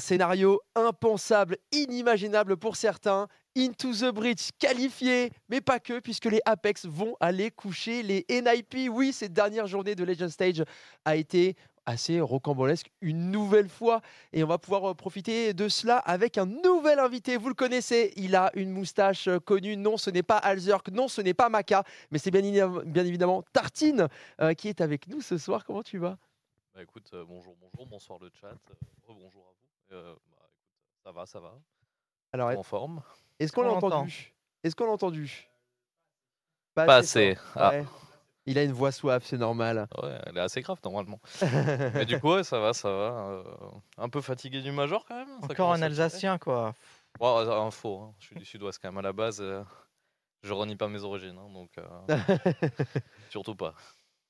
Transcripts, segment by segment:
Scénario impensable, inimaginable pour certains. Into the Bridge qualifié, mais pas que, puisque les Apex vont aller coucher les NIP. Oui, cette dernière journée de Legend Stage a été assez rocambolesque une nouvelle fois et on va pouvoir euh, profiter de cela avec un nouvel invité. Vous le connaissez, il a une moustache euh, connue. Non, ce n'est pas Alzerk, non, ce n'est pas Maka, mais c'est bien, bien, évidemment Tartine euh, qui est avec nous ce soir. Comment tu vas? Bah, écoute, bonjour, bonjour, bonsoir le chat, bonjour à vous. Bah, ça va, ça va. Alors, en forme? Est-ce qu'on l'a entendu? Est-ce qu'on l'a entendu? Pas, assez. Ah. Il a une voix soif, c'est normal. Ouais, elle est assez grave normalement. Mais du coup, ça va, ça va. Euh, un peu fatigué du major quand même. Encore un Alsacien, quoi. Ouais, un faux. Hein. Je suis du sud-ouest quand même à la base. Euh, je renie pas mes origines, hein, donc euh, surtout pas.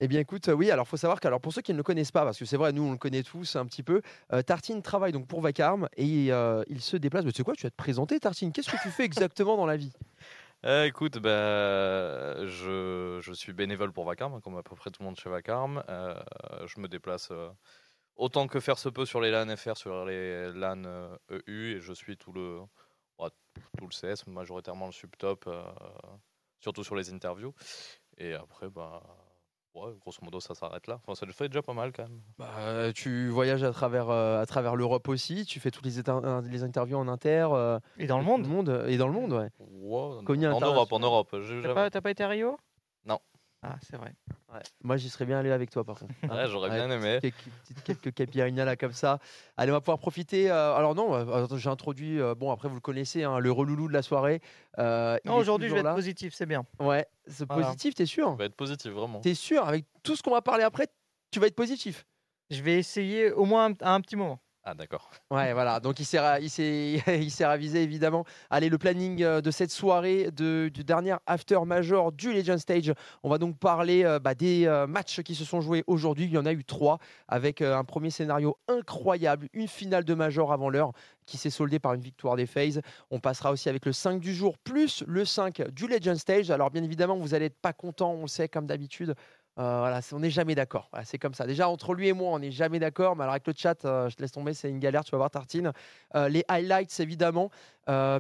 Eh bien, écoute, oui, alors faut savoir qu'alors pour ceux qui ne le connaissent pas, parce que c'est vrai, nous on le connaît tous un petit peu, Tartine travaille donc pour Vacarme et il se déplace. Mais tu sais quoi, tu vas te présenter, Tartine Qu'est-ce que tu fais exactement dans la vie? Euh, écoute, bah, je, je, suis bénévole pour Vacarme, hein, comme à peu près tout le monde chez Vacarme. Euh, je me déplace euh, autant que faire se peut sur les LAN FR, sur les LAN EU, et je suis tout le, tout le CS, majoritairement le subtop, surtout sur les interviews. Et après, bah, Ouais, grosso modo, ça s'arrête là. Enfin, ça le fait déjà pas mal quand même. Bah, tu voyages à travers, euh, à travers l'Europe aussi, tu fais toutes les, les interviews en inter. Euh, et dans le monde. monde Et dans le monde, ouais. ouais en Europe, en Europe. T'as pas, pas, été à Rio? Ah, c'est vrai. Moi, j'y serais bien allé avec toi, par contre. ouais, j'aurais bien aimé. Quelques, quelques là comme ça. Allez, on va pouvoir profiter. Euh, alors non, euh, j'ai introduit. Euh, bon, après, vous le connaissez, hein, le reloulou de la soirée. non, aujourd'hui, je vais être positif, c'est bien. Ouais, c'est positif, t'es sûr? Je vais être positif, vraiment. T'es sûr? Avec tout ce qu'on va parler après, tu vas être positif Je vais essayer au moins un petit moment. Ah d'accord. Ouais, voilà. Donc il s'est, il ravisé évidemment. Allez, le planning euh, de cette soirée du dernier after major du Legend Stage. On va donc parler euh, bah, des euh, matchs qui se sont joués aujourd'hui. Il y en a eu trois avec un premier scénario incroyable, une finale de major avant l'heure qui s'est soldée par une victoire des FaZe. On passera aussi avec le 5 du jour plus le 5 du Legend Stage. Alors bien évidemment, vous n'allez être pas content, on le sait comme d'habitude. Euh, voilà, on n'est jamais d'accord. c'est comme ça. Déjà, entre lui et moi, on n'est jamais d'accord. Mais alors, avec le chat, euh, je te laisse tomber, c'est une galère. Tu vas voir, Tartine. Euh, les highlights, évidemment.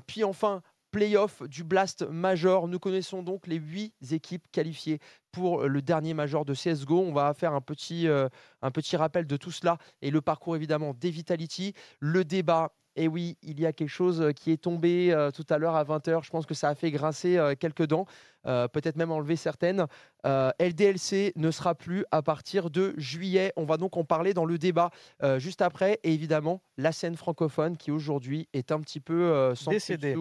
puis enfin, playoff du Blast Major. Nous connaissons donc les huit équipes qualifiées pour le dernier Major de CSGO. On va faire un petit, un petit rappel de tout cela et le parcours évidemment des Vitality, le débat et oui, il y a quelque chose euh, qui est tombé euh, tout à l'heure à 20h. Je pense que ça a fait grincer euh, quelques dents, peut-être même enlever certaines. LDLC ne sera plus à partir de juillet. On va donc en parler dans le débat juste après. Et évidemment, la scène francophone qui aujourd'hui est un petit peu sans décédée.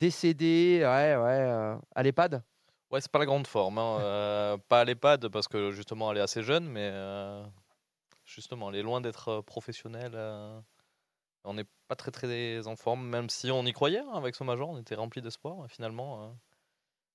Décédée, ouais, ouais, à l'EHPAD Ouais, c'est pas la grande forme. Hein. pas à l'EHPAD parce que justement elle est assez jeune, mais justement elle est loin d'être professionnelle. On n'est pas très très en forme, même si on y croyait hein, avec ce major, on était rempli d'espoir. Finalement, euh,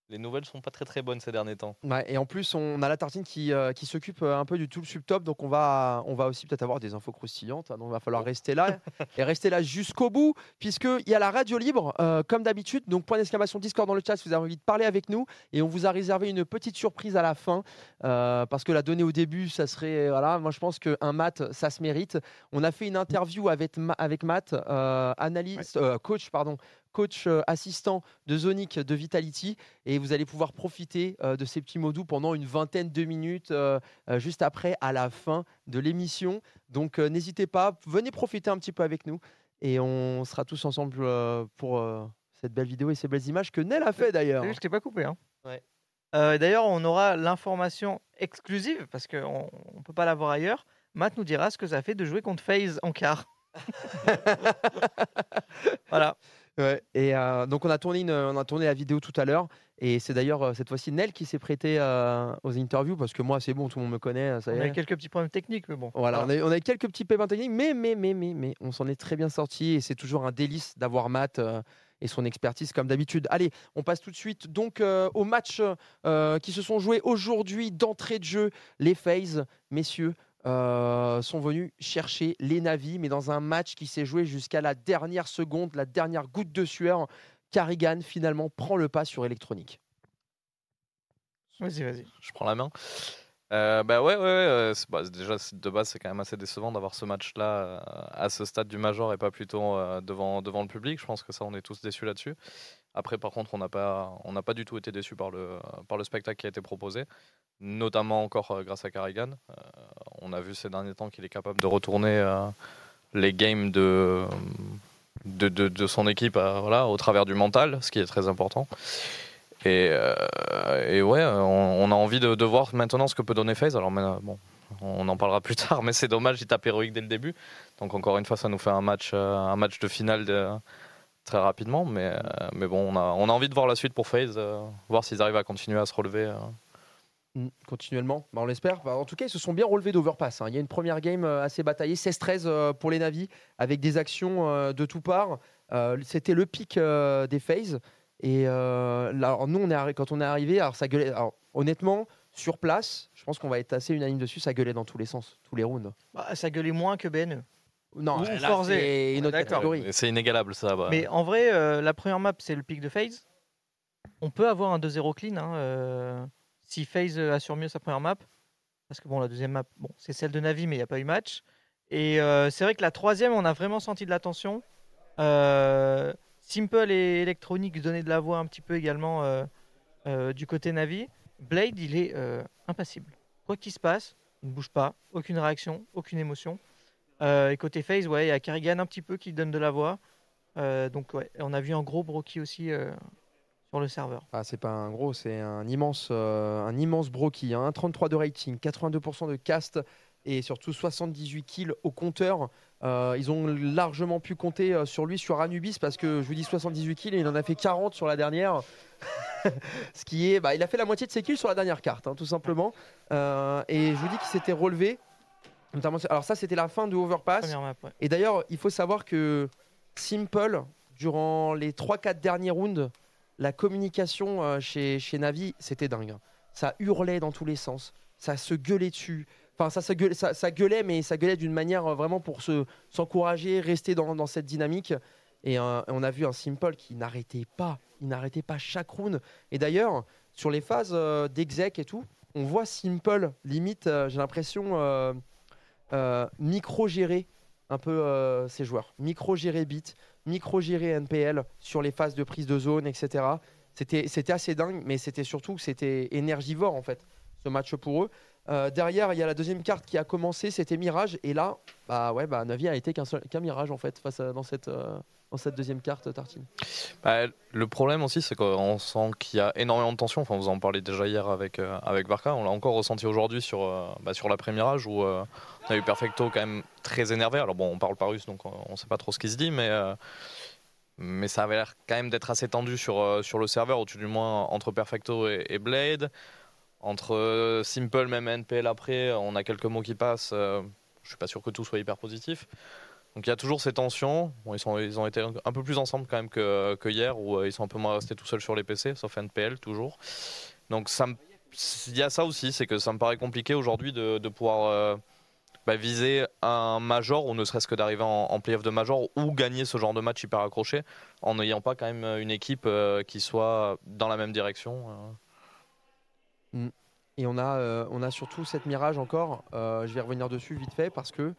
les nouvelles sont pas très très bonnes ces derniers temps. et en plus, on a la tartine qui, euh, qui s'occupe euh, un peu du tout le subtop, donc on va, on va aussi peut-être avoir des infos croustillantes. Hein, donc il va falloir rester là et rester là jusqu'au bout, puisqu'il y a la radio libre, euh, comme d'habitude. Donc point d'exclamation Discord dans le chat si vous avez envie de parler avec nous. Et on vous a réservé une petite surprise à la fin, parce que la donnée au début, ça serait. Voilà, moi je pense qu'un Matt, ça se mérite. On a fait une interview avec, avec Matt, analyste, coach, pardon, coach euh, assistant de Zonic de Vitality. Et vous allez pouvoir profiter euh, de ces petits mots doux pendant une vingtaine de minutes euh, juste après, à la fin de l'émission. Donc n'hésitez pas, venez profiter un petit peu avec nous. Et on sera tous ensemble pour cette belle vidéo et ces belles images que Nel a fait d'ailleurs. Je t'ai pas coupé. Hein. d'ailleurs, on aura l'information exclusive parce qu'on ne peut pas l'avoir ailleurs. Matt nous dira ce que ça fait de jouer contre FaZe en quart. voilà. Et euh, donc on a tourné on a tourné la vidéo tout à l'heure et c'est d'ailleurs cette fois-ci Nel qui s'est prêté euh, aux interviews parce que moi c'est bon tout le monde me connaît ça on a quelques petits problèmes techniques mais bon voilà, On, a, on, a, quelques petits pépins techniques mais mais mais mais mais on s'en est très bien sorti et c'est toujours un délice d'avoir Matt et son expertise comme d'habitude. Allez, on passe tout de suite donc aux matchs qui se sont joués aujourd'hui d'entrée de jeu. Les phases, messieurs, euh, sont venus chercher les navis, mais dans un match qui s'est joué jusqu'à la dernière seconde, la dernière goutte de sueur, Carrigan finalement prend le pas sur électronique. Vas-y, vas-y. Je prends la main. Euh, bah ouais, ouais, ouais, euh, bah, déjà de base c'est quand même assez décevant d'avoir ce match-là euh, à ce stade du Major et pas plutôt euh, devant, devant le public. Je pense que ça on est tous déçus là-dessus. Après par contre on n'a pas, pas du tout été déçus par le, par le spectacle qui a été proposé, notamment encore euh, grâce à Carrigan. Euh, on a vu ces derniers temps qu'il est capable de retourner euh, les games de, de, de, son équipe voilà, au travers du mental, ce qui est très important. Et, et ouais, on, a envie de, voir maintenant ce que peut donner FaZe. Alors, bon, on en parlera plus tard, mais c'est dommage, il tape héroïque dès le début. Donc, encore une fois, ça nous fait un match, un match de finale de- très rapidement. Mais, euh, mais bon, on a, on a envie de voir la suite pour FaZe, euh, voir s'ils arrivent à continuer à se relever. euh. Mm, Continuellement, Bah, on l'espère. Bah, en tout cas, ils se sont bien relevés d'Overpass. hein. Il y a une première game euh, assez bataillée, 16-13 euh, pour les Navis, avec des actions euh, de tout part. Euh, C'était le pic euh, des phases. Et euh, là, alors, nous, on est arri- quand on est arrivé, alors ça gueulait. alors, honnêtement, sur place, je pense qu'on va être assez unanime dessus. Ça gueulait dans tous les sens, tous les rounds. Bah, ça gueulait moins que BNE. Non, Ou là, c'est une autre D'accord. catégorie. Et C'est inégalable, ça. bah. Mais en vrai, euh, la première map, c'est le pic de FaZe. On peut avoir un 2-0 clean hein, euh, si FaZe assure mieux sa première map. Parce que bon, la deuxième map, bon, c'est celle de Navi, mais il n'y a pas eu match. Et euh, c'est vrai que la troisième, on a vraiment senti de la tension. Euh, Simple et Electronic donnaient de la voix un petit peu également euh, euh, du côté Navi. Blade, il est euh, impassible. Quoi qu'il se passe, il ne bouge pas, aucune réaction, aucune émotion. Euh, et côté FaZe, ouais, il y a Carrigan un petit peu qui donne de la voix. Euh, donc ouais, on a vu un gros broki aussi euh, sur le serveur. Ah, c'est pas un gros, c'est un immense, un immense broki. Hein. 33 de rating, 82% de cast et surtout 78 kills au compteur. Ils ont largement pu compter sur lui sur Anubis parce que je vous dis 78 kills et il en a fait 40 sur la dernière. Ce qui est, bah, il a fait la moitié de ses kills sur la dernière carte, hein, tout simplement. Et je vous dis qu'il s'était relevé. Notamment, alors ça, c'était la fin de Overpass. Première map, ouais. Et d'ailleurs, il faut savoir que Simple, durant les 3-4 derniers rounds, la communication euh, chez, chez Navi, c'était dingue. hein. Ça hurlait dans tous les sens. Ça se gueulait dessus. Enfin, ça, gueulait, ça, ça gueulait, mais ça gueulait d'une manière euh, vraiment pour se, s'encourager, rester dans, dans cette dynamique. Et euh, on a vu un Simple qui n'arrêtait pas. Il n'arrêtait pas chaque round. Et d'ailleurs, sur les phases d'exec et tout, on voit Simple, limite, j'ai l'impression, micro-gérer un peu euh, ses joueurs. Micro-gérer beat, micro-gérer NPL sur les phases de prise de zone, etc. C'était assez dingue, mais c'était surtout c'était énergivore en fait, match pour eux. Euh, derrière, il y a la deuxième carte qui a commencé, c'était Mirage. Et là, bah ouais, bah, Navi a été qu'un Mirage en fait face à, dans, cette, euh, deuxième carte, Tartine. Bah, le problème aussi, c'est qu'on sent qu'il y a énormément de tension. Enfin, vous en parlez déjà hier avec, euh, avec Barca. On l'a encore ressenti aujourd'hui sur, euh, bah, sur la première âge où on a eu Perfecto quand même très énervé. Alors bon, on parle pas russe, donc on sait pas trop ce qui se dit, mais, mais ça avait l'air quand même d'être assez tendu sur, sur le serveur, tout du moins entre Perfecto et Blade. Entre euh, Simple, même NPL après, on a quelques mots qui passent. euh, je suis pas sûr que tout soit hyper positif. Donc il y a toujours ces tensions. Bon, ils, sont, ils ont été un peu plus ensemble quand même que, hier, où euh, ils sont un peu moins restés tout seuls sur les PC, sauf NPL toujours. Donc il y a ça aussi, c'est que ça me paraît compliqué aujourd'hui de, de pouvoir euh, bah, viser un major, ou ne serait-ce que d'arriver en, en playoff de major, ou gagner ce genre de match hyper accroché, en n'ayant pas quand même une équipe qui soit dans la même direction. Euh. Et on a, euh, on a surtout cette Mirage encore. euh, je vais revenir dessus vite fait parce que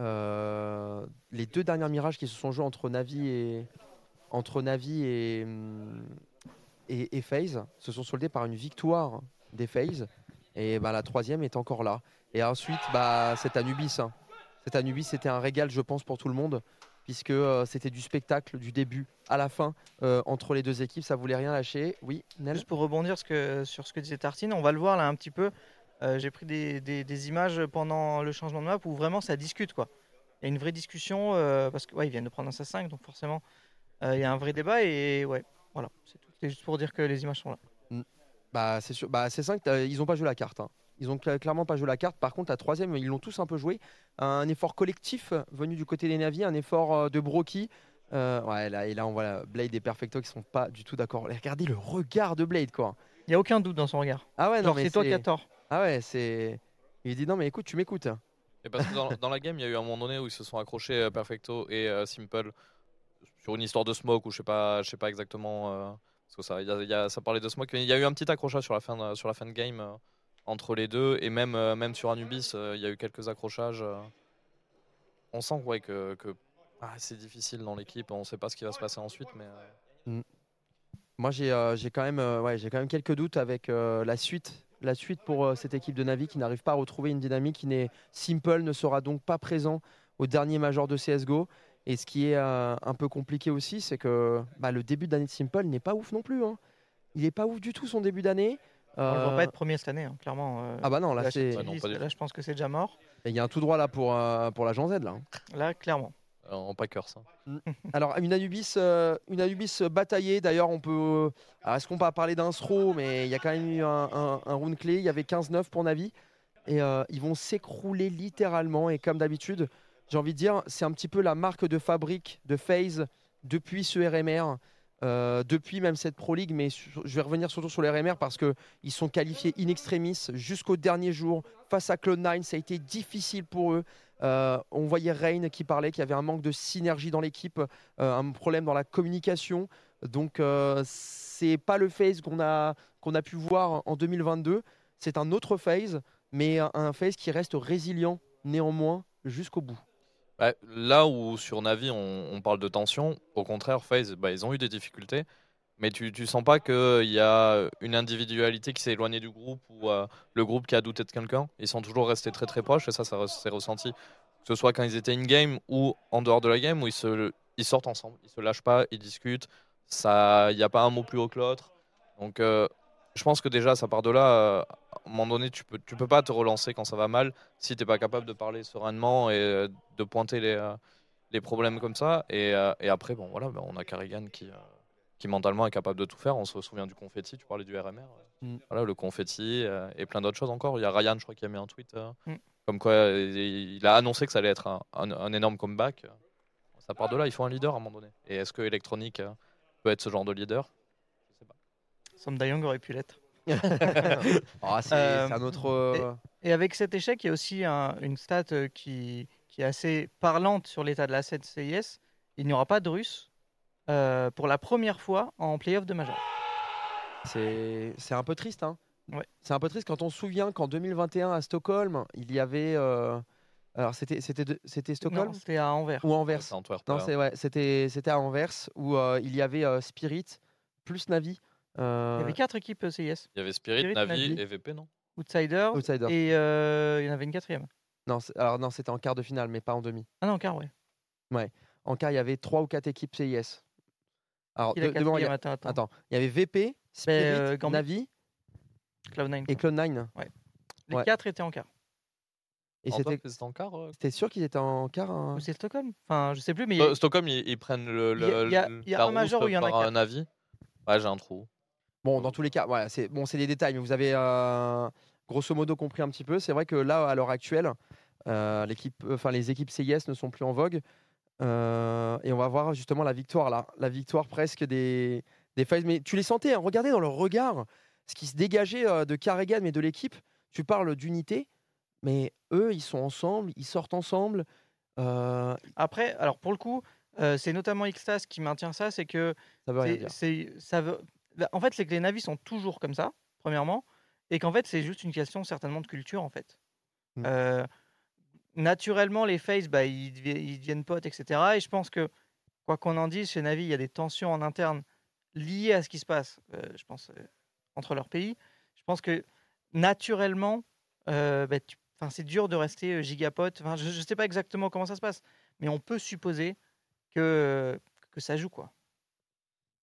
euh, les deux dernières Mirages qui se sont joués entre Navi et entre Navi et, FaZe se sont soldés par une victoire des FaZe. Et bah, la troisième est encore là. Et ensuite, bah, cet Anubis. hein. Cet Anubis, c'était un régal, je pense, pour tout le monde, puisque euh, c'était du spectacle du début à la fin euh, entre les deux équipes. Ça voulait rien lâcher. Oui, Nel Juste pour rebondir ce que- sur ce que disait Tartine, on va le voir là un petit peu. Euh, J'ai pris des, des- des images pendant le changement de map où vraiment ça discute quoi. Il y a une vraie discussion parce que ouais, ils viennent de prendre un C5 donc forcément il y a un vrai débat et ouais voilà c'est tout. Juste pour dire que les images sont là. Bah, c'est sûr. Bah, c'est 5 ils ont pas joué la carte. hein. Ils ont cla- clairement pas joué la carte. Par contre, la troisième, ils l'ont tous un peu joué. Un effort collectif venu du côté des Navis, un effort euh, de Broky. Euh, ouais, là, et là, on voit là, Blade et Perfecto qui sont pas du tout d'accord. Regardez le regard de Blade, quoi. Il y a aucun doute dans son regard. Ah ouais, non, Genre mais c'est toi qui as tort. Ah ouais, c'est. Il dit non, mais écoute, tu m'écoutes. Et parce que dans, dans la game, il y a eu un moment donné où ils se sont accrochés euh, Perfecto et euh, Simple sur une histoire de smoke ou je sais pas, je sais pas exactement. euh, parce que ça, il y a- y a- ça parlait de smoke, mais il y a eu un petit accrochage sur la fin de, sur la fin de game euh, entre les deux. Et même, euh, même sur Anubis, euh, il y a eu quelques accrochages. euh. On sent ouais, que, que ah, c'est difficile dans l'équipe. On ne sait pas ce qui va se passer ensuite. Mais euh, Moi, j'ai euh, quand, même, euh, ouais, quand même quelques doutes avec la suite. La suite pour cette équipe de Navi qui n'arrive pas à retrouver une dynamique qui n'est simple, ne sera donc pas présent au dernier major de CSGO. Et ce qui est un peu compliqué aussi, c'est que bah, le début d'année de Simple n'est pas ouf non plus. hein. Il n'est pas ouf du tout son début d'année. On ne va Euh, pas être premier cette année, hein, clairement. euh, Ah bah non, là, là, c'est- Ah là, je pense que c'est déjà mort. il y a un tout droit là pour, euh, pour la Jean Z. Là. hein. Là, clairement. en Packers. hein. Alors, une Anubis, euh, une Anubis bataillée. D'ailleurs, on peut. alors, Est-ce qu'on peut parler d'un throw Mais il y a quand même eu un, un, un round clé. Il y avait 15-9 pour Navi. Et euh, ils vont s'écrouler littéralement. Et comme d'habitude, j'ai envie de dire, c'est un petit peu la marque de fabrique de FaZe depuis ce RMR. Euh, depuis même cette Pro League, mais je vais revenir surtout sur les RMR parce qu'ils sont qualifiés in extremis jusqu'au dernier jour face à Cloud9. Ça a été difficile pour eux. Euh, on voyait Rain qui parlait qu'il y avait un manque de synergie dans l'équipe, euh, un problème dans la communication. Donc c'est pas le phase qu'on a pu voir en 2022. C'est un autre phase, mais un phase qui reste résilient néanmoins jusqu'au bout. Ouais, là où sur Navi on, parle de tension, au contraire, FaZe, bah, ils ont eu des difficultés, mais tu, sens pas qu'il y a une individualité qui s'est éloignée du groupe ou euh, le groupe qui a douté de quelqu'un? Ils sont toujours restés très très proches et ça, ça s'est ressenti. Que ce soit quand ils étaient in-game ou en dehors de la game, où ils, sortent ensemble, ils se lâchent pas, ils discutent. Il n'y a pas un mot plus haut que l'autre. Donc euh, je pense que déjà, ça part de là. euh, à un moment donné, tu peux, tu peux pas te relancer quand ça va mal si tu n'es pas capable de parler sereinement et euh, de pointer les, euh, les problèmes comme ça. Et, et après, bon, voilà, ben, on a Carrigan qui, qui mentalement est capable de tout faire. On se souvient du confetti, tu parlais du RMR. Mm. Voilà, le confetti et plein d'autres choses encore. Il y a Ryan, je crois, qui a mis un tweet Mm. comme quoi il a annoncé que ça allait être un, un- un énorme comeback. Ça part de là, il faut un leader à un moment donné. Et est-ce que Electronic peut être ce genre de leader? Sam Dayong aurait pu l'être. Ah, c'est Euh, un autre. euh, Et avec cet échec, il y a aussi un- une stat euh, qui, qui est assez parlante sur l'état de la scène CIS. Il n'y aura pas de Russes euh, pour la première fois en playoff de Major. C'est un peu triste. Hein. Ouais. C'est un peu triste quand on se souvient qu'en 2021 à Stockholm, il y avait. euh, Alors c'était c'était Stockholm? Non, c'était à Anvers. ou Anvers Antwerp. Non, ouais, c'était c'était à Anvers où euh, il y avait euh, Spirit plus Navi. Il euh, y avait quatre équipes euh, CIS. Il y avait Spirit, Spirit, Navi, Navi. et VP, non? Outsider. Outsider. Et euh, il y en avait une quatrième. Non, alors non, c'était en quart de finale, mais pas en demi. Ah non, car ouais. En quart, il y avait trois ou quatre équipes CIS. Alors de- devant, il a- Attends, attends. attends, il y avait VP, Spirit, euh. Navi Cloud9. et Cloud9. Les ouais. quatre étaient en quart. Et c'était en quart euh c'était sûr qu'ils étaient en quart. hein? Ou c'est Stockholm? Enfin, je sais plus, mais Euh, Stockholm, ils, ils prennent le, Il y a- le, il y a- il y un major où il y en a par un. Navi. Ouais, j'ai un trou. Bon, dans tous les cas, voilà, c'est bon, c'est des détails, mais vous avez euh, grosso modo compris un petit peu. C'est vrai que là, à l'heure actuelle, euh, l'équipe, enfin les équipes CIS ne sont plus en vogue, Euh, et on va voir justement la victoire là, la victoire presque des des. Mais tu les sentais, hein, regardez dans leur regard ce qui se dégageait euh, de Carrigan mais de l'équipe. Tu parles d'unité, mais eux, ils sont ensemble, ils sortent ensemble. Euh, après, alors pour le coup, euh, c'est notamment Xtas qui maintient ça, c'est que ça veut rien dire. c'est- ça veut. Bah, En fait, c'est que les navis sont toujours comme ça, premièrement, et qu'en fait, c'est juste une question certainement de culture, en fait. Mm. Euh, naturellement, les faces, bah, ils, devi- ils deviennent potes, etc. Et je pense que, quoi qu'on en dise, chez Navi, il y a des tensions en interne liées à ce qui se passe, euh, je pense, euh, entre leurs pays. Je pense que, naturellement, bah, tu- c'est dur de rester gigapote. Je ne sais pas exactement comment ça se passe, mais on peut supposer que, que ça joue, quoi.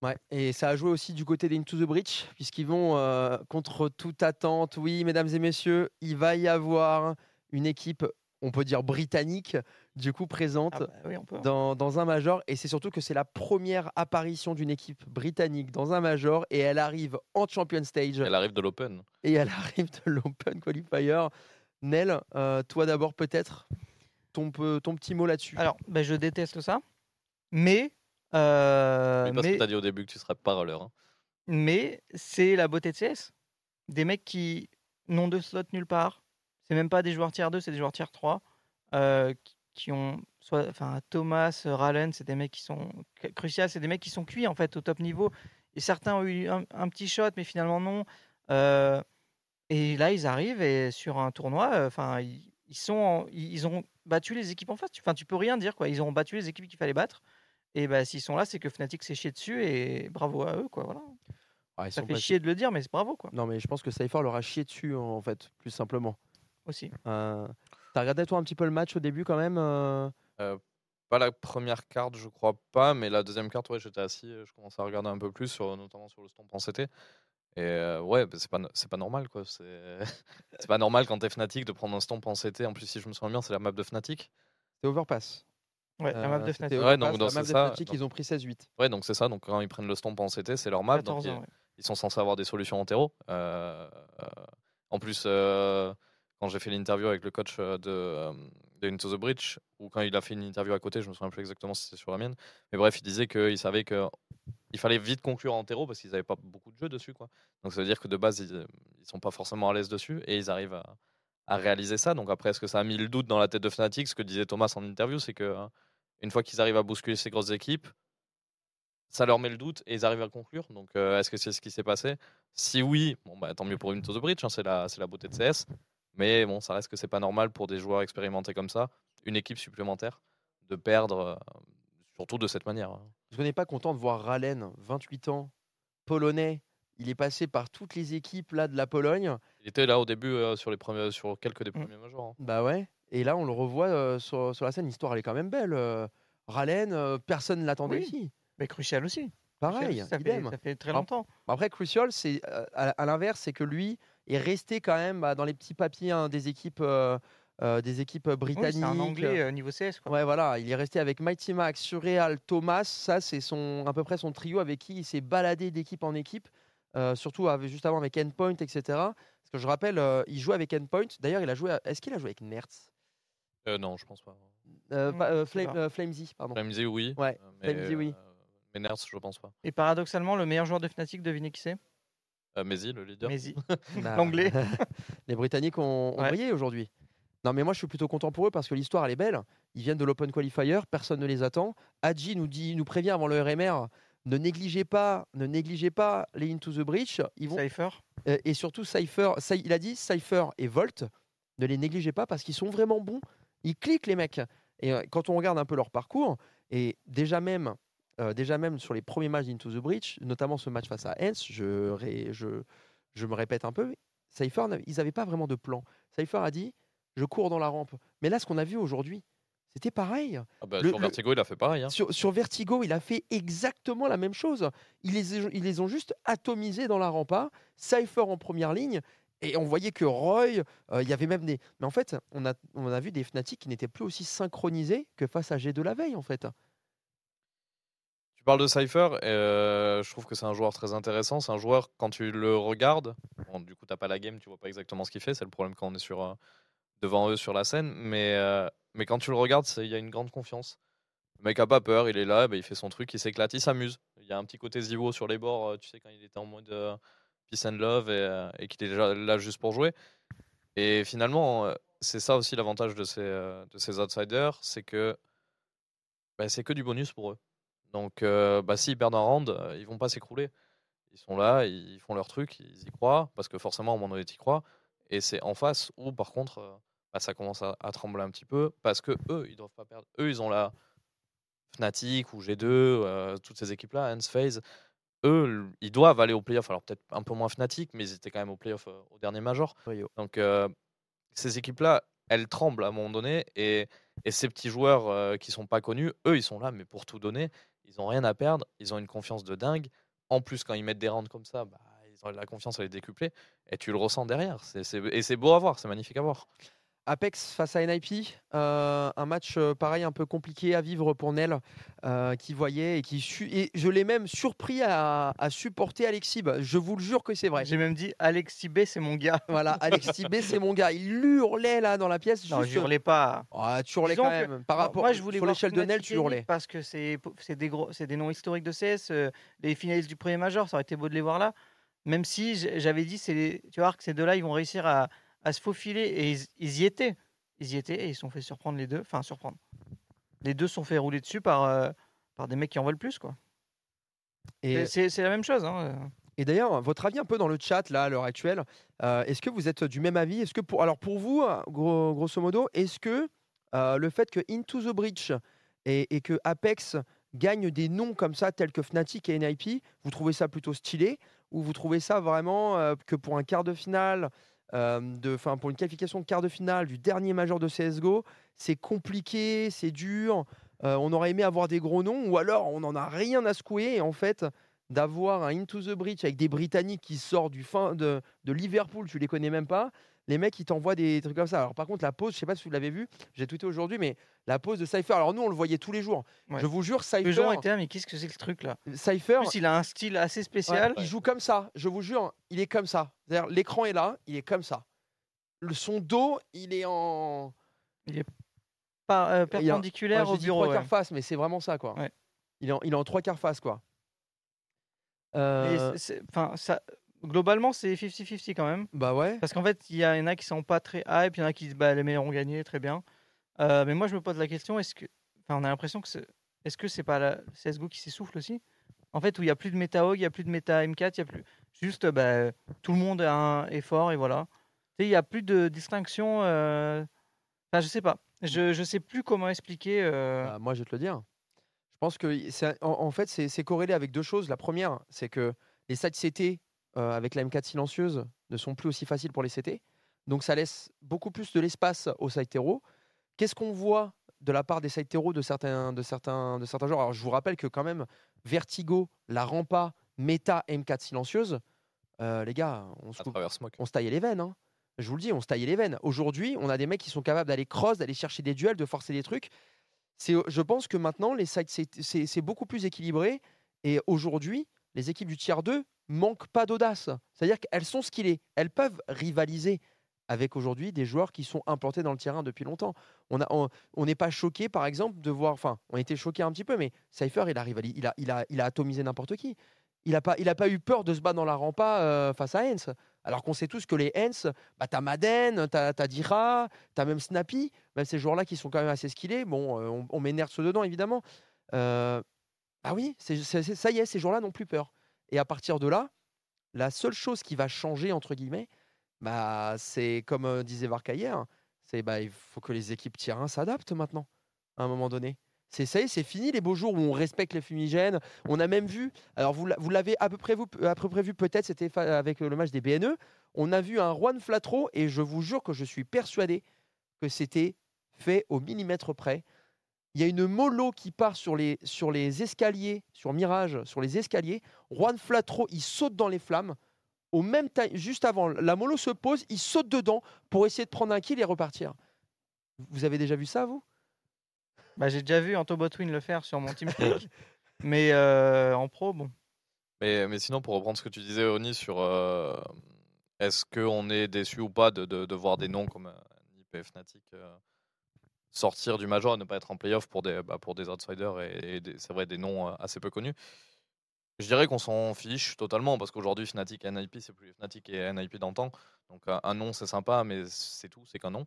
Ouais, et ça a joué aussi du côté des Into the Breach, puisqu'ils vont euh, contre toute attente. Oui, mesdames et messieurs, il va y avoir une équipe, on peut dire britannique, du coup présente Ah bah oui, peut. dans, dans un major. Et c'est surtout que c'est la première apparition d'une équipe britannique dans un major, et elle arrive en Champion Stage, Elle arrive de l'Open. et elle arrive de l'Open Qualifier. Nel, euh, toi d'abord peut-être, ton, pe- ton petit mot là-dessus. Alors, ben, je déteste ça, mais, euh, Oui, parce que tu as dit au début que tu serais pas roller. hein. mais c'est la beauté de CS. Des mecs qui n'ont de slot nulle part. C'est même pas des joueurs tiers 2, c'est des joueurs tiers 3. euh, qui- ont soit enfin Thomas, Rallen, c'est des mecs qui sont cru- crucial, c'est des mecs qui sont cuits en fait au top niveau. Et certains ont eu un, un petit shot, mais finalement non. Euh, Et là, ils arrivent et sur un tournoi, enfin, ils, ils sont, en- ils ont battu les équipes en face. Enfin, tu peux rien dire quoi. Ils ont battu les équipes qu'il fallait battre. Et bah, s'ils sont là, c'est que Fnatic s'est chié dessus et bravo à eux quoi. Voilà. Ouais, ils Ça fait pas- chier de le dire, mais c'est bravo quoi. Non, mais je pense que Cypher leur a chié dessus, en fait, plus simplement. Aussi. Euh, T'as regardé toi un petit peu le match au début quand même euh? Pas la première carte, je crois pas, mais la deuxième carte, ouais, j'étais assis, euh, je commençais à regarder un peu plus, sur, notamment sur le stomp en CT. Et euh, ouais, bah, c'est pas, c'est pas normal, quoi. C'est c'est pas normal quand t'es Fnatic de prendre un stomp en CT. En plus, si je me souviens bien, c'est la map de Fnatic. C'était Overpass. Ouais, la map Euh, de Fnatic. Ouais, donc la map de ça, Fnatic, ils ont pris 16-8. Ouais, donc c'est ça. Donc quand ils prennent le stomp en CT, c'est leur map. donc 14 ils, ans, ouais. ils sont censés avoir des solutions en terreau. Euh, euh, en plus, euh, quand j'ai fait l'interview avec le coach de, de Into the Bridge, ou quand il a fait une interview à côté, je me souviens plus exactement si c'était sur la mienne. Mais bref, il disait qu'il savait que il fallait vite conclure en terreau parce qu'ils n'avaient pas beaucoup de jeux dessus. Quoi. Donc ça veut dire que de base, ils, ils sont pas forcément à l'aise dessus et ils arrivent à, à réaliser ça. Donc après, est-ce que ça a mis le doute dans la tête de Fnatic? Ce que disait Thomas en interview, c'est que euh, une fois qu'ils arrivent à bousculer ces grosses équipes, ça leur met le doute et ils arrivent à conclure. Donc, euh, est-ce que c'est ce qui s'est passé? Si oui, bon, bah, tant mieux pour Into the Bridge, hein, c'est la, beauté de CS. Mais bon, ça reste que c'est pas normal pour des joueurs expérimentés comme ça, une équipe supplémentaire, de perdre, euh, surtout de cette manière. hein. Parce qu'on n'est pas content de voir Ralen, 28 ans, polonais. Il est passé par toutes les équipes là de la Pologne? Il était là au début euh, sur, les premiers, sur quelques des Mm. premiers majors. hein. Bah ouais. Et là, on le revoit sur, sur la scène. L'histoire, elle est quand même belle. Ralen, personne ne l'attendait Oui. ici. Mais Crucial aussi. Pareil, ça, fait, idem. ça fait très longtemps. Après, Crucial, c'est à, à l'inverse, c'est que lui est resté quand même bah, dans les petits papiers hein, des équipes, euh, euh, des équipes Oui, britanniques. c'est un anglais euh, niveau CS. Quoi. Ouais, voilà, il est resté avec Mighty Max, Surreal, Thomas. Ça, c'est son à peu près son trio avec qui il s'est baladé d'équipe en équipe, surtout avec- juste avant avec Endpoint, etc. Parce que je rappelle, il jouait avec Endpoint. D'ailleurs, il a joué. à- Est-ce qu'il a joué avec Nertz? Euh, non, je pense pas. Euh, Hmm, pas- euh, Flame- euh, Flamesy, pardon. Flamesy, oui. Ouais, euh, mais, Flamesy, oui. euh, mais Nerds, je pense pas. Et paradoxalement, le meilleur joueur de Fnatic, devinez qui c'est? Euh, Maisie, le leader. Maisie. Bah, L'anglais. les Britanniques ont, ont Ouais. brillé aujourd'hui. Non, mais moi, je suis plutôt content pour eux parce que l'histoire, elle est belle. Ils viennent de l'Open Qualifier, personne ne les attend. Hadji nous, dit, nous prévient avant le RMR ne négligez pas, ne négligez pas les Into the Breach. Ils vont, Cypher. euh, et surtout, Cypher, Cy- il a dit Cypher et Volt, ne les négligez pas parce qu'ils sont vraiment bons. Ils cliquent, les mecs. Et euh, quand on regarde un peu leur parcours, et déjà même, euh, déjà même sur les premiers matchs d'Into the Breach, notamment ce match face à Hens, je, ré- je, je me répète un peu, Cypher, ils n'avaient pas vraiment de plan. Cypher a dit je cours dans la rampe. Mais là, ce qu'on a vu aujourd'hui, c'était pareil. Ah bah, Le- sur le- Vertigo, il a fait pareil. hein. Sur, sur Vertigo, il a fait exactement la même chose. Ils les, ils les ont juste atomisés dans la rampa. Cypher en première ligne. Et on voyait que Roy, euh, il y avait même des. Mais en fait, on a, on a vu des Fnatic qui n'étaient plus aussi synchronisés que face à G2 la veille, en fait. Tu parles de Cypher, euh, je trouve que c'est un joueur très intéressant. C'est un joueur, quand tu le regardes, bon, du coup, tu pas la game, tu vois pas exactement ce qu'il fait. C'est le problème quand on est sur, euh, devant eux sur la scène. Mais, mais quand tu le regardes, il y a une grande confiance. Le mec a pas peur, il est là, bah, il fait son truc, il s'éclate, il s'amuse. Il y a un petit côté Zivo sur les bords, tu sais, quand il était en mode peace and love et, euh, et qu'il est là juste pour jouer. Et finalement, euh, c'est ça aussi l'avantage de ces, euh, de ces outsiders, c'est que bah, c'est que du bonus pour eux. Donc, euh, bah, s'ils perdent un round, ils vont pas s'écrouler. Ils sont là, ils font leur truc, ils y croient, parce que forcément, au moment donné, y crois. Et c'est en face où, par contre, bah, ça commence à, à trembler un petit peu, parce que eux, ils doivent pas perdre. Eux, ils ont la Fnatic ou G2, euh, toutes ces équipes-là, Hans Phase. Eux, ils doivent aller au playoff. Alors, peut-être un peu moins Fnatic, mais ils étaient quand même au playoff euh, au dernier Major. Donc, euh, ces équipes-là, elles tremblent à un moment donné. Et, et ces petits joueurs euh, qui sont pas connus, eux, ils sont là, mais pour tout donner. Ils ont rien à perdre. Ils ont une confiance de dingue. En plus, quand ils mettent des rounds comme ça, bah, ils ont la confiance, elle est décuplée. Et tu le ressens derrière. Et c'est beau à voir, c'est magnifique à voir. Apex face à NIP, euh, un match euh, pareil un peu compliqué à vivre pour Nel, euh, qui voyait et qui et je l'ai même surpris à, à supporter Alexis. Bah, Je vous le jure que c'est vrai. J'ai même dit Alexis B, c'est mon gars. Voilà, Alexis B, c'est mon gars. Il hurlait là dans la pièce. Non, juste- je hurlais pas. Ah, tu hurlais Disons quand que- même. Par rapport, Moi, je voulais sur l'échelle de Nel, tu hurlais. Parce que c'est des, gros- c'est des noms historiques de CS. les finalistes du premier major, ça aurait été beau de les voir là. Même si j'avais dit, c'est tu voir que ces deux-là, ils vont réussir à, à se faufiler. Et ils, ils y étaient. Ils y étaient et ils se sont fait surprendre les deux. Enfin, surprendre. Les deux sont fait rouler dessus par, euh, par des mecs qui en veulent plus. quoi. Et C'est- la même chose. hein, euh. Et d'ailleurs, votre avis un peu dans le chat là à l'heure actuelle, euh, est-ce que vous êtes du même avis? Est-ce que pour alors pour vous, gros- grosso modo, est-ce que euh, le fait que Into the Breach et, et que Apex gagne des noms comme ça tels que Fnatic et NIP, vous trouvez ça plutôt stylé? Ou vous trouvez ça vraiment euh, que pour un quart de finale, de, enfin pour une qualification de quart de finale du dernier major de CS:GO, c'est compliqué, c'est dur. on aurait aimé avoir des gros noms ou alors on n'en a rien à secouer et en fait d'avoir un Into the Breach avec des Britanniques qui sortent du fin de, de Liverpool, tu les connais même pas. Les mecs, ils t'envoient des trucs comme ça. Alors, par contre, la pause, je sais pas si vous l'avez vu, j'ai tweeté aujourd'hui, mais la pause de Cypher. Alors, nous, on le voyait tous les jours. Ouais. Je vous jure, Les gens Cypher, étaient là, mais qu'est-ce que c'est que ce truc là Cypher En plus, il a un style assez ouais, spécial. il joue comme ça. Je vous jure, il est comme ça. C'est-à-dire, l'écran est là, il est comme ça. Le, son dos, il est en. Par- euh, il est en- perpendiculaire Ouais, au j'ai dit bureau. trois ouais. quarts face, mais c'est vraiment ça, quoi. Ouais. Il, est en, il est en trois quarts face, quoi. Et Euh, ça, globalement, c'est 50-50 quand même. bah ouais. Parce qu'en fait, il y, en a qui sont pas très hype, il y en a qui disent bah, les meilleurs ont gagné, très bien. Euh, mais moi, je me pose la question est-ce que. Enfin, on a l'impression que c'est. Est-ce que c'est pas la CSGO qui s'essouffle aussi? En fait, où il n'y a plus de méta hog, il n'y a plus de méta M4, il y a plus. Juste, bah, tout le monde a un effort et voilà. Il n'y a plus de distinction. euh, Enfin, je sais pas. Je, je sais plus comment expliquer. euh, Bah, moi, je vais te le dire. Je pense que en, en fait, c'est c'est corrélé avec deux choses. La première, c'est que les sites CT euh, avec la M4 silencieuse ne sont plus aussi faciles pour les CT. Donc, ça laisse beaucoup plus de l'espace aux terreaux. Qu'est-ce qu'on voit de la part des terreaux de certains, de, certains, de certains joueurs? Alors, je vous rappelle que quand même, Vertigo, la Rampa, Meta, M4 silencieuse, euh, les gars, on se on se taillait les veines. hein. Je vous le dis, on se taillait les veines. Aujourd'hui, on a des mecs qui sont capables d'aller cross, d'aller chercher des duels, de forcer des trucs. Je pense que maintenant, les sites, c'est beaucoup plus équilibré. Et aujourd'hui, les équipes du tiers 2 manquent pas d'audace. C'est-à-dire qu'elles sont skillées. Elles peuvent rivaliser avec aujourd'hui des joueurs qui sont implantés dans le terrain depuis longtemps. On n'est pas choqué, par exemple, de voir. Enfin, on était choqué un petit peu, mais Cypher, il a, il a, atomisé n'importe qui. Il n'a pas, pas eu peur de se battre dans la rampa euh, face à Hens. Alors qu'on sait tous que les Hens, bah, t'as Madden, t'as as Dira, t'as même Snappy, même ces joueurs-là qui sont quand même assez skillés. Bon, euh, on, on met Nerds dedans, évidemment. Ah oui, ça y est, ces joueurs-là n'ont plus peur. Et à partir de là, la seule chose qui va changer, entre guillemets, bah, c'est comme disait Varka hier, c'est bah, il faut que les équipes tiers 1 s'adaptent maintenant, à un moment donné. C'est ça c'est fini les beaux jours où on respecte les fumigènes. On a même vu, alors vous, l'a- vous l'avez à peu près, vous, à peu près vu peut-être, c'était avec le match des BNE, on a vu un Juan Flatro et je vous jure que je suis persuadé que c'était fait au millimètre près. Il y a une mollo qui part sur les, sur les escaliers, sur Mirage, sur les escaliers. Juan Flatro, il saute dans les flammes. Au même time, juste avant, la mollo se pose, il saute dedans pour essayer de prendre un kill et repartir. Vous avez déjà vu ça, vous? Bah, J'ai déjà vu Anto Botwin le faire sur mon team Speak, mais euh, en pro, bon. Mais, mais sinon, pour reprendre ce que tu disais, Oni, sur euh, est-ce qu'on est déçu ou pas de, de- de voir des noms comme euh, Nip et Fnatic euh, sortir du Major et ne pas être en playoff pour des, bah, pour des outsiders et, c'est vrai des noms euh, assez peu connus Je dirais qu'on s'en fiche totalement parce qu'aujourd'hui, Fnatic et NIP, c'est plus Fnatic et NIP d'antan. Donc un, nom, c'est sympa, mais c'est tout, c'est qu'un nom.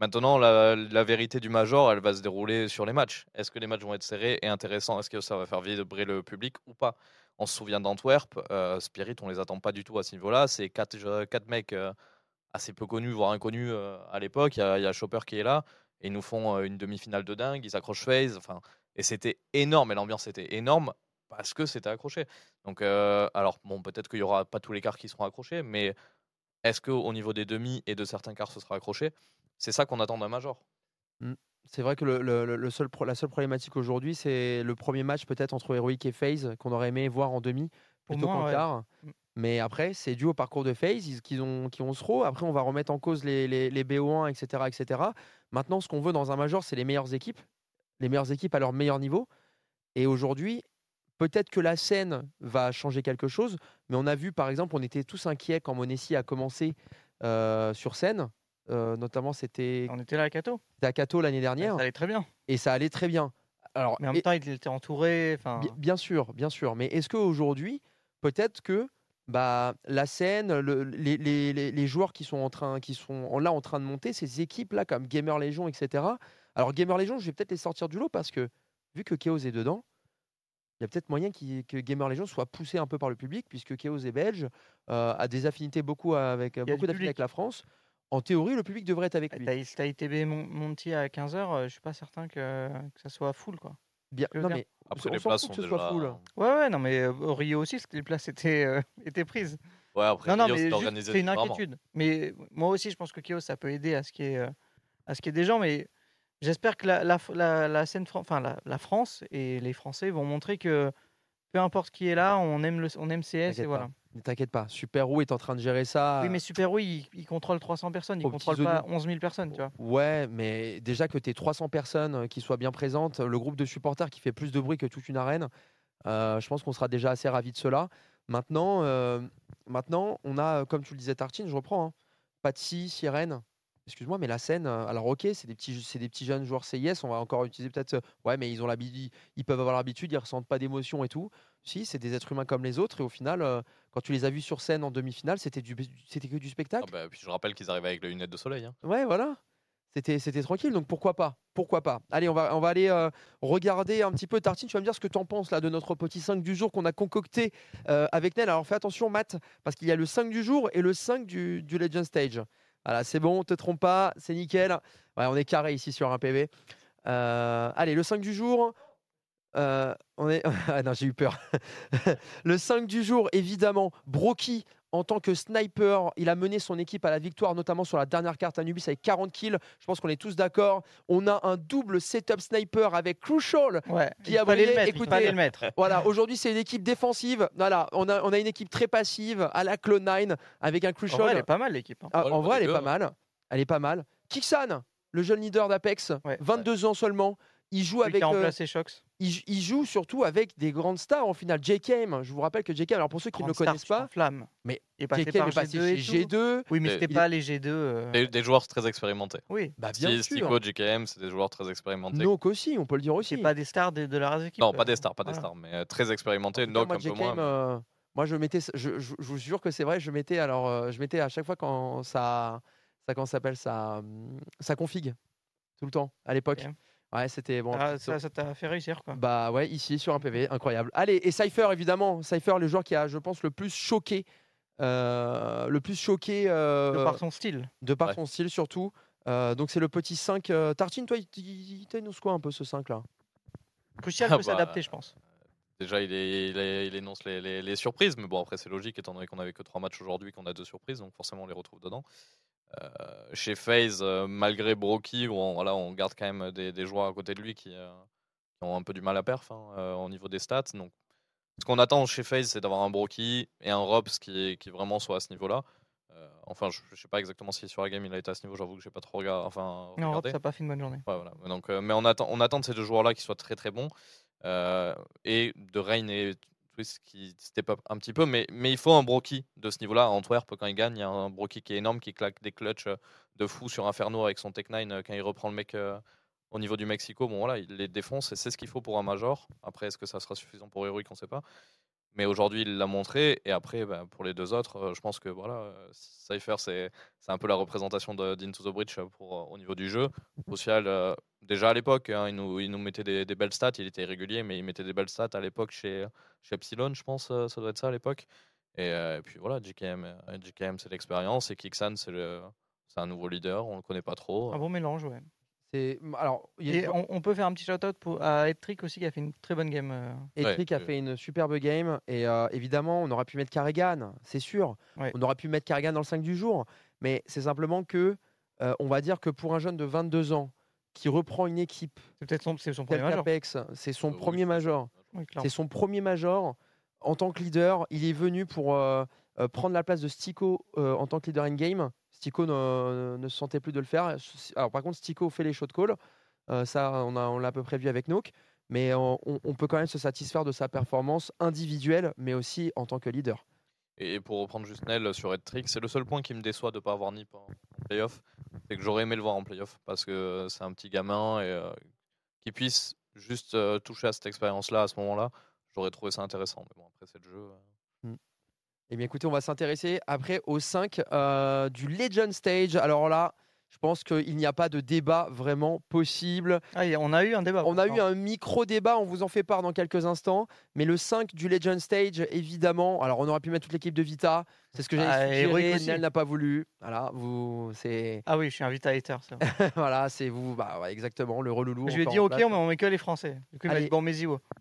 Maintenant, la, vérité du Major, elle va se dérouler sur les matchs. Est-ce que les matchs vont être serrés et intéressants? Est-ce que ça va faire vibrer le public ou pas? On se souvient d'Antwerp, euh, Spirit, on les attend pas du tout à ce niveau-là. C'est quatre, je- quatre mecs euh, assez peu connus, voire inconnus euh, à l'époque. Il y, y a Chopper qui est là et ils nous font une demi-finale de dingue. Ils accrochent FaZe. Enfin, et c'était énorme. Et l'ambiance était énorme parce que c'était accroché. Donc, euh, alors, bon, peut-être qu'il y aura pas tous les quarts qui seront accrochés, mais est-ce qu'au niveau des demi et de certains quarts, ce sera accroché? C'est ça qu'on attend d'un Major. C'est vrai que le, le- le- le seul pro- la seule problématique aujourd'hui, c'est le premier match peut-être entre Heroic et FaZe qu'on aurait aimé voir en demi plutôt qu'en ouais. quart. Mm. Mais après, c'est dû au parcours de FaZe ils- qu'ils ont, qui ont ce rôle. Après, on va remettre en cause les, les, les BO1, etc., etc. Maintenant, ce qu'on veut dans un major, c'est les meilleures équipes, les meilleures équipes à leur meilleur niveau. Et aujourd'hui, peut-être que la scène va changer quelque chose, mais on a vu, par exemple, on était tous inquiets quand Monesi a commencé euh, sur scène. Euh, notamment, c'était On était là à c'était à Cato l'année dernière Ça allait très bien. et ça allait très bien. Alors, Mais en même temps, il était entouré. Enfin, bi- bien sûr, bien sûr. Mais est-ce qu'aujourd'hui, peut-être que bah, la scène, le- les, les- les- joueurs qui sont, en train, qui sont là en train de monter, ces équipes-là comme Gamer Legion, etc. Alors, Gamer Legion, je vais peut-être les sortir du lot parce que, vu que Chaos est dedans, il y a peut-être moyen que Gamer Legion soit poussé un peu par le public, puisque Chaos est belge, euh, a des affinités beaucoup avec, beaucoup d'affinités avec la France. En théorie, le public devrait être avec lui. T'as ITB Mon- Monty à 15h, je suis pas certain que, que ça soit full quoi. Bien, non, mais Après, on les places sont que ce soit full. Ouais, ouais, non, mais euh, au Rio aussi, les places étaient, euh, étaient prises. Ouais, après, Non, non, mais c'est une inquiétude. Mais moi aussi, je pense que Chaos, ça peut aider à ce qui est, euh, à ce qui est des gens. Mais j'espère que la, la, la, la scène, enfin la, la France et les Français vont montrer que peu importe qui est là, on aime le, on aime CS et voilà. pas. Ne t'inquiète pas, Super Roux est en train de gérer ça. Oui, mais Super Wii, il, il contrôle 300 personnes, il Aux contrôle pas oignons. 11 000 personnes, tu vois. Ouais, mais déjà que tu 300 personnes euh, qui soient bien présentes, le groupe de supporters qui fait plus de bruit que toute une arène, euh, je pense qu'on sera déjà assez ravis de cela. Maintenant, euh, maintenant, on a, comme tu le disais, Tartine, je reprends, hein, Patsy, Sirène. Excuse-moi, mais la scène, alors ok, c'est des petits, c'est des petits jeunes joueurs CIS, on va encore utiliser peut-être, ouais, mais ils ont l'habitude, ils peuvent avoir l'habitude, ils ressentent pas d'émotion et tout. Si, c'est des êtres humains comme les autres, et au final, quand tu les as vus sur scène en demi-finale, c'était du, c'était que du Ah spectacle. bah, puis je rappelle qu'ils arrivaient avec les lunettes de soleil. hein. Ouais, voilà. C'était, c'était tranquille, donc pourquoi pas Pourquoi pas Allez, on va, on va aller euh, regarder un petit peu. Tartine, tu vas me dire ce que tu en penses là, de notre petit 5 du jour qu'on a concocté euh, avec Nel. Alors fais attention, Matt, parce qu'il y a le 5 du jour et le 5 du, du Legend Stage. Voilà, c'est bon, te trompe pas, c'est nickel. Ouais, on est carré ici sur un PV. Euh, allez, le 5 du jour. euh, on est... ah non, j'ai eu peur. le 5 du jour, évidemment, Broky en tant que sniper, il a mené son équipe à la victoire, notamment sur la dernière carte Anubis avec 40 kills. Je pense qu'on est tous d'accord. On a un double setup sniper avec Crucial. Ouais, Qui il a brillé, le mettre, écoutez, le mettre. Voilà, aujourd'hui c'est une équipe défensive. Voilà, on a, on a une équipe très passive à la Clone9 avec un En Crucial. vrai, elle est pas mal l'équipe. hein. Ah, en vrai, elle est pas mal. Elle est pas mal. Kixan, le jeune leader d'Apex, Ouais. 22 ans seulement. Il joue Celui avec. qui a euh, remplacé Shox. il, joue surtout avec des grandes stars en finale. JKM, je vous rappelle que JKM, alors pour ceux qui ne le connaissent pas, t'enflammes. mais il est passé JKM est passé G2 et chez tout. G2. Oui, mais Et- c'était il- pas les G2. euh, Des, des joueurs très expérimentés. Oui, Bah, bien sûr. Stico, JKM, c'est des joueurs très expérimentés. Nook aussi, on peut le dire aussi. c'est pas des stars de, de leurs équipes. non, euh, pas des stars, pas des stars, mais euh, très expérimentés. Nook moi, un peu JKM, moins. euh, moi, je mettais, je, je- je vous jure que c'est vrai, je mettais alors, euh, je mettais à chaque fois quand ça, ça comment ça s'appelle ça, hum, ça config tout le temps à l'époque. Ouais, c'était bon. Ah, ça ça t'a fait réussir quoi. Bah ouais, ici sur un PV, incroyable. Allez, et Cypher évidemment, Cypher, le joueur qui a, je pense, le plus choqué, euh, le plus choqué euh, de par son style. de par Ouais. son style surtout. Euh, donc c'est le petit 5. euh, Tartine, toi, il, t'énonce quoi un peu ce 5 là Crucial Ah peut bah, s'adapter, je pense. Déjà, il, est, il, est- il énonce les, les- les surprises, mais bon, après, c'est logique, étant donné qu'on avait que trois matchs aujourd'hui, qu'on a deux surprises, donc forcément, on les retrouve dedans. Euh, chez FaZe, euh, malgré Broky, où on, voilà, on garde quand même des, des joueurs à côté de lui qui, euh, qui ont un peu du mal à perf hein, au niveau des stats. Donc, ce qu'on attend chez FaZe, c'est d'avoir un Broky et un Robs qui, qui vraiment soit à ce niveau-là. Enfin, je ne sais pas exactement si sur la game il a été à ce niveau, j'avoue que j'ai pas trop regardé. Enfin, Non, regardé. ça n'a pas fait une bonne journée. Ouais, voilà. Donc, euh, mais on attend, on attend de ces deux joueurs-là qui soient très très bons. Euh, et de Rain et Twist qui step un petit peu. Mais, mais il faut un Broky de ce niveau-là. Antwerp, quand il gagne, il y a un Broky qui est énorme, qui claque des clutches euh, de fou sur Inferno avec son Tech 9 euh, quand il reprend le mec euh, au niveau du Mexico. Bon, voilà, il les défonce et c'est ce qu'il faut pour un Major. Après, est-ce que ça sera suffisant pour Heroic On ne sait pas. Mais aujourd'hui, il l'a montré. Et après, bah, pour les deux autres, euh, je pense que voilà, euh, Cypher, c'est un peu la représentation d'Into the Breach euh, pour, au niveau du jeu. Social, déjà à l'époque, hein, il, nous, il nous mettait des, belles stats. Il était irrégulier, mais il mettait des belles stats à l'époque chez, chez Epsilon, je pense. ça doit être ça à l'époque. Et, puis voilà, euh, JKM c'est l'expérience. Et Kixan, c'est un nouveau leader. On le connaît pas trop. Un bon mélange, ouais. Alors il y a- Et on, on peut faire un petit shout-out pour, à Edtrick aussi qui a fait une très bonne game. euh. Etric a Ouais, fait une superbe game et euh, évidemment on aurait pu mettre Carrigan, c'est sûr. Ouais. On aurait pu mettre Carrigan dans le 5 du jour, mais c'est simplement que euh, on va dire que pour un jeune de 22 ans qui reprend une équipe C'est peut-être son, premier major. c'est son Euh, oui, premier major. Oui. C'est son premier major en tant que leader. Il est venu pour euh, prendre la place de Stico euh, en tant que leader in-game. Stico ne, se sentait plus de le faire. Alors par contre, Stico fait les shot calls. Euh, ça, on a- on l'a à peu près vu avec Nook. Mais on, peut quand même se satisfaire de sa performance individuelle, mais aussi en tant que leader. Et pour reprendre juste Nel sur Red Trick, c'est le seul point qui me déçoit de ne pas avoir Nip en, playoff. C'est que j'aurais aimé le voir en playoff parce que c'est un petit gamin et euh, qu'il puisse juste euh, toucher à cette expérience-là à ce moment-là, j'aurais trouvé ça intéressant. Mais bon, après, c'est le jeu. euh. Eh bien, écoutez, on va s'intéresser après au 5 euh, du Legend Stage. Alors là, Je pense qu'il n'y a pas de débat vraiment possible. Ah, on a eu un débat. On a eu un micro-débat, on vous en fait part dans quelques instants. Mais le 5 du Legend Stage, évidemment. Alors, on aurait pu mettre toute l'équipe de Vita. C'est ce que Ah, j'avais Heroic suggéré. Nel n'a pas voulu. Voilà, vous, c'est, Ah oui, je suis un Vita hater. voilà, c'est vous. Bah, ouais, exactement, le reloulou. je lui ai dit ok, place. on met, que les Français. Du coup, il m'a dit bon, mais.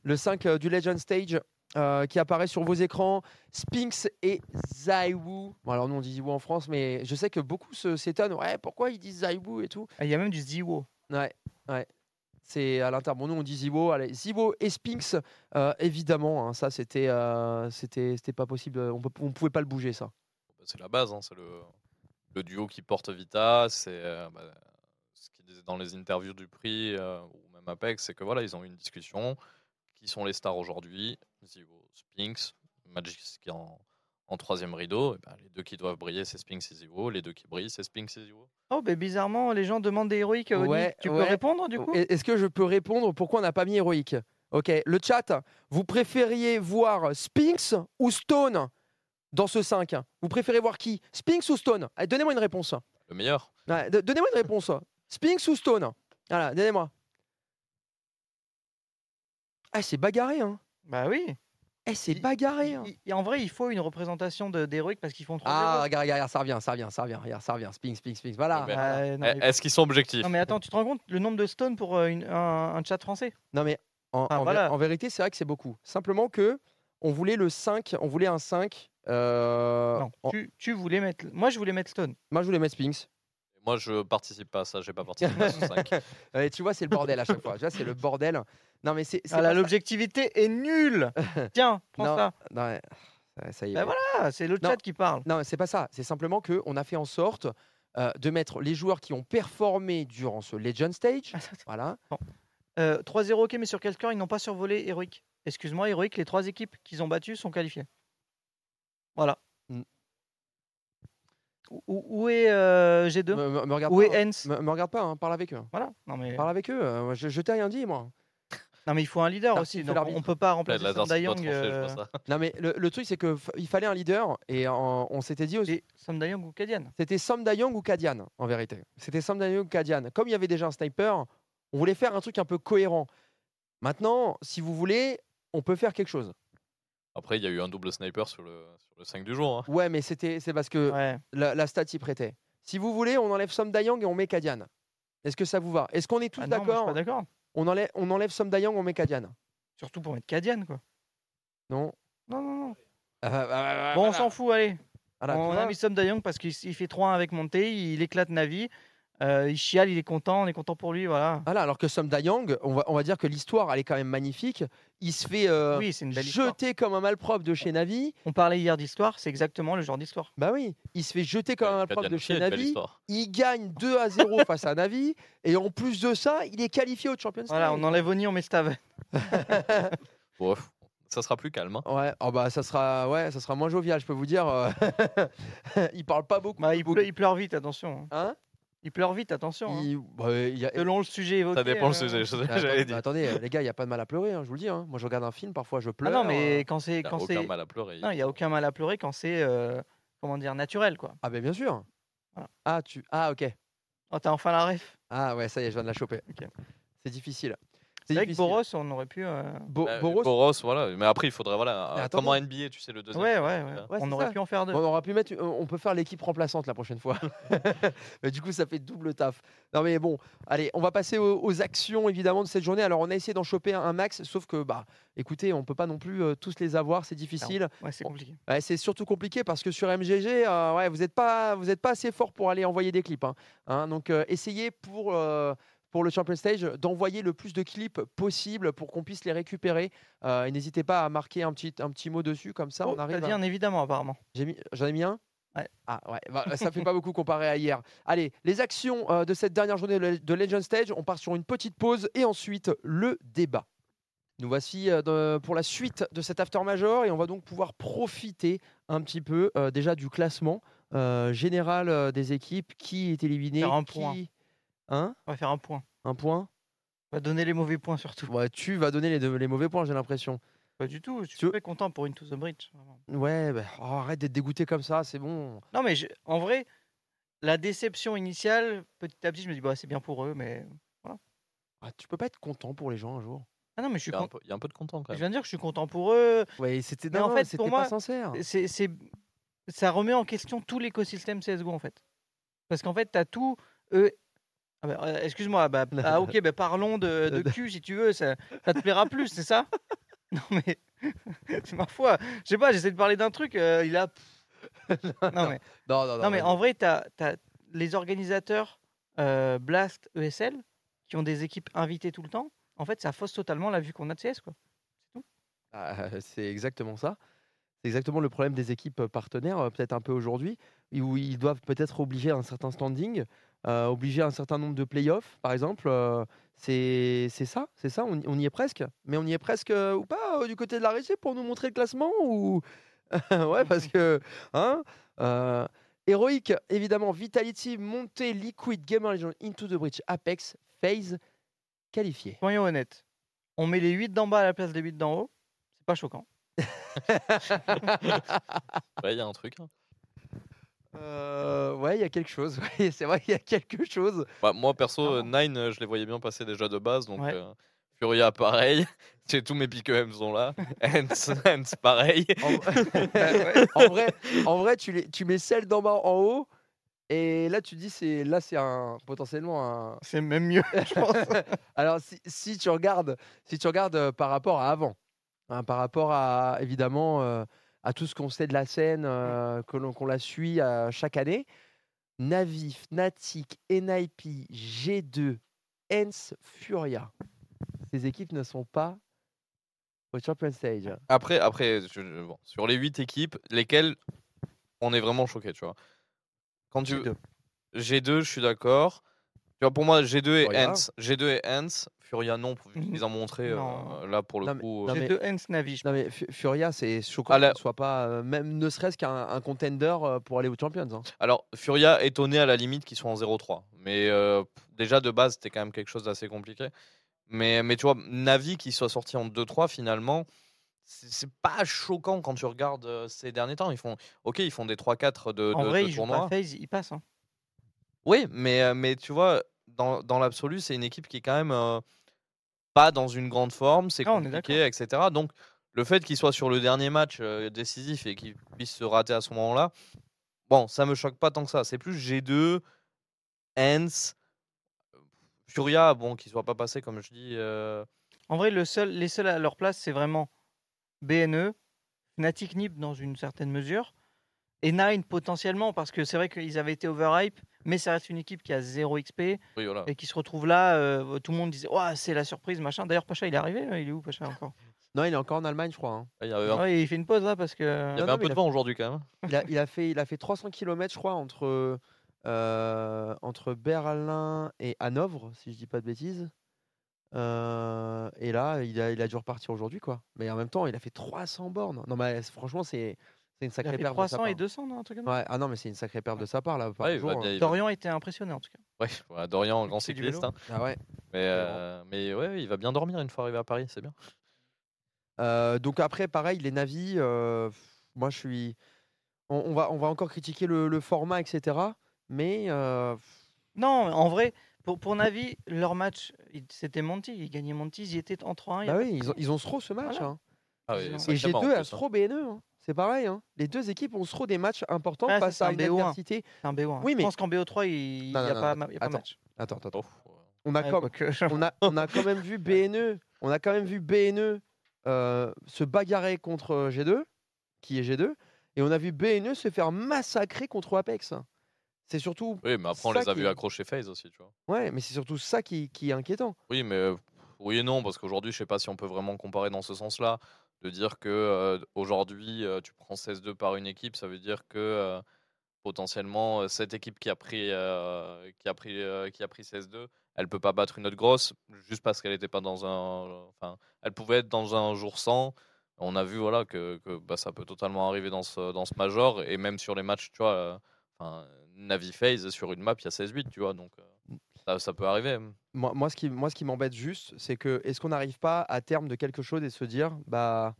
Le 5 euh, du Legend Stage euh, qui apparaît sur vos écrans. Spinks et Zaiwu. Bon, alors, nous, on dit Zaiwu en France, mais je sais que beaucoup s'étonnent. Ouais, pourquoi ils disent Zaiwu et tout? Ah, Il y a même du Ziwo. Ouais, ouais. C'est à l'intérieur. Bon, nous, on dit Zivo. Allez, Zivo et Spinks, euh, évidemment. hein, ça, c'était, euh, c'était, c'était pas possible. On peut, on pouvait pas le bouger, ça. Bah, C'est la base, hein, c'est le, le duo qui porte Vita. C'est euh, bah, ce qu'ils disaient dans les interviews du prix euh, ou même Apex, c'est que voilà, ils ont eu une discussion. Qui sont les stars aujourd'hui Zivo, Spinks, Magic qui est en, en troisième rideau. Et ben, les deux qui doivent briller, c'est Spinks et Zivo. Les deux qui brillent, c'est Spinks et Zivo. Oh, mais bizarrement, les gens demandent des héroïques. Ouais, tu ouais. peux répondre du coup? Est- Est-ce que je peux répondre pourquoi on n'a pas mis héroïque? Ok, le chat, vous préfériez voir Spinks ou Stone dans ce 5 Vous préférez voir qui? Spinks ou Stone? Donnez-moi une réponse. Le meilleur. Ouais, donnez-moi une réponse. Spinks ou Stone? Voilà, donnez-moi. Ah, c'est bagarré, hein Bah oui. Eh, c'est Il- bagarré. hein. Il- il- en vrai, il faut une représentation de- d'héroïques parce qu'ils font 3 Ah, regarde, regarde, ça revient, ça revient, ça revient, regarde, ça revient. Spinks, Spinks, Spinks. Voilà. Mais- non, Eh, mais... Est-ce qu'ils sont objectifs? Non, mais attends, tu te rends compte le nombre de stones pour euh, une- un, un chat français? Non, mais en, Ah, en vé- voilà. en vérité, c'est vrai que c'est beaucoup. Simplement que on voulait le 5, on voulait un 5. euh, Non, en- tu, tu voulais mettre. Moi, je voulais mettre stone. Moi, je voulais mettre Spinks. Moi, je participe pas à ça. J'ai pas participé à ce 5. Ouais, tu vois, c'est le bordel à chaque fois. Tu vois, c'est le bordel. Non, mais c'est. Ah l'objectivité est nulle. Tiens, prends Non. ça. Non, ça- y est. Bah Ah, c'est le Non. chat qui parle. Non, c'est pas ça. C'est simplement que on a fait en sorte euh, de mettre les joueurs qui ont performé durant ce Legend Stage. Attends. Voilà. Euh, 3-0, ok, mais sur quel score ils n'ont pas survolé Heroic Excuse-moi, Heroic, les trois équipes qu'ils ont battues sont qualifiées. Voilà. Mm. Où, où est euh, G2 Me, me- me regarde Où pas. est hein. Hens? Me, me regarde pas. hein, Parle avec eux. Voilà. Non mais, Parle avec eux. euh, je t'ai rien dit, moi. Non, mais il faut un leader aussi. donc on peut pas remplacer la Sam je euh, ça. Non, mais le, le truc, c'est que f- il fallait un leader et en- on s'était dit aussi. Et Sam Dayong ou Kadian. C'était Sam Dayong ou Kadian, en vérité. C'était Sam Dayong ou Kadian. Comme il y avait déjà un sniper, on voulait faire un truc un peu cohérent. Maintenant, si vous voulez, on peut faire quelque chose. Après, il y a eu un double sniper sur le, sur le 5 du jour. hein. Ouais, mais c'était, c'est parce que Ouais. la, la stat y prêtait. Si vous voulez, on enlève Sam Dayong et on met Kadian. Est-ce que ça vous va? Est-ce qu'on est tous Ah non, moi, je suis d'accord pas d'accord. On, enlève, on enlève Sam Dayong, on met Kadian Surtout pour mettre Kadian, quoi. Non Non, non, non. Ah, ah, ah, Bon, on voilà. s'en fout, allez. Voilà, on a mis Sam Dayong parce qu'il fait 3-1 avec Monté, il éclate Navi. Euh, il chiale, il est content, on est content pour lui, voilà. Voilà, alors que Sam Dayong, on va, on va dire que l'histoire, elle est quand même magnifique. Il se fait euh, oui, c'est une belle histoire. jeter comme un malpropre de chez Navi. On parlait hier d'histoire, c'est exactement le genre d'histoire. Bah oui, il se fait jeter comme un malpropre de chez Navi. Il gagne 2 à 0 face à Navi. Et en plus de ça, il est qualifié au Champions Voilà, League. on enlève Oni, on met Stav. Ça sera plus calme. hein. Ouais, oh bah ça sera, ouais, ça sera moins jovial, je peux vous dire. euh. il parle pas beaucoup. Bah, il, pleure, il pleure vite, attention. Hein? Il pleure vite, attention. hein. Il- bah, il y a- Selon le sujet évoqué. Ça dépend le euh, sujet, je- Ah, attends- dit. Attendez, euh, les gars, il y a pas de mal à pleurer, hein, je vous le dis. hein. Moi, je regarde un film, parfois je Ah pleure. non, mais euh. quand c'est. Il n'y aucun mal à pleurer. Non, il n'y a aucun mal à pleurer quand c'est. euh, Comment dire, naturel, quoi. Ah, ben bien sûr. Voilà. Ah, tu. Ah, ok. Oh, t'as enfin la ref. Ah, ouais, ça y est, je viens de la choper. Ok. C'est difficile. C'est vrai que. Boros, on aurait pu. euh, Bo- Bah, Boros, Boros, voilà. Mais après, il faudrait, voilà, Mais euh, attendez. comme en NBA, tu sais, le deuxième. Ouais, ouais, ouais. Ouais, on c'est aurait ça. pu en faire deux. on aura pu mettre, on peut faire l'équipe remplaçante la prochaine fois. mais du coup, ça fait double taf. Non, mais bon, allez, on va passer aux, aux actions évidemment de cette journée. Alors, on a essayé d'en choper un, un max, sauf que, bah, écoutez, on peut pas non plus euh, tous les avoir, c'est difficile. Ouais, c'est compliqué. Ouais, c'est surtout compliqué parce que sur MGG, euh, ouais, vous n'êtes pas, vous êtes pas assez fort pour aller envoyer des clips. hein. Hein, donc, euh, essayez pour. euh, pour le Champion Stage, d'envoyer le plus de clips possible pour qu'on puisse les récupérer. Euh, et n'hésitez pas à marquer un petit, un petit mot dessus, comme ça Oh, on T'as arrive. dit à- un évidemment, apparemment. J'en ai mis un? Ouais. Ah ouais, bah, ça fait pas beaucoup comparé à hier. Allez, les actions euh, de cette dernière journée de Legend Stage, on part sur une petite pause et ensuite le débat. Nous voici euh, de- pour la suite de cet After Major et on va donc pouvoir profiter un petit peu euh, déjà du classement général des équipes qui est éliminé. Qui- point. Hein? On va faire un point. Un point? On va donner les mauvais points surtout. Ouais, Tu vas donner les, deux- les mauvais points, j'ai l'impression. Pas du tout. Je Tu- suis très content pour une to the bridge. vraiment. Ouais, bah, oh, arrête d'être dégoûté comme ça, c'est bon. Non, mais je- en vrai, la déception initiale, petit à petit, je me dis, bah, c'est bien pour eux, mais. Ah, tu peux pas être content pour les gens un jour? Ah non, mais je suis Il y, a un content. peu, il y a un peu de content quand Je même. viens de dire que je suis content pour eux. Ouais, c'était Mais en fait, c'était pour pas moi, sincère. C'est, c'est, ça remet en question tout l'écosystème CSGO, en fait. Parce qu'en fait, tu as tout. eux- Ah bah, euh, excuse-moi, bah, ah, ok, bah, parlons de, de cul si tu veux, ça, ça te plaira plus, c'est ça? Non, mais. c'est ma foi. Je sais pas, j'essaie de parler d'un truc, euh, il a. non, mais. Non, non, non. Non, mais en vrai, tu as, les organisateurs euh, Blast, ESL, qui ont des équipes invitées tout le temps. En fait, ça fausse totalement la vue qu'on a de CS. Quoi. Ah, c'est exactement ça. C'est exactement le problème des équipes partenaires, peut-être un peu aujourd'hui, où ils doivent peut-être obliger un certain standing, euh, obliger un certain nombre de playoffs, par exemple. euh, c'est c'est ça, c'est ça, on, y- on y est presque. Mais on y est presque euh, ou pas euh, du côté de la régie pour nous montrer le classement ou ouais parce que hein. euh, Héroïque, évidemment, Vitality, Monté, Liquid, Gamer Legion, Into the Breach, Apex, FaZe, qualifié. Soyons honnêtes. On met les 8 d'en bas à la place des 8 d'en haut. C'est pas choquant. Ouais, il y a un truc. hein. Euh, ouais, il y a quelque chose. ouais, c'est vrai qu'il y a quelque chose. Bah, moi, perso, Clairement. Nine, euh, je les voyais bien passer déjà de base. Donc, Ouais. euh, Furia, pareil. Tous mes piques M sont là. Hens, pareil. En, en vrai, en vrai, tu, les, tu mets celle d'en bas en haut, et là tu dis c'est là c'est un potentiellement un. C'est même mieux, je pense. Alors si, si tu regardes, si tu regardes euh, par rapport à avant, hein, par rapport à évidemment euh, à tout ce qu'on sait de la scène, euh, que l'on qu'on la suit euh, chaque année, Navi, Fnatic, NIP, G2, Hens, Furia, ces équipes ne sont pas au Champion Stage. Après, après je- bon, sur les 8 équipes, lesquelles on est vraiment choqué, tu vois. Quand tu... G2. G2, je suis d'accord. Tu vois, pour moi, G2 et Furia. Hens, G2 et Hens, Furia non, qu'ils Mhm. ont montré euh, là pour le Non, coup. non, euh, mais- deux Hens Navi. je Non mais Fu- Furia, c'est choquant À la- qu'il ne soit pas, euh, même ne serait-ce qu'un un contender euh, pour aller aux Champions. hein. Alors, Furia étonné à la limite qu'ils soient en 0-3. Mais euh, déjà, de base, c'était quand même quelque chose d'assez compliqué. Mais, mais tu vois, Navi qui soit sorti en 2-3, finalement, c'est pas choquant quand tu regardes euh, ces derniers temps. Ils font, ok, ils font des 3-4 de, En de- vrai, de il joue tournois. pas FaZe, il passe. hein. Oui, mais, mais tu vois, dans, dans l'absolu, c'est une équipe qui est quand même euh, pas dans une grande forme, c'est Ah, compliqué, etc. Donc, le fait qu'il soit sur le dernier match euh, décisif et qu'il puisse se rater à ce moment-là, bon, ça me choque pas tant que ça. C'est plus G2, Hens, Furia, bon, qu'il soit pas passé, comme je dis. euh, En vrai, le seul, les seuls à leur place, c'est vraiment BNE, Fnatic Nip dans une certaine mesure, et Nine potentiellement, parce que c'est vrai qu'ils avaient été overhype, mais ça reste une équipe qui a 0 XP oui, voilà. et qui se retrouve là. euh, tout le monde disait Ouah, c'est la surprise, machin. D'ailleurs, Pacha, il est arrivé, hein, il est où, Pacha encore? Non, il est encore en Allemagne, je crois. hein. Il y avait un, Ouais, Il fait une pause là parce que. il y avait non, un peu de vent aujourd'hui quand même. Il a, il a fait, il a fait 300 km, je crois, entre, euh, entre Berlin et Hanovre, si je dis pas de bêtises. Euh, et là, il a, il a dû repartir aujourd'hui, quoi. Mais en même temps, il a fait 300 bornes. Non, mais franchement, c'est c'est une sacrée perte de sa 300 part. et 200, non, un truc comme Ouais, ah non, mais c'est une sacrée perte de sa part, là. par Ouais, jour, va hein. Dorian était impressionné en tout cas. ouais, voilà, Dorian, grand fait du cycliste. vélo. hein. Ah ouais. Mais, euh, mais ouais, il va bien dormir une fois arrivé à Paris, c'est bien. Euh, donc après, pareil, les navis, euh, moi je suis. On, on va, on va encore critiquer le, le format, etc. Mais euh, Non, en vrai, pour, pour Navi, leur match, il- c'était Monty. Ils gagnaient Monty, ils y étaient en 3-1. il y bah oui, ils ont, ils ont Sro ce match. Voilà. hein. Ah, oui, Et Et sacrément, en G2 a plus, hein. Sro BNE. hein. C'est pareil. hein. Les deux équipes ont Sro des matchs importants Ah, ça, face à un une BO1. adversité. C'est un BO1. Oui, mais- Je pense qu'en BO3, il n'y a, non, non, pas, y a pas attends. match. Attends, attends. On a, Ouais, quand, quoique, on, a, on a quand même vu BNE, on a quand même vu BNE euh, se bagarrer contre G2, qui est G2, et on a vu BNE se faire massacrer contre Apex. C'est surtout, Oui, mais après, on les a qui vus est- accrocher phase aussi, tu vois. ouais, mais c'est surtout ça qui, qui est inquiétant. Oui, mais euh, oui et non, parce qu'aujourd'hui, je sais pas si on peut vraiment comparer dans ce sens-là. De dire que aujourd'hui, tu prends 16-2 par une équipe, ça veut dire que potentiellement, cette équipe qui a pris, qui a pris, qui a pris 16-2, elle peut pas battre une autre grosse juste parce qu'elle n'était pas dans un. Enfin, elle pouvait être dans un jour sans. On a vu voilà que, bah, ça peut totalement arriver dans ce, dans ce major et même sur les matchs, tu vois. Navi Phase sur une map, il y a 16-8, tu vois, donc ça, ça peut arriver. Moi, moi, ce qui, moi, ce qui m'embête juste, c'est que est-ce qu'on n'arrive pas à terme de quelque chose et se dire, bah,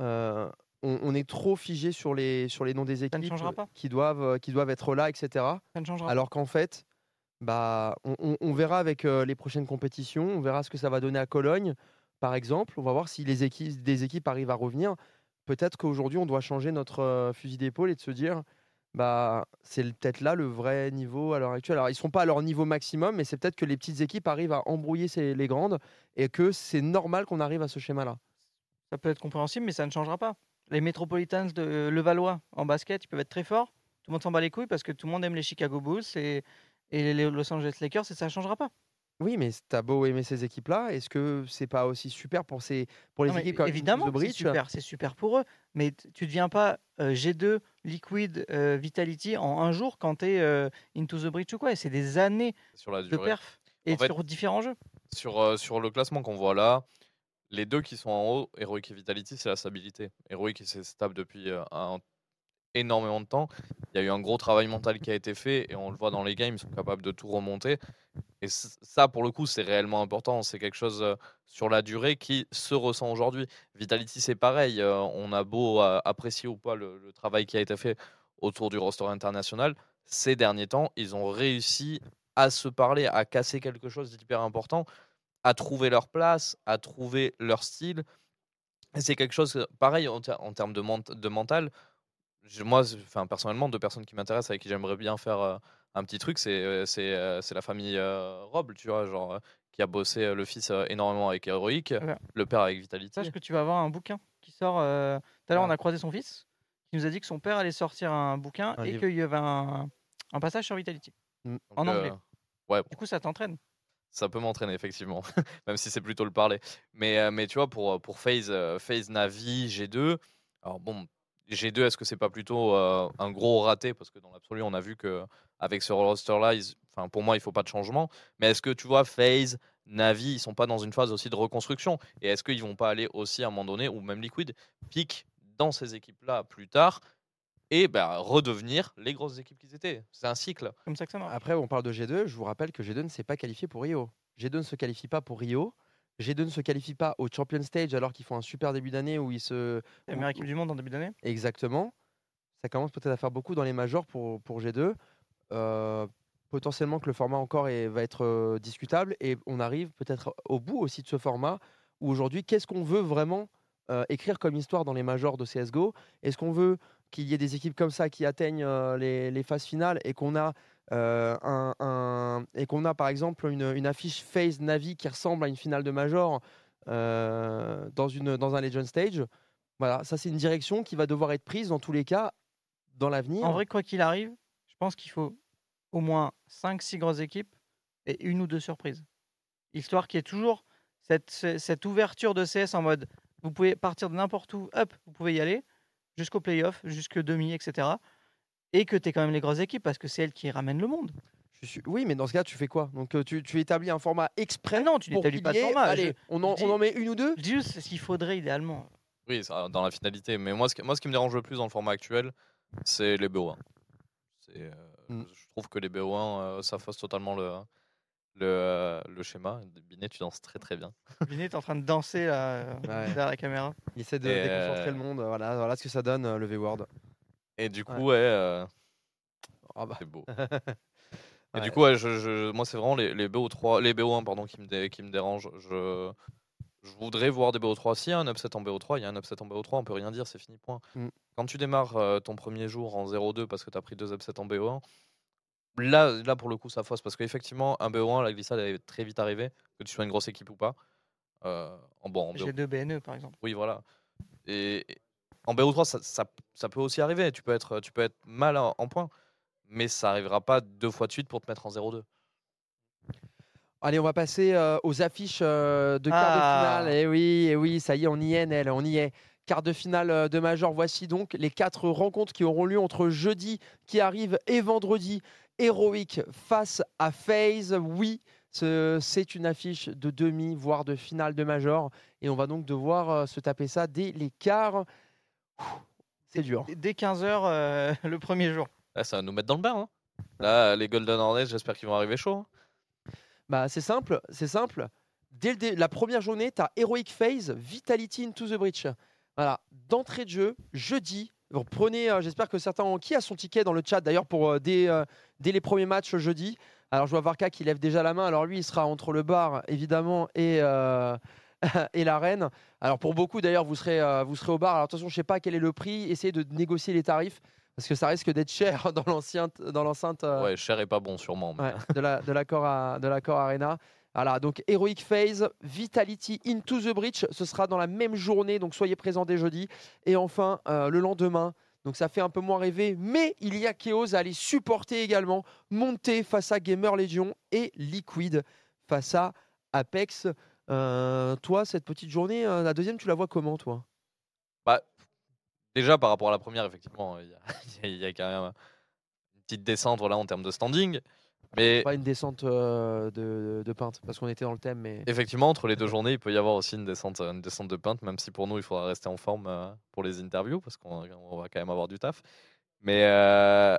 euh, on, on est trop figé sur les, sur les noms des équipes qui doivent, euh, qui doivent être là, etc. Ça ne changera Alors qu'en fait, bah, on, on- on verra avec euh, les prochaines compétitions, on verra ce que ça va donner à Cologne, par exemple. On va voir si les équipes, des équipes arrivent à revenir. Peut-être qu'aujourd'hui, on doit changer notre euh, fusil d'épaule et de se dire, bah, c'est peut-être là le vrai niveau à l'heure actuelle. Alors, ils sont pas à leur niveau maximum, mais c'est peut-être que les petites équipes arrivent à embrouiller ces- les grandes et que c'est normal qu'on arrive à ce schéma-là. Ça peut être compréhensible, mais ça ne changera pas. Les Metropolitans de Levallois en basket, ils peuvent être très forts. Tout le monde s'en bat les couilles parce que tout le monde aime les Chicago Bulls et les Los Angeles Lakers et ça ne changera pas. Oui, mais t'as beau aimer ces équipes-là, est-ce que c'est pas aussi super pour, ces, pour les Non, équipes comme évidemment, c'est Bridge super, c'est super pour eux. Mais tu ne deviens pas euh, G2, Liquid, euh, Vitality en un jour quand tu es Into the Breach ou quoi. C'est des années Sur la de perf et En fait- sur différents jeux. Sur, euh, sur le classement qu'on voit là, les deux qui sont en haut, Heroic et Vitality, c'est la stabilité. Heroic, c'est stable depuis euh, un- énormément de temps. Il y a eu un gros travail mental qui a été fait et on le voit dans les games, ils sont capables de tout remonter. Et ça, pour le coup, c'est réellement important. C'est quelque chose euh, sur la durée qui se ressent aujourd'hui. Vitality, c'est pareil. euh, on a beau euh, apprécier ou pas le, travail qui a été fait autour du roster international. Ces derniers temps, ils ont réussi à se parler, à casser quelque chose d'hyper important à trouver leur place, à trouver leur style. C'est quelque chose, pareil en, ter- en termes de mental. Moi, enfin, personnellement, deux personnes qui m'intéressent, avec qui j'aimerais bien faire euh, un petit truc, c'est euh, c'est euh, c'est la famille Roble, tu vois, genre, qui a bossé le fils énormément avec Heroic, Ouais. le père avec Vitality. Sache que tu vas avoir un bouquin qui sort. Tout à l'heure, on a croisé son fils qui nous a dit que son père allait sortir un bouquin Un et qu'il y avait un, un passage sur Vitality. Donc, en anglais. Du coup, ça t'entraîne. ça peut m'entraîner effectivement, même si c'est plutôt le parler. Mais, euh, mais tu vois, pour, pour FaZe, euh, FaZe Navi, G2, alors bon, G2, est-ce que c'est pas plutôt euh, un gros raté? Parce que dans l'absolu, on a vu que avec ce roster-là, ils- enfin, pour moi, il faut pas de changement. Mais est-ce que tu vois, FaZe, Navi, ils sont pas dans une phase aussi de reconstruction? Et est-ce qu'ils vont pas aller aussi à un moment donné, ou même Liquid, pique dans ces équipes-là plus tard et bah, redevenir les grosses équipes qu'ils étaient? C'est un cycle. Comme ça que ça marche. Après, on parle de G2. Je vous rappelle que G2 ne s'est pas qualifié pour Rio. G2 ne se qualifie pas pour Rio. G2 ne se qualifie pas au Champion Stage alors qu'ils font un super début d'année où ils se. La meilleure équipe du monde en début d'année? Exactement. Ça commence peut-être à faire beaucoup dans les majors pour, pour G2. Euh, potentiellement que le format encore est- va être euh, discutable et on arrive peut-être au bout aussi de ce format où aujourd'hui, qu'est-ce qu'on veut vraiment euh, écrire comme histoire dans les majors de CSGO Est-ce qu'on veut qu'il y ait des équipes comme ça qui atteignent les, les phases finales et qu'on a euh, et qu'on a par exemple une, affiche phase Navi qui ressemble à une finale de major euh, dans, une, dans un Legend Stage voilà, ça c'est une direction qui va devoir être prise dans tous les cas dans l'avenir. En vrai, quoi qu'il arrive, je pense qu'il faut au moins 5-6 grosses équipes et une ou deux surprises. Histoire qu'il y ait toujours cette, ce- cette ouverture de CS en mode vous pouvez partir de n'importe où, hop, vous pouvez y aller, jusqu'au playoff, jusque demi, etc. Et que tu es quand même les grosses équipes parce que c'est elles qui ramènent le monde. Je suis- Oui, mais dans ce cas, tu fais quoi? Donc euh, tu, tu établis un format exprès Ah non, tu n'établis pas de format. Allez, Je- on, en, on met une ou deux? Je dis juste ce qu'il faudrait idéalement. Oui, ça, dans la finalité. Mais moi ce, qui, moi, ce qui me dérange le plus dans le format actuel, c'est les BO1. C'est, euh, Mm. Je trouve que les BO1, euh, ça fausse totalement le, le, euh, le schéma. Binet, tu danses très très bien. Binet est en train de danser euh, Ouais. derrière la caméra. Il essaie de déconcentrer euh, le monde. Voilà, voilà ce que ça donne, euh, le V-Word. Et du coup, Ouais. ouais, euh, Ah bah. c'est beau. Et Ouais. du coup, ouais, je, je- moi, c'est vraiment les, les BO3, les BO1 pardon, qui me, dé- qui me dérangent. Je, je voudrais voir des BO3. S'il y a un upset en BO3, il y a un upset en BO3, on peut rien dire, c'est fini, point. Mm. Quand tu démarres euh, ton premier jour en 0-2 parce que tu as pris deux upsets en BO1, là, là pour le coup, ça fausse. Parce qu'effectivement, un BO1, la glissade elle est très vite arrivée, que tu sois une grosse équipe ou pas. Euh, en, bon, en BO... J'ai deux BNE par exemple. Oui, voilà. Et en BO3, ça, ça, ça peut aussi arriver. Tu peux être, tu peux être mal en, en points, mais ça arrivera pas deux fois de suite pour te mettre en 0-2. Allez, on va passer euh, aux affiches euh, de quart Ah. de finale. Et oui, et oui, ça y est, on y est, Nel, on y est. Quart de finale euh, de Major. Voici donc les quatre rencontres qui auront lieu entre jeudi qui arrive et vendredi. Heroic face à FaZe. Oui, ce- c'est une affiche de demi, voire de finale de Major. Et on va donc devoir euh, se taper ça dès les quarts. C'est dur. Dès 15h le premier jour. Là, ça va nous mettre dans le bain. hein. Là, les Golden Hornets, j'espère qu'ils vont arriver chaud. hein. Bah, c'est simple, c'est simple. Dès le dé- la première journée, tu as Heroic Phase, Vitality into the Breach. Voilà, d'entrée de jeu, jeudi. Vous prenez, euh, j'espère que certains ont. Qui a son ticket dans le chat d'ailleurs pour euh, dès, euh, dès les premiers matchs jeudi? Alors je vois Varka qui lève déjà la main. Alors lui, il sera entre le bar évidemment et, et l'arène. Alors pour beaucoup d'ailleurs, vous serez, euh, vous serez au bar. Alors attention, je sais pas quel est le prix. Essayez de négocier les tarifs parce que ça risque d'être cher dans l'enceinte, dans l'enceinte. euh, Ouais, cher et pas bon, sûrement. mais- Ouais, de la de l'accord à- de l'accord Arena. Voilà, donc Heroic Phase, Vitality Into the Breach, ce sera dans la même journée, donc soyez présents dès jeudi. Et enfin, euh, le lendemain, donc ça fait un peu moins rêver, mais il y a Chaos à aller supporter également, monter face à Gamer Legion et Liquid face à Apex. Euh, toi, cette petite journée, euh, la deuxième, tu la vois comment, toi? Bah, déjà, par rapport à la première, effectivement, il y a, il y quand même une petite descente voilà, en termes de standing. Mais Pas une descente euh, de, de pinte, parce qu'on était dans le thème, mais effectivement, entre les deux journées, il peut y avoir aussi une descente, une descente de pinte, même si pour nous, il faudra rester en forme pour les interviews, parce qu'on on va quand même avoir du taf. Mais,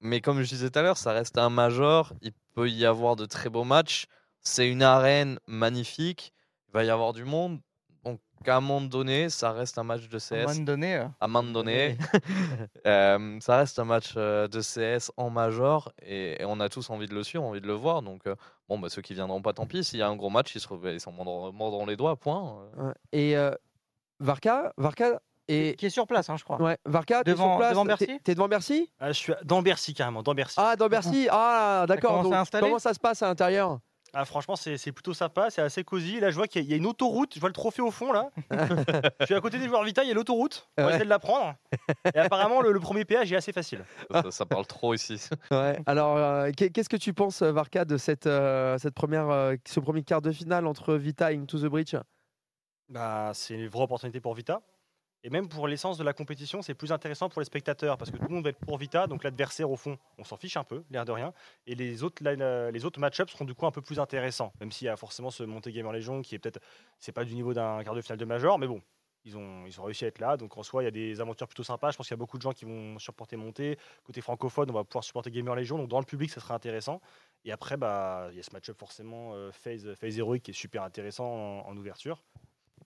mais comme je disais tout à l'heure, ça reste un major. Il peut y avoir de très beaux matchs. C'est une arène magnifique. Il va y avoir du monde. Donc, à un moment donné, ça reste un match de À un CS. moment donné, euh, à un moment donné, euh, ça reste un match euh, de CS en major et, et on a tous envie de le suivre, envie de le voir. Donc, euh, bon, bah, ceux qui viendront pas, tant pis. S'il y a un gros match, ils se re- ils s'en mordront, mordront les doigts, point. Et euh, Varka, Varka et qui est sur place, hein, je crois. ouais, Varka, Devant- sur place, devant Bercy T'es devant Bercy? Ah, je suis dans Bercy carrément, dans Bercy. Ah, dans Bercy. Ah, d'accord. à Comment ça se passe à l'intérieur? Ah, franchement, c'est c'est plutôt sympa, c'est assez cosy. Là, je vois qu'il y, a- il y a une autoroute, je vois le trophée au fond là. je suis à côté des joueurs Vita, il y a l'autoroute. On va Ouais. essayer de la prendre. Et apparemment, le, le premier péage est assez facile. Ça, ça parle trop ici. Ouais. Alors, euh, qu'est- qu'est-ce que tu penses, Varka, de cette, euh, cette première, euh, ce premier quart de finale entre Vita et Into the Breach? Bah, c'est une vraie opportunité pour Vita. Et même pour l'essence de la compétition, c'est plus intéressant pour les spectateurs parce que tout le monde va être pour Vita, donc l'adversaire au fond, on s'en fiche un peu, l'air de rien. Et les autres, les autres match-ups seront du coup un peu plus intéressants, même s'il y a forcément ce Monté Gamer Legion qui est peut-être, c'est pas du niveau d'un quart de finale de Major, mais bon, ils ont, ils ont réussi à être là. Donc en soi, il y a des aventures plutôt sympas. Je pense qu'il y a beaucoup de gens qui vont supporter Monté. Côté francophone, on va pouvoir supporter Gamer Legion, donc dans le public, ça sera intéressant. Et après, bah, il y a ce match-up forcément euh, phase, phase Heroic qui est super intéressant en ouverture.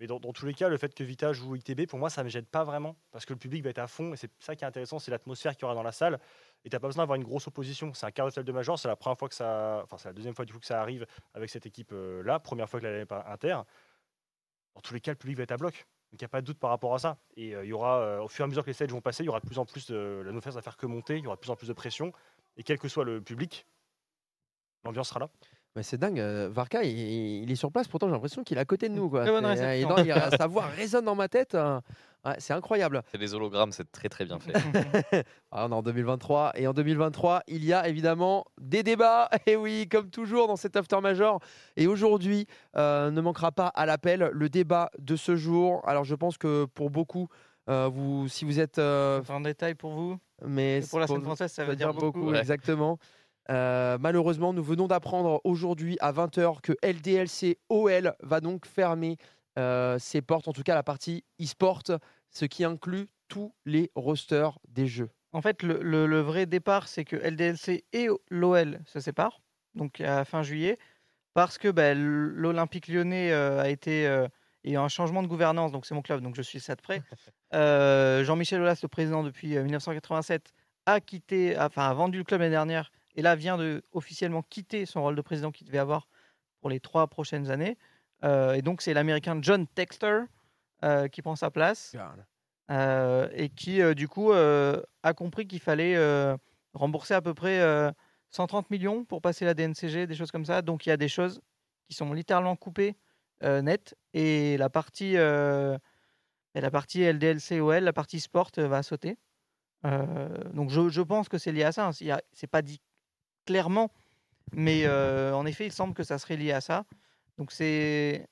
Mais dans, tous les cas, le fait que Vita joue ITB, pour moi, ça ne me gêne pas vraiment. Parce que le public va être à fond. Et c'est ça qui est intéressant, c'est l'atmosphère qu'il y aura dans la salle. Et tu n'as pas besoin d'avoir une grosse opposition. C'est un quart de finale de Major. C'est la première fois que ça. C'est la deuxième fois du coup que ça arrive avec cette équipe-là. Première fois que la pas Inter. Dans tous les cas, le public va être à bloc. Donc il n'y a pas de doute par rapport à ça. Et euh, il y aura, euh, au fur et à mesure que les stages vont passer, il y aura plus en plus de. La nouvelle va faire que monter. Il y aura de plus en plus de pression. Et quel que soit le public, l'ambiance sera là. Mais c'est dingue, euh, Varka, il, il est sur place, pourtant j'ai l'impression qu'il est à côté de nous. Quoi. Bonne non, il- sa voix résonne dans ma tête. ouais, c'est incroyable. C'est les hologrammes, c'est très très bien fait. Ah, on est en 2023 et en 2023, il y a évidemment des débats. Et oui, comme toujours dans cet after major. Et aujourd'hui, euh, ne manquera pas à l'appel le débat de ce jour. Alors, je pense que pour beaucoup, euh, vous, si vous êtes, euh, En détail pour vous? mais pour la scène française, ça veut dire beaucoup. Ouais. exactement. Euh, malheureusement, nous venons d'apprendre aujourd'hui à 20h que LDLC OL va donc fermer euh, ses portes, en tout cas la partie e-sport, ce qui inclut tous les rosters des jeux. En fait, le, le- le vrai départ, c'est que LDLC et l'OL se séparent, donc à fin juillet, parce que bah, l'Olympique lyonnais euh, a été. il y a eu un changement de gouvernance, donc c'est mon club, donc je suis ça de près. Euh, Jean-Michel Aulas, le président depuis euh, 1987, a quitté, enfin a vendu le club l'année dernière, et là vient de officiellement quitter son rôle de président qu'il devait avoir pour les trois prochaines années. Euh, et donc c'est l'Américain John Texter euh, qui prend sa place euh, et qui du coup a compris qu'il fallait rembourser à peu près euh, 130 millions pour passer la DNCG, des choses comme ça. Donc il y a des choses qui sont littéralement coupées net et la partie et la partie LDLCOL, la partie sport va sauter. Euh, donc je, je pense que c'est lié à ça. hein. C'est pas dit clairement, mais euh, en effet il semble que ça serait lié à ça. Donc c'est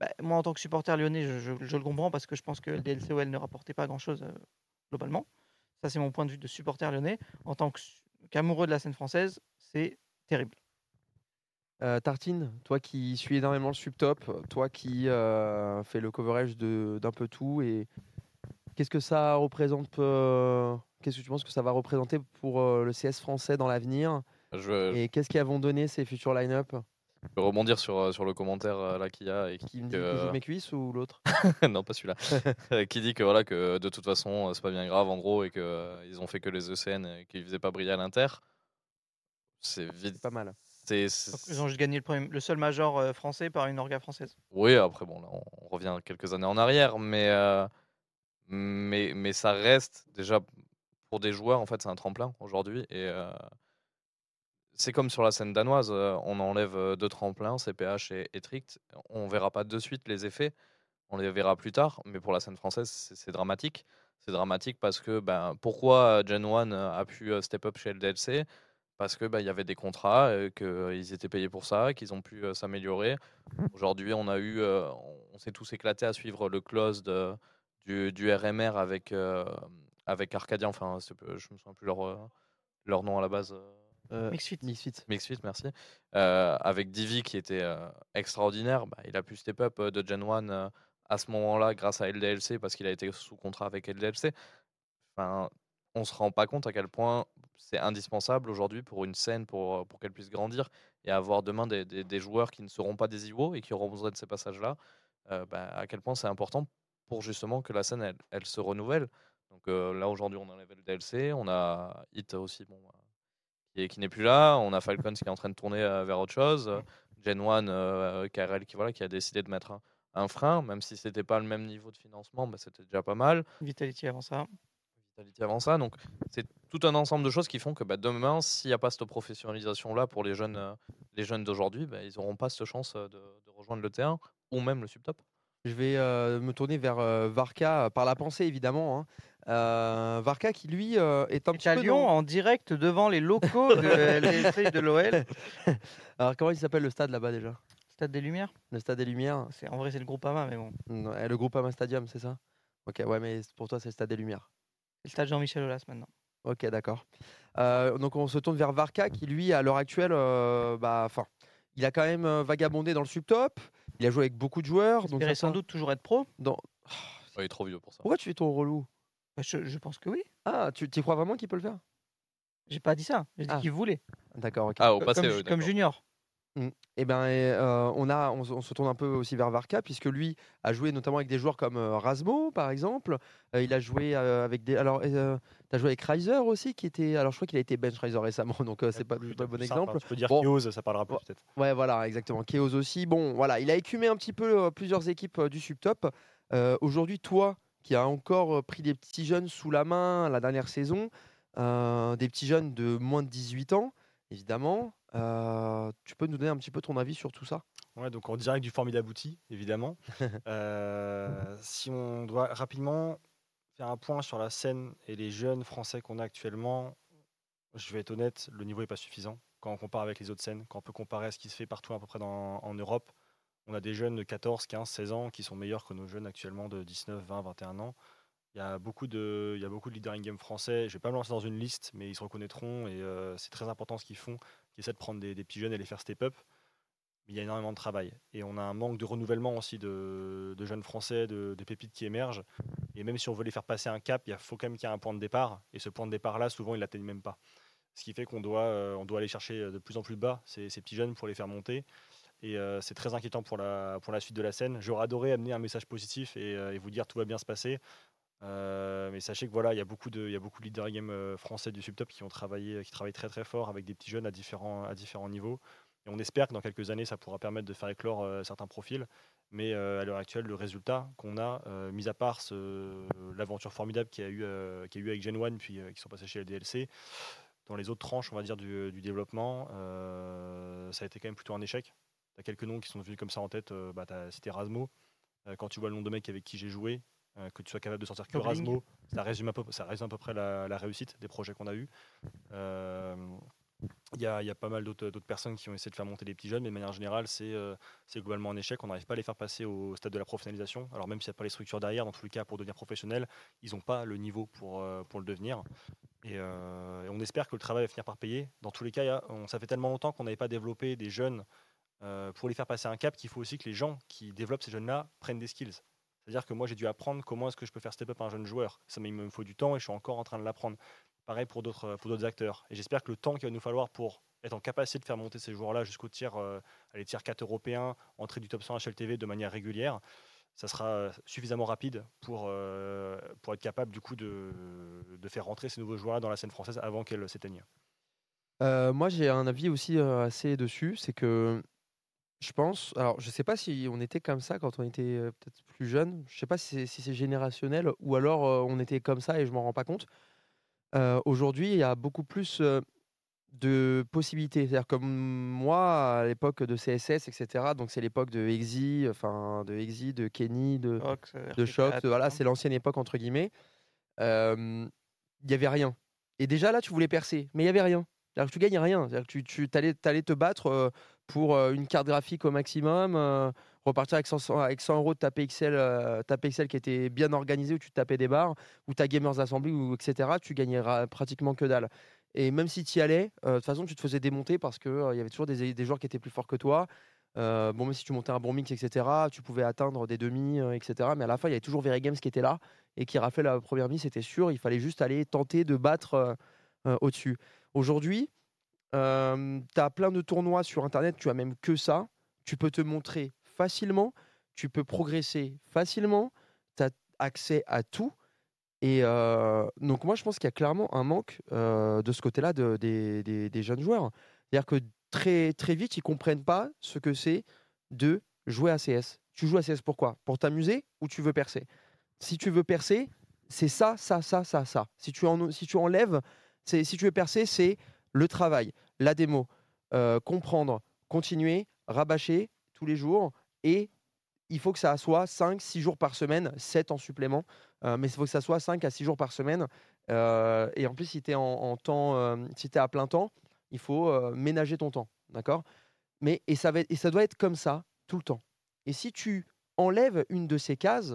bah, moi en tant que supporter lyonnais, je, le comprends parce que je pense que le DLCOL ne rapportait pas grand-chose euh, globalement. Ça c'est mon point de vue de supporter lyonnais. En tant qu'amoureux de la scène française, c'est terrible. Euh, Tartine, toi qui suis énormément le subtop, toi qui fais le coverage d'un peu tout, et qu'est-ce que ça représente Qu'est-ce que tu penses que ça va représenter pour le CS français dans l'avenir? Je, Et qu'est-ce qu'ils vont donner ces futurs line-up? Je peux rebondir sur, euh, sur le commentaire euh, là qu'il y a et qui, Qui me dit que je que- joue mes cuisses ou l'autre? Non pas celui-là, Euh, qui dit que voilà que de toute façon euh, c'est pas bien grave en gros et que euh, ils ont fait que les ECN et qu'ils faisaient pas briller à l'Inter. C'est vite. C'est pas mal. Ils ont juste gagné le, premier- le seul major euh, français par une orga française. Oui, après, bon, là, on revient quelques années en arrière, mais, euh, mais, mais ça reste déjà pour des joueurs, en fait, c'est un tremplin aujourd'hui. Et euh, c'est comme sur la scène danoise, euh, on enlève euh, deux tremplins, CPH et, et Trict. On verra pas de suite les effets, on les verra plus tard, mais pour la scène française, c'est dramatique. C'est dramatique parce que ben, pourquoi Gen 1 a pu euh, step up chez LDLC Parce que ben, y avait des contrats, euh, qu'ils étaient payés pour ça, qu'ils ont pu euh, s'améliorer. Aujourd'hui, on a eu, euh, on s'est tous éclatés à suivre le close de, du, du RMR avec, euh, avec Arcadia. Enfin, je me souviens plus leur, euh, leur nom à la base. Euh, Mixfit. Mixfit. Mixfit, merci. Euh, avec Divi qui était euh, extraordinaire, bah, il a pu step up euh, de Gen 1 euh, à ce moment-là grâce à LDLC parce qu'il a été sous contrat avec LDLC. Enfin, on se rend pas compte à quel point c'est indispensable aujourd'hui pour une scène pour, pour qu'elle puisse grandir et avoir demain des, des- des joueurs qui ne seront pas des IVO et qui auront besoin de ces passages-là. euh, bah, à quel point c'est important pour justement que la scène elle, elle se renouvelle. Donc euh, là aujourd'hui on enlève LDLC, on a Hit aussi, bon, bah, qui, qui n'est plus là. On a Falcons qui est en train de tourner euh, vers autre chose. Gen 1, euh, KRL qui, voilà, qui a décidé de mettre un, un frein, même si c'était pas le même niveau de financement, bah, c'était déjà pas mal. Vitality avant ça. Vitality avant ça. Donc c'est tout un ensemble de choses qui font que bah, demain, s'il n'y a pas cette professionnalisation-là pour les jeunes, euh, les jeunes d'aujourd'hui, bah, ils n'auront pas cette chance euh, de, de rejoindre le terrain ou même le subtop. Je vais euh, me tourner vers euh, Varka euh, par la pensée évidemment. hein. Euh, Varka qui lui euh, est un petit à peu Lyon dans- en direct devant les locaux de de l'OL. Alors comment il s'appelle le stade là-bas déjà? Stade des Lumières. Le stade des Lumières. C'est en vrai c'est le groupe AMA mais bon. Non, eh, Le groupe Ama Stadium, c'est ça? Ok, ouais, mais pour toi c'est le stade des Lumières. C'est le stade Jean-Michel Aulas maintenant. Ok, d'accord. Euh, donc on se tourne vers Varka qui lui à l'heure actuelle, euh, bah, enfin, il a quand même vagabondé dans le subtop. Il a joué avec beaucoup de joueurs. Donc Espérait ça sans doute toujours être pro. dans- Ouais, il est trop vieux pour ça. Pourquoi tu fais ton relou? Je, je pense que oui. Ah, tu y crois vraiment qu'il peut le faire? J'ai pas dit ça. J'ai dit Ah. qu'il voulait. D'accord, ok. Ah, au Co- passé, comme, oui, comme d'accord. junior. Eh ben, euh, on, a, on, se- on se tourne un peu aussi vers Varka, puisque lui a joué notamment avec des joueurs comme euh, Rasmo, par exemple. Euh, il a joué euh, avec des. Alors, tu as joué avec Reiser aussi, qui était. Alors, je crois qu'il a été bench Reiser récemment, donc euh, c'est pas, Plus- pas le bon exemple. hein. Tu peux dire Bon. Ça parlera plus peut-être. Ouais, voilà, exactement. Chaos aussi. Bon, voilà, il a écumé un petit peu euh, plusieurs équipes euh, du subtop. Euh, Aujourd'hui, toi, qui as encore pris des petits jeunes sous la main la dernière saison, euh, des petits jeunes de moins de 18 ans, évidemment, euh, tu peux nous donner un petit peu ton avis sur tout ça? Ouais, donc en direct du formidable outil, évidemment. Euh, si on doit rapidement faire un point sur la scène et les jeunes français qu'on a actuellement, je vais être honnête, le niveau n'est pas suffisant quand on compare avec les autres scènes, quand on peut comparer à ce qui se fait partout à peu près dans- en Europe. On a des jeunes de 14, 15, 16 ans qui sont meilleurs que nos jeunes actuellement de 19, 20, 21 ans. Il y a beaucoup de, il y a beaucoup de leaders in-game français. Je vais pas me lancer dans une liste, mais ils se reconnaîtront et euh, c'est très important ce qu'ils font, qui essaient de prendre des, des petits jeunes et les faire step up. Mais il y a énormément de travail. Et on a un manque de renouvellement aussi de, jeunes Français, de, pépites qui émergent. Et même si on veut les faire passer un cap, il faut quand même qu'il y ait un point de départ. Et ce point de départ-là, souvent, ils ne l'atteignent même pas. Ce qui fait qu'on doit, euh, on doit aller chercher de plus en plus bas ces, ces petits jeunes pour les faire monter. Et euh, c'est très inquiétant pour la, la suite de la scène. J'aurais adoré amener un message positif et, euh, vous dire tout va bien se passer. Euh, mais sachez que voilà, il y a beaucoup de, il game français du subtop qui ont travaillé, qui travaillent très très fort avec des petits jeunes à différents, niveaux. Et on espère que dans quelques années, ça pourra permettre de faire éclore certains profils. Mais à l'heure actuelle, le résultat qu'on a, mis à part l'aventure formidable qu'il y a eu, avec Gen 1, puis qui sont passés chez LDLC, dans les autres tranches, on va dire, du, développement, ça a été quand même plutôt un échec. As quelques noms qui sont venus comme ça en tête. euh, bah, tu as cité Rasmo. Euh, quand tu vois le nombre de mecs avec qui j'ai joué, euh, que tu sois capable de sortir que. Rasmo, ça résume, à peu, ça résume à peu près la, la réussite des projets qu'on a eus. Il y, a, il y a pas mal d'autres personnes qui ont essayé de faire monter les petits jeunes, mais de manière générale, c'est euh, globalement un échec. On n'arrive pas à les faire passer au stade de la professionnalisation. Alors même s'il n'y a pas les structures derrière, dans tous les cas, pour devenir professionnel, ils n'ont pas le niveau pour, euh, pour le devenir. Et, euh, et on espère que le travail va finir par payer. Dans tous les cas, a- on- ça fait tellement longtemps qu'on n'avait pas développé des jeunes euh, pour les faire passer un cap qu'il faut aussi que les gens qui développent ces jeunes-là prennent des skills. C'est-à-dire que moi, j'ai dû apprendre comment est-ce que je peux faire step up un jeune joueur. Ça, il me faut du temps et je suis encore en train de l'apprendre. Pareil pour d'autres d'autres acteurs. Et j'espère que le temps qu'il va nous falloir pour être en capacité de faire monter ces joueurs-là jusqu'au tiers, euh, les tiers 4 européens, entrer du top 100 HLTV de manière régulière, ça sera euh, suffisamment rapide pour, euh, pour être capable du coup de, de faire rentrer ces nouveaux joueurs dans la scène française avant qu'elle s'éteigne. Euh, moi, j'ai un avis aussi euh, assez dessus. C'est que je pense. Alors, je sais pas si on était comme ça quand on était euh, peut-être plus jeune. Je sais pas si c'est si c'est générationnel ou alors euh, on était comme ça et je m'en rends pas compte. Euh, Aujourd'hui, il y a beaucoup plus de possibilités. C'est-à-dire comme moi, à l'époque de CSS, etc. Donc, c'est l'époque de Exi, enfin de Exi, de Kenny, de, Ox, de choc, RP4, de- voilà, c'est l'ancienne époque entre guillemets. Il y avait rien. Et déjà là, tu voulais percer, mais il y avait rien. C'est-à-dire que tu gagnes rien. C'est-à-dire que tu, tu allais, te battre pour euh, une carte graphique au maximum, euh, repartir avec 100, avec 100 euros de ta PXL, euh, qui était bien organisée, où tu tapais des barres, ou ta Gamers Assembly, ou etc. Tu gagneras pratiquement que dalle. Et même si tu y allais, de toute façon, tu te faisais démonter parce qu'il il y avait toujours des, des joueurs qui étaient plus forts que toi. Bon, même si tu montais un bon mix, etc., tu pouvais atteindre des demi, etc. Mais à la fin, il y avait toujours Very Games qui était là et qui raflait la première mise, c'était sûr. Il fallait juste aller tenter de battre au-dessus. Aujourd'hui, tu as plein de tournois sur Internet, tu as même que ça. Tu peux te montrer facilement, tu peux progresser facilement, tu as accès à tout. Et euh, donc, moi, je pense qu'il y a clairement un manque euh, de ce côté-là de- des, des- des jeunes joueurs. C'est-à-dire que très, très vite, ils comprennent pas ce que c'est de jouer à CS. Tu joues à CS pourquoi? Pour t'amuser ou tu veux percer? Si tu veux percer, c'est ça, ça, ça, ça, ça. Si tu, en, si tu enlèves, si tu veux percer, c'est le travail, la démo, euh, comprendre, continuer, rabâcher tous les jours et il faut que ça soit 5, 6 jours par semaine, 7 en supplément, euh, mais il faut que ça soit 5 à 6 jours par semaine. Euh, et en plus, si tu es en, temps, si à plein temps, il faut ménager ton temps. D'accord? Mais, et, ça va et ça doit être comme ça tout le temps. Et si tu enlèves une de ces cases,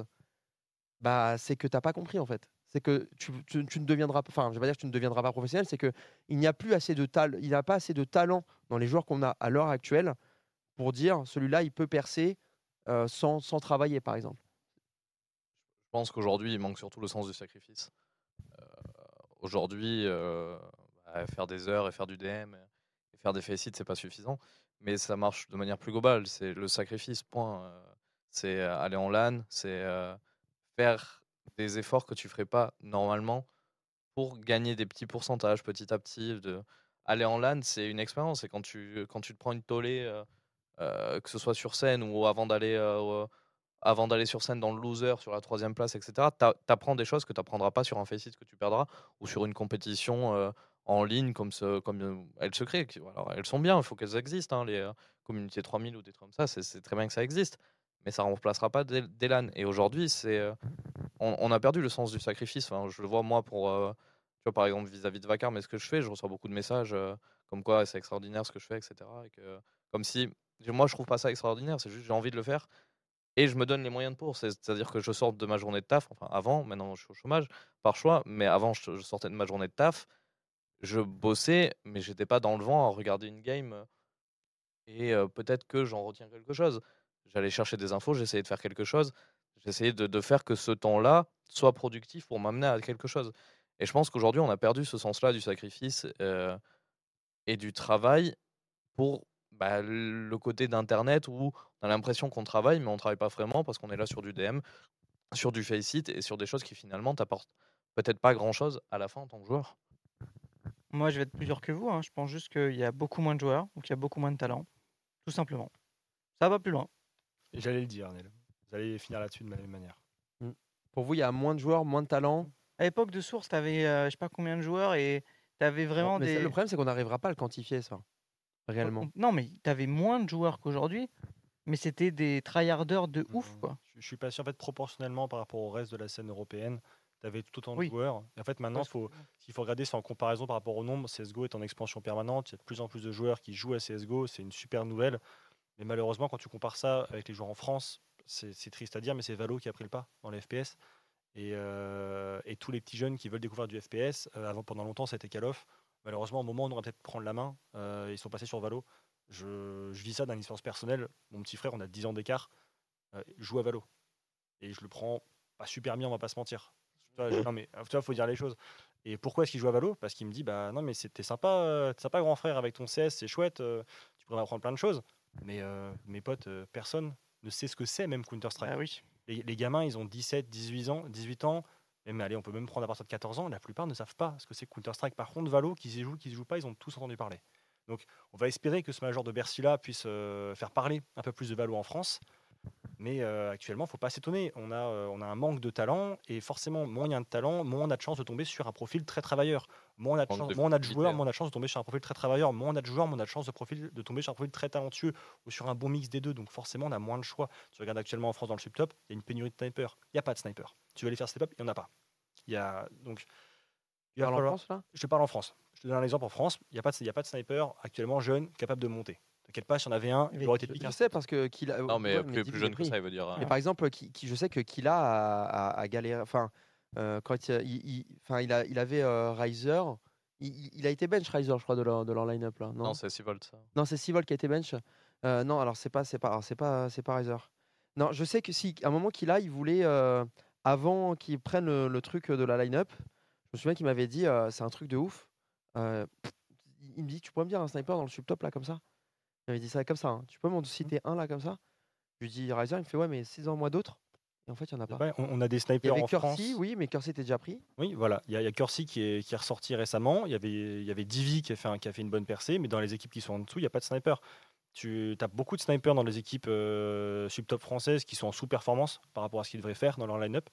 bah, c'est que tu n'as pas compris en fait. C'est que tu, ne deviendras enfin, je vais pas dire tu ne deviendras pas professionnel, c'est que il n'y a plus assez de talent, il n'y a pas assez de talent dans les joueurs qu'on a à l'heure actuelle pour dire celui-là il peut percer euh, sans, sans travailler par exemple. Je pense qu'aujourd'hui, il manque surtout le sens du sacrifice. Euh, aujourd'hui, euh, bah, faire des heures et faire du DM et faire des faceits, c'est pas suffisant. Mais ça marche de manière plus globale. C'est le sacrifice, point. C'est aller en LAN, c'est faire des efforts que tu ferais pas normalement pour gagner des petits pourcentages petit à petit. De... Aller en LAN, c'est une expérience. Et quand tu, quand tu te prends une tollée, euh, euh, que ce soit sur scène ou avant d'aller euh, avant d'aller sur scène dans le loser, sur la troisième place, etc., t'a- t'apprends des choses que tu n'apprendras pas sur un faceit que tu perdras ou sur une compétition en ligne comme, ce, comme elles se créent. elles sont bien, il faut qu'elles existent, hein, les communautés 3000 ou des trucs comme ça, c'est- très bien que ça existe, mais ça ne remplacera pas des, LAN. Et aujourd'hui, c'est, on, a perdu le sens du sacrifice. Je le vois moi pour, euh, par exemple, vis-à-vis de Vacar, mais ce que je fais, je reçois beaucoup de messages euh, comme quoi c'est extraordinaire ce que je fais, etc. Comme si, moi, je trouve pas ça extraordinaire, c'est juste j'ai envie de le faire et je me donne les moyens pour. C'est- C'est-à-dire que je sors de ma journée de taf, enfin avant, maintenant je suis au chômage par choix, mais avant je, sortais de ma journée de taf, je bossais, mais j'étais pas dans le vent à regarder une game euh, et peut-être que j'en retiens quelque chose. J'allais chercher des infos, j'essayais de faire quelque chose, j'essayais de, de faire que ce temps-là soit productif pour m'amener à quelque chose. Et je pense qu'aujourd'hui on a perdu ce sens-là du sacrifice euh, et du travail pour bah, le côté d'internet où on a l'impression qu'on travaille, mais on travaille pas vraiment parce qu'on est là sur du DM, sur du Faceit et sur des choses qui finalement t'apportent peut-être pas grand chose à la fin en tant que joueur. Moi, je vais être plus dur que vous. hein. Je pense juste qu'il y a beaucoup moins de joueurs, donc il y a beaucoup moins de talent. Tout simplement. Ça va plus loin. Et j'allais le dire, Nel. Vous allez finir là-dessus de la même manière. Pour vous, il y a moins de joueurs, moins de talent. À l'époque de Source, tu avais je sais pas combien de joueurs et tu avais vraiment Mais des. Le problème, c'est qu'on n'arrivera pas à le quantifier ça, réellement. On- Non, mais tu avais moins de joueurs qu'aujourd'hui, mais c'était des tryharders de ouf, Mhm. quoi. Je, je suis pas sûr, en fait, proportionnellement par rapport au reste de la scène européenne, tu avais tout autant Oui. de joueurs. Et en fait, maintenant, faut, ce qu'il faut regarder, c'est en comparaison par rapport au nombre. CSGO est en expansion permanente. Il y a de plus en plus de joueurs qui jouent à CSGO. C'est une super nouvelle. Mais malheureusement, quand tu compares ça avec les joueurs en France, c'est triste à dire, mais c'est Valo qui a pris le pas dans les FPS. Et, euh, et tous les petits jeunes qui veulent découvrir du FPS, euh, avant, pendant longtemps, c'était Call of. Malheureusement, au moment où on aurait peut-être prendre la main, euh, ils sont passés sur Valo. Je, vis ça d'un licence personnelle. Mon petit frère, on a 10 ans d'écart, joue à Valo. Et je le prends pas super bien, on va pas se mentir. Non, mais tu vois, faut dire les choses. Et pourquoi est-ce qu'il joue à Valo? Parce qu'il me dit bah non, mais c'était sympa, t'es sympa, grand frère, avec ton CS, c'est chouette, tu pourrais m'apprendre plein de choses. Mais mes potes, personne ne sait ce que c'est, même Counter-Strike. Ah oui. Les, les gamins, ils ont 17, 18 ans, 18 ans. Même, allez, on peut même prendre à partir de 14 ans. La plupart ne savent pas ce que c'est Counter-Strike. Par contre, Valo, qu'ils y jouent, qu'ils y jouent pas, ils ont tous entendu parler. Donc, on va espérer que ce major de Bercy-là puisse euh, faire parler un peu plus de Valo en France. Mais euh, actuellement, faut pas s'étonner. On a, euh, on a un manque de talent et forcément, moins il y a de talent, moins on a de chance de tomber sur un profil très travailleur. Moins on a de, chance- de moins on a de joueurs, moins on a de chance de tomber sur un profil très travailleur. Moins on a de joueurs, moins on a de chance de, profil, de tomber sur un profil très talentueux ou sur un bon mix des deux. Donc forcément, on a moins de choix. Tu regardes actuellement en France dans le subtop, il y a une pénurie de snipers. Il n'y a pas de sniper. Tu veux aller faire step up, il n'y en a pas. Il y a donc. Il va Parle en France, là? Je te parle en France. Je te donne un exemple en France. Il n'y a, pas de- il y a pas de sniper actuellement jeune capable de monter. T'inquiète pas, s'il y en avait un, il aurait été Je piqué. sais parce que qu'il a. Non, mais ouais, plus, jeune que ça, il veut dire. hein. Mais par exemple, qui, qui- je sais que Killa a, a, a galéré. Enfin, euh, quand il, il, il- enfin, il, a, il avait euh, Riser. Il, a été bench Riser, je crois, de leur, de leur line-up là. Non, Non, c'est 6 volts. ça. non c'est Sivol qui a été bench. Euh, non, alors c'est pas, c'est pas, alors, c'est pas, c'est pas Riser. Non, je sais que si, à un moment qu'il a, il voulait euh, avant qu'il prenne le, le truc de la line-up. Je me souviens qu'il m'avait dit, euh, c'est un truc de ouf. Euh, il me dit, tu pourrais me dire un sniper dans le subtop là comme ça? Il m'avait dit ça comme ça. hein. Tu peux m'en citer un là comme ça? Je lui dis Riser, il me fait ouais, mais 6 ans moi d'autres? Et en fait, il y en a pas. Ouais, on, a des Il y snipers avait en France. Kersey, oui, mais Kersey était déjà pris. Oui, voilà. Il y a, il y a Kersey qui est, qui est ressorti récemment. Il y avait, il y avait Divi qui a, fait un- qui a fait une bonne percée, mais dans les équipes qui sont en dessous, il n'y a pas de sniper. Tu as beaucoup de snipers dans les équipes euh, subtop françaises qui sont en sous-performance par rapport à ce qu'ils devraient faire dans leur line-up.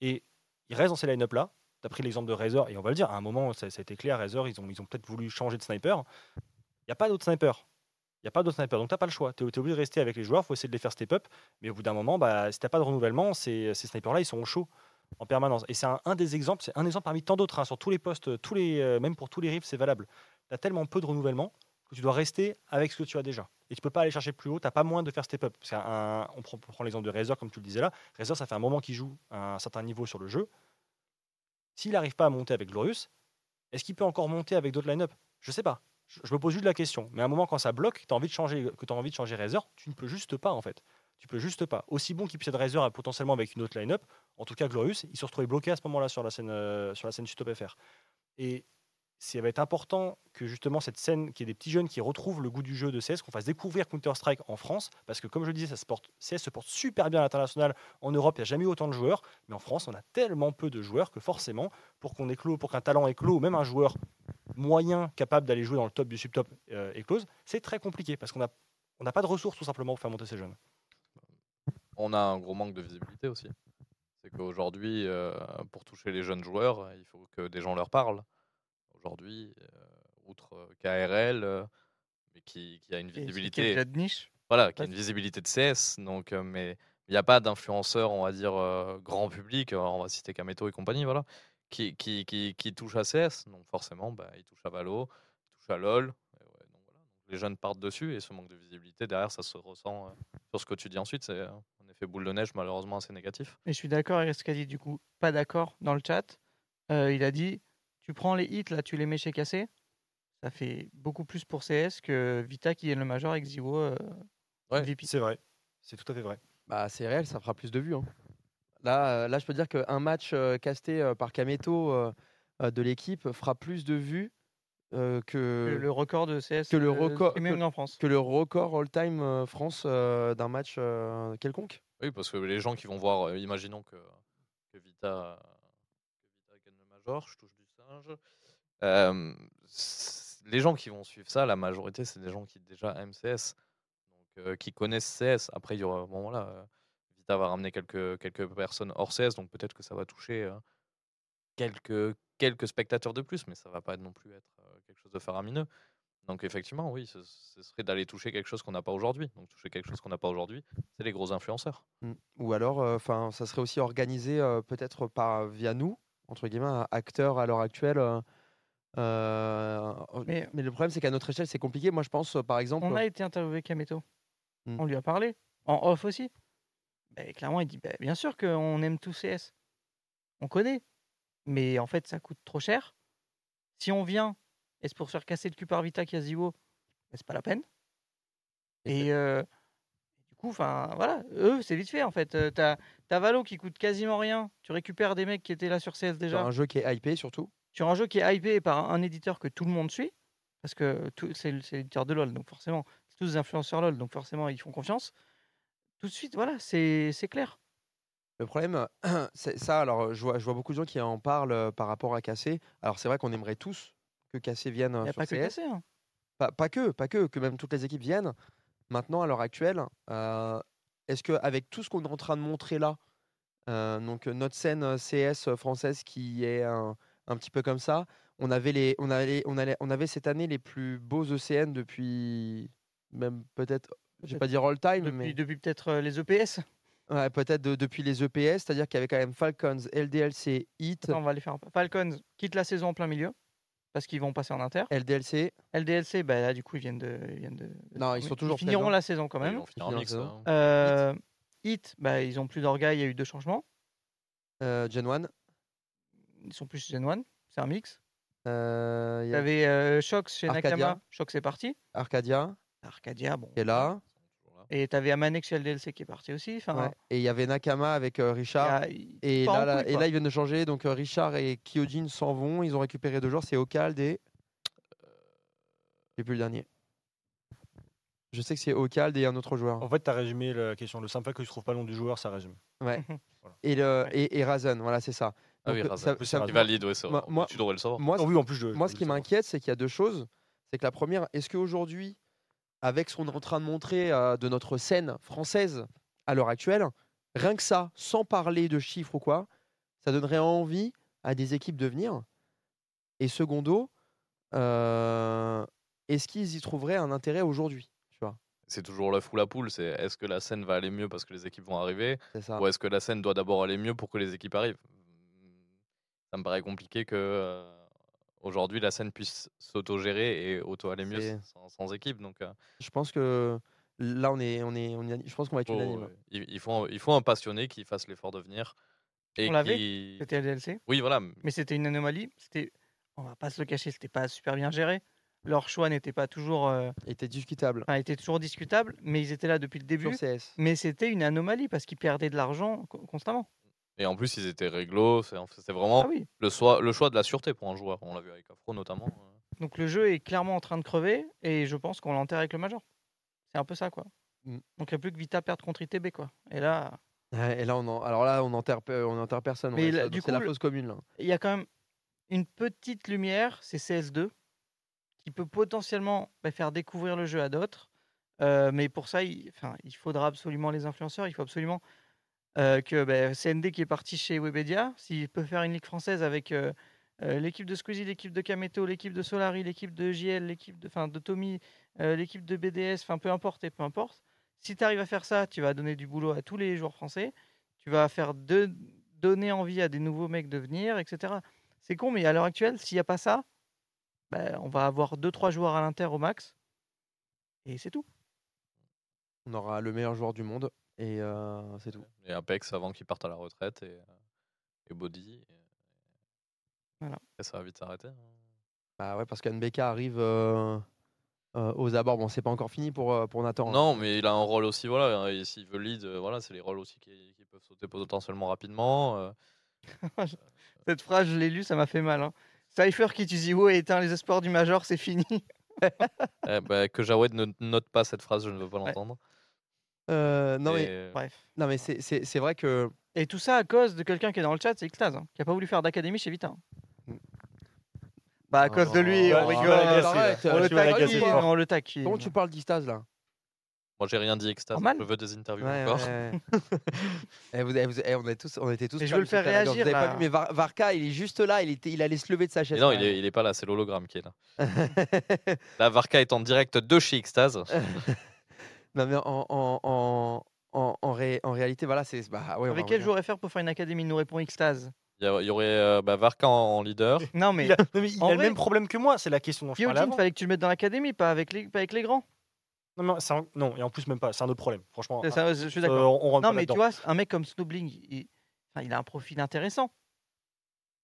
Et ils restent dans ces line-up-là. Tu as pris l'exemple de Razer, et on va le dire, à un moment, ça, ça a été clair, Razer, ils ont, ils ont peut-être voulu changer de sniper. Il n'y a pas d'autres snipers. Il n'y a pas d'autres snipers, donc tu n'as pas le choix. Tu es, obligé de rester avec les joueurs, il faut essayer de les faire step up. Mais au bout d'un moment, bah, si tu n'as pas de renouvellement, ces, snipers-là, ils sont au chaud en permanence. Et c'est un, des exemples, c'est un exemple parmi tant d'autres, hein, sur tous les postes, tous les, euh, même pour tous les riffs, c'est valable. Tu as tellement peu de renouvellement que tu dois rester avec ce que tu as déjà. Et tu peux pas aller chercher plus haut, tu n'as pas moins de faire step up. On prend, l'exemple de Razer, comme tu le disais là. Razer, ça fait un moment qu'il joue un certain niveau sur le jeu. S'il n'arrive pas à monter avec Glorious, est-ce qu'il peut encore monter avec d'autres line-up? Je sais pas. Je, me pose juste la question. Mais à un moment, quand ça bloque, tu as envie de changer, que tu as envie de changer Razer, tu ne peux juste pas en fait. Tu peux juste pas. Aussi bon qu'il puisse être Razer potentiellement avec une autre line-up, en tout cas Glorious, il se retrouvait bloqué à ce moment-là sur la scène, euh, sur la scène Stop FR. Et ça va être important que justement cette scène, qu'il y ait des petits jeunes qui retrouvent le goût du jeu de CS, qu'on fasse découvrir Counter-Strike en France, parce que comme je le disais, ça se porte, CS se porte super bien à l'international. En Europe, il n'y a jamais eu autant de joueurs, mais en France, on a tellement peu de joueurs que forcément, pour qu'on éclose, pour qu'un talent éclose, ou même un joueur moyen capable d'aller jouer dans le top du subtop euh, éclose, c'est très compliqué, parce qu'on n'a on n'a pas de ressources tout simplement pour faire monter ces jeunes. On a un gros manque de visibilité aussi. C'est qu'aujourd'hui, euh, pour toucher les jeunes joueurs, il faut que des gens leur parlent. Aujourd'hui, euh, outre euh, KRL, euh, mais qui, qui a une qui visibilité, de niche? voilà, qui a une visibilité de CS, donc, mais il n'y a pas d'influenceurs, on va dire, grand public, on va citer Kameto et compagnie, voilà, qui, qui, qui, qui touchent à CS. Donc forcément, bah, ils touchent à Valo, ils touchent à LoL. et ouais, donc voilà. Donc les jeunes partent dessus et ce manque de visibilité, derrière, ça se ressent euh, sur ce que tu dis ensuite. C'est euh, un effet boule de neige, malheureusement, assez négatif. Et je suis d'accord avec ce qu'a dit du coup. Pas d'accord dans le chat. Euh, il a dit tu prends les hits là, tu les mets chez Cassé. Ça fait beaucoup plus pour CS que Vita qui est le major avec Ziwo. euh, Ouais. C'est vrai, c'est tout à fait vrai. Bah, c'est réel, ça fera plus de vues. hein. Là, euh, là, je peux dire qu'un match euh, casté euh, par Kameto de l'équipe fera plus de vues euh, que que, le record de CS que le record- que- en France. que le record all-time euh, France euh, d'un match euh, quelconque. Oui, parce que les gens qui vont voir, euh, imaginons que, que, Vita, que Vita gagne le Major, je touche les gens qui vont suivre ça, la majorité, c'est des gens qui déjà aiment CS, donc, qui connaissent CS. Après, il y aura, bon, voilà, Vita va ramener quelques, quelques personnes hors CS, donc peut-être que ça va toucher quelques, quelques spectateurs de plus, mais ça va pas non plus être quelque chose de faramineux. Donc effectivement, oui, ce, serait d'aller toucher quelque chose qu'on n'a pas aujourd'hui. Donc toucher quelque chose qu'on n'a pas aujourd'hui, c'est les gros influenceurs. Mm. Ou alors, enfin, ça serait aussi organisé peut-être par via nous, entre guillemets, acteur à l'heure actuelle. euh, euh, mais, Mais- le problème, c'est qu'à notre échelle, c'est compliqué. Moi, je pense, euh, par exemple, On a été interviewé Kameto. Hmm. On lui a parlé. En off aussi. Ben, clairement, il dit ben, bien sûr qu'on aime tout CS. On connaît. Mais en fait, ça coûte trop cher. Si on vient, est-ce pour se faire casser le cul par Vita Ziwo ben, C'est pas la peine. Et euh, coup, enfin voilà, eux, c'est vite fait en fait. Euh, T'as as Valo qui coûte quasiment rien. Tu récupères des mecs qui étaient là sur CS Sur déjà. un jeu qui est hypé surtout. Sur un jeu qui est hypé par un, éditeur que tout le monde suit, parce que c'est l'éditeur de LoL, donc forcément, c'est tous des influenceurs LoL, donc forcément, ils font confiance. Tout de suite, voilà, c'est c'est clair. Le problème, c'est ça. Alors, je vois, je vois beaucoup de gens qui en parlent euh, par rapport à Cassé. Alors, c'est vrai qu'on aimerait tous que Cassé vienne Il euh, n'y a sur pas que cassé. hein. Pas, pas que, pas que, que même toutes les équipes viennent. Maintenant, à l'heure actuelle, euh, est-ce qu'avec tout ce qu'on est en train de montrer là, euh, donc euh, notre scène CS française qui est un, un petit peu comme ça, on avait, les, on, avait, on, allait- on avait cette année les plus beaux ECN depuis même peut-être, je vais pas dire all time, Depuis, mais depuis peut-être les EPS. ouais, peut-être de- depuis les EPS, c'est-à-dire qu'il y avait quand même Falcons, LDLC, HIT, Attends, on va les faire. un peu. Falcons quitte la saison en plein milieu parce qu'ils vont passer en inter. LDLC, LDLC, bah, là, du coup, ils viennent de. Ils viennent de, Non, ils sont toujours finiront présents. la saison quand Ils même. vont finir en Finir en mix. saison. hein. Euh, Hit, bah, ils ont plus d'orgas, il y a eu deux changements. euh, Gen 1, Ils sont plus Gen 1, c'est un mix. euh, y a avait euh, Shox chez Arcadia. Nakama. Shox est parti. Arcadia Arcadia, bon. est là. Et t'avais Amanex chez LDLC qui est parti aussi. Enfin, Ouais. Et il y avait Nakama avec euh, il y Richard. a- Et là, là- couille, et quoi. là, ils viennent de changer. Donc, euh, Richard et Kyojin s'en vont. Ils ont récupéré deux joueurs. C'est Okald et. J'ai plus le dernier. Je sais que c'est Okald et un autre joueur. En fait, tu as résumé la question. Le simple fait que tu trouves pas le nom du joueur, ça résume. Ouais. Mhm. Et, le, et, et Razen, voilà, c'est ça. Ah oui, Donc, ça- Oui, ça- Il valide, ouais, ça. Moi- moi- tu devrais le savoir. moi, Ah oui, en plus, je. moi, je ce qui m'inquiète, c'est qu'il y a deux choses. C'est que la première, est-ce qu'aujourd'hui, avec ce qu'on est en train de montrer euh, de notre scène française à l'heure actuelle, rien que ça, sans parler de chiffres ou quoi, ça donnerait envie à des équipes de venir. Et secondo, euh, est-ce qu'ils y trouveraient un intérêt aujourd'hui C'est toujours l'œuf ou la poule. C'est est-ce que la scène va aller mieux parce que les équipes vont arriver ou est-ce que la scène doit d'abord aller mieux pour que les équipes arrivent? Ça me paraît compliqué que euh, aujourd'hui la scène puisse s'auto-gérer et auto-aller mieux sans, sans équipe. Donc, euh, Je pense que là, on est, on est, on est- je pense qu'on va être faut- unanime. il, il faut, un- il faut un passionné qui fasse l'effort de venir. Et On l'avait, qui... C'était LDLC. Oui, voilà. Mais c'était une anomalie. C'était, on va pas se le cacher, c'était pas super bien géré. Leur choix n'était pas toujours, euh, Il était discutable. enfin, était toujours discutable, mais ils étaient là depuis le début. Sur CS. Mais c'était une anomalie parce qu'ils perdaient de l'argent co- constamment. Et en plus, ils étaient réglo. C'est c'est vraiment Ah oui. le, choix, le choix de la sûreté pour un joueur. On l'a vu avec Afro notamment. euh. Donc le jeu est clairement en train de crever et je pense qu'on l'enterre avec le Major. C'est un peu ça quoi. Mm. Donc il n'y a plus que Vita perdre contre ITB quoi. Et là, Et là, on en- alors là, on enterre, on enterre personne. Mais ouais, là, c'est la fausse commune il y a quand même une petite lumière, c'est CS2, qui peut potentiellement bah, faire découvrir le jeu à d'autres. Euh, mais pour ça, il, enfin, il faudra absolument les influenceurs, il faut absolument que bah, CND qui est parti chez Webedia, s'il peut faire une ligue française avec l'équipe de Squeezie, l'équipe de Kameto, l'équipe de Solari, l'équipe de JL, l'équipe de, enfin, de Tommy, l'équipe de BDS, enfin peu importe et peu importe. Si tu arrives à faire ça, tu vas donner du boulot à tous les joueurs français, tu vas faire de, donner envie à des nouveaux mecs de venir, etc. C'est con, mais à l'heure actuelle, s'il n'y a pas ça, bah, on va avoir 2-3 joueurs à l'inter au max. Et c'est tout. On aura le meilleur joueur du monde et euh, c'est tout. Et Apex avant qu'ils partent à la retraite et, et Body. et- Voilà. Et ça va vite s'arrêter. hein. Bah ouais, parce qu'NBK arrive euh, euh, aux abords. Bon, c'est pas encore fini pour, pour Nathan. hein. Non, mais il a un rôle aussi, voilà. hein, Et s'il veut lead, voilà, c'est les rôles aussi qui, qui peuvent sauter potentiellement rapidement. Cette phrase, je l'ai lue, ça m'a fait mal. Hein. Cypher qui ouais, éteint les espoirs du Major, c'est fini. Eh ben, que Jawed ne note pas cette phrase, je ne veux pas Ouais. Euh, non, mais, Et- Bref. non, mais c'est- c'est c'est vrai que. Et tout ça à cause de quelqu'un qui est dans le chat, c'est Xtaz, hein, qui a pas voulu faire d'académie chez Vita. hein. Bah à cause de lui, on rigole. On euh, le taquine. Comment tu parles d'Istaz là? Moi, j'ai rien dit extase. Normal. Je veux des interviews Ouais, encore. ouais, ouais. Eh, vous vous eh, on, est tous, on était tous. Mais je veux le faire. Vous réagir, avez pas là. vu, mais Var- Varka, il est juste là. Il, était, il allait se lever de sa chaise. non, il est, il est pas là, c'est l'hologramme qui est là. Là, Varka est en direct de chez Extase. non, mais en, en, en, en, en, ré- en réalité, voilà, c'est. Bah, ouais, on Avec quel joueur FR pour faire une académie nous répond Xtaz. Il y, il aurait euh, bah, Varka en, leader. Non mais Il a, non, mais il a le même problème que moi, c'est la question dont je parlais avant. fallait que tu le mettes dans l'académie, pas avec les, pas avec les grands. Non, non, un- non, et en plus, même pas, c'est un autre problème. Franchement, je suis euh, d'accord. on rentre non mais tu vois, un mec comme Snowbling, il, il a un profil intéressant.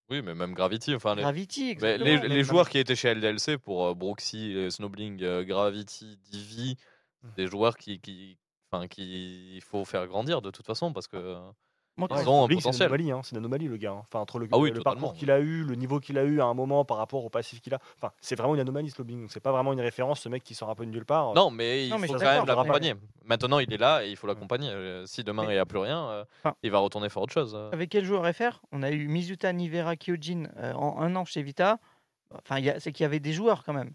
Oui, mais même Gravity. Enfin, les, Gravity, mais exactement. les, Mais- les joueurs qui étaient chez LDLC pour euh, Brooksy, euh, Snowbling, euh, Gravity, Divi. Des joueurs qui, qui enfin, qu'il faut faire grandir de toute façon parce que Moi, quand Ils ont un League, c'est une potentiel. anomalie, hein, c'est une anomalie le gars. hein. Enfin, entre le, Ah oui, le parcours qu'il a eu, le niveau qu'il a eu à un moment par rapport au passif qu'il a. Enfin, c'est vraiment une anomalie ce lobbying. C'est pas vraiment une référence, ce mec qui sort un peu de nulle part. non, mais il Non, mais faut quand même l'accompagner. Maintenant, il est là et il faut l'accompagner. Euh, Si demain Mais- il n'y a plus rien, euh, Enfin- il va retourner faire autre chose. euh. Avec quel joueur FR On a eu Mizuta Nivera Kyojin euh, en un an chez Vita. Enfin, c'est qu'il y avait des joueurs quand même.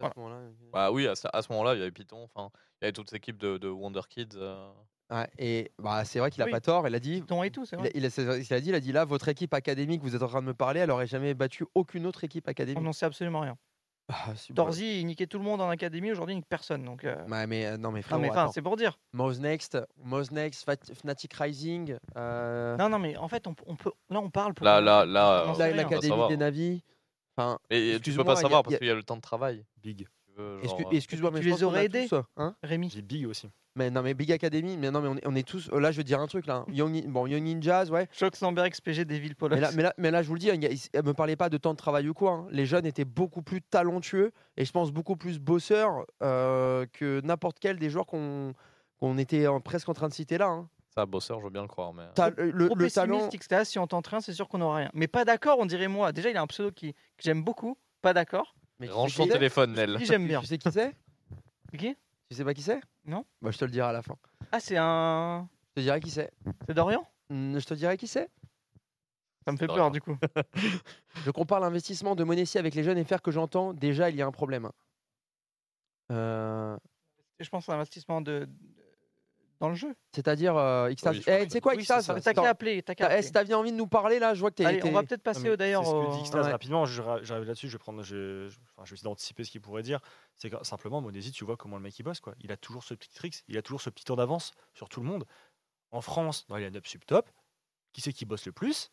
À ce moment-là, Bah oui, à ce, à ce moment-là, il y avait Python, enfin, il y avait toute l'équipe de, de Wonder Kids. euh. Ouais, et bah, c'est vrai qu'il a Oui. pas tort. Il a dit. Python et tout, c'est Il a, vrai. il a- c'est- il a dit, il a dit là, votre équipe académique, vous êtes en train de me parler, elle aurait jamais battu aucune autre équipe On académique. n'en sait absolument rien. Ah, il niquait tout le monde en académie, aujourd'hui, il nique personne. Donc, euh, Ouais, mais euh, non, mais non, mais enfin, attends. c'est pour dire. Mouse Next, Mouse Next, Fat- Fnatic Rising. euh, Non, non, mais en fait, on, on peut. Là, on parle pour. Là, là, là, on sait rien. l'académie des Navis. Enfin, Et tu peux pas savoir parce qu'il y a le temps de travail. Big. Euh, excuse-moi, mais tu je les aurais aidés hein? Rémi? J'ai Big aussi. mais non, mais Big Academy, mais non, mais on est, on est tous. Là, je vais dire un truc là. hein. Young, bon, Young Ninjas, ouais. Choc Sandberg, XPG, Devil Polos. Mais là, mais, là, mais là, je vous le dis, hein, a- il- me parlez pas de temps de travail ou quoi. hein. Les jeunes étaient beaucoup plus talentueux et je pense beaucoup plus bosseurs euh, que n'importe quel des joueurs qu'on était en- presque en train de citer là. hein. Ça, bosseur, je veux bien le croire. Mais... Ta- le, le- le talent. si on tente rien, c'est sûr qu'on n'aura rien. Mais pas d'accord, on dirait moi. Déjà, il a un pseudo qui, que j'aime beaucoup. Pas d'accord. Mais Range ton téléphone, Nel. Qui j'aime bien. Tu sais qui c'est? Qui? Tu sais pas qui c'est? Non. Bah, je te le dirai à la fin. Ah, c'est un. Je te dirai qui c'est. C'est Dorian? Je te dirai qui c'est. Ça me fait peur, du coup. Je compare l'investissement de Monesi avec les jeunes FR que j'entends. Déjà, il y a un problème. Euh, Je pense à l'investissement de... dans le jeu. C'est-à-dire, euh, Oui, Eh, sais quoi, Oui, c'est T'as qu'à appeler. T'as qu'à eh, appeler. si t'as bien envie de nous parler là, je vois que t'es. Allez, on va peut-être passer au- d'ailleurs. C'est ce que au- dit Xtase Ouais. rapidement. J'arrive là-dessus. Je vais prendre. Je, je- enfin, je vais essayer d'anticiper ce qu'il pourrait dire. C'est que simplement, Monesi, tu vois comment le mec il bosse. Quoi. Il a toujours ce petit trick. Il a toujours ce petit tour d'avance sur tout le monde. En France, dans les line-up sub-top, qui c'est qui bosse le plus?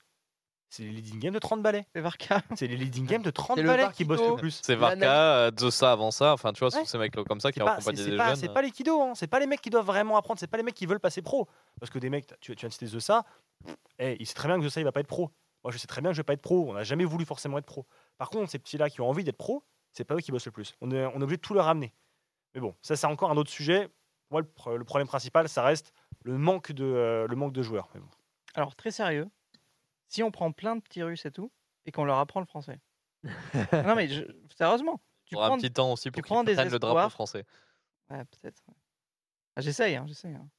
C'est les leading games de 30 balais. C'est Varka. C'est les leading games de 30 C'est le balais qui bossent le plus. C'est Varka, euh, Zosa avant ça. Enfin, tu vois, ce Ouais. sont ces mecs-là comme ça qui accompagnent c'est- des pas- jeunes. c'est pas les kidos, hein. c'est pas les mecs qui doivent vraiment apprendre, c'est pas les mecs qui veulent passer pro. Parce que des mecs, tu, tu viens de citer Zessa, eh, il sait très bien que Zessa il va pas être pro. Moi je sais très bien que je vais pas être pro, on n'a jamais voulu forcément être pro. Par contre, ces petits-là qui ont envie d'être pro, c'est pas eux qui bossent le plus. On est, on est obligé de tout leur ramener. Mais bon, ça c'est encore un autre sujet. Moi, le, pro- le problème principal, ça reste le manque de, euh, le manque de joueurs. Mais bon. Alors, très sérieux. Si on prend plein de petits Russes et tout, et qu'on leur apprend le français. non, mais je- sérieusement. Tu prends... un petit temps aussi pour prends qu'ils des prennent le drapeau français. Ouais, peut-être. Ah, j'essaye, hein, j'essaye. hein.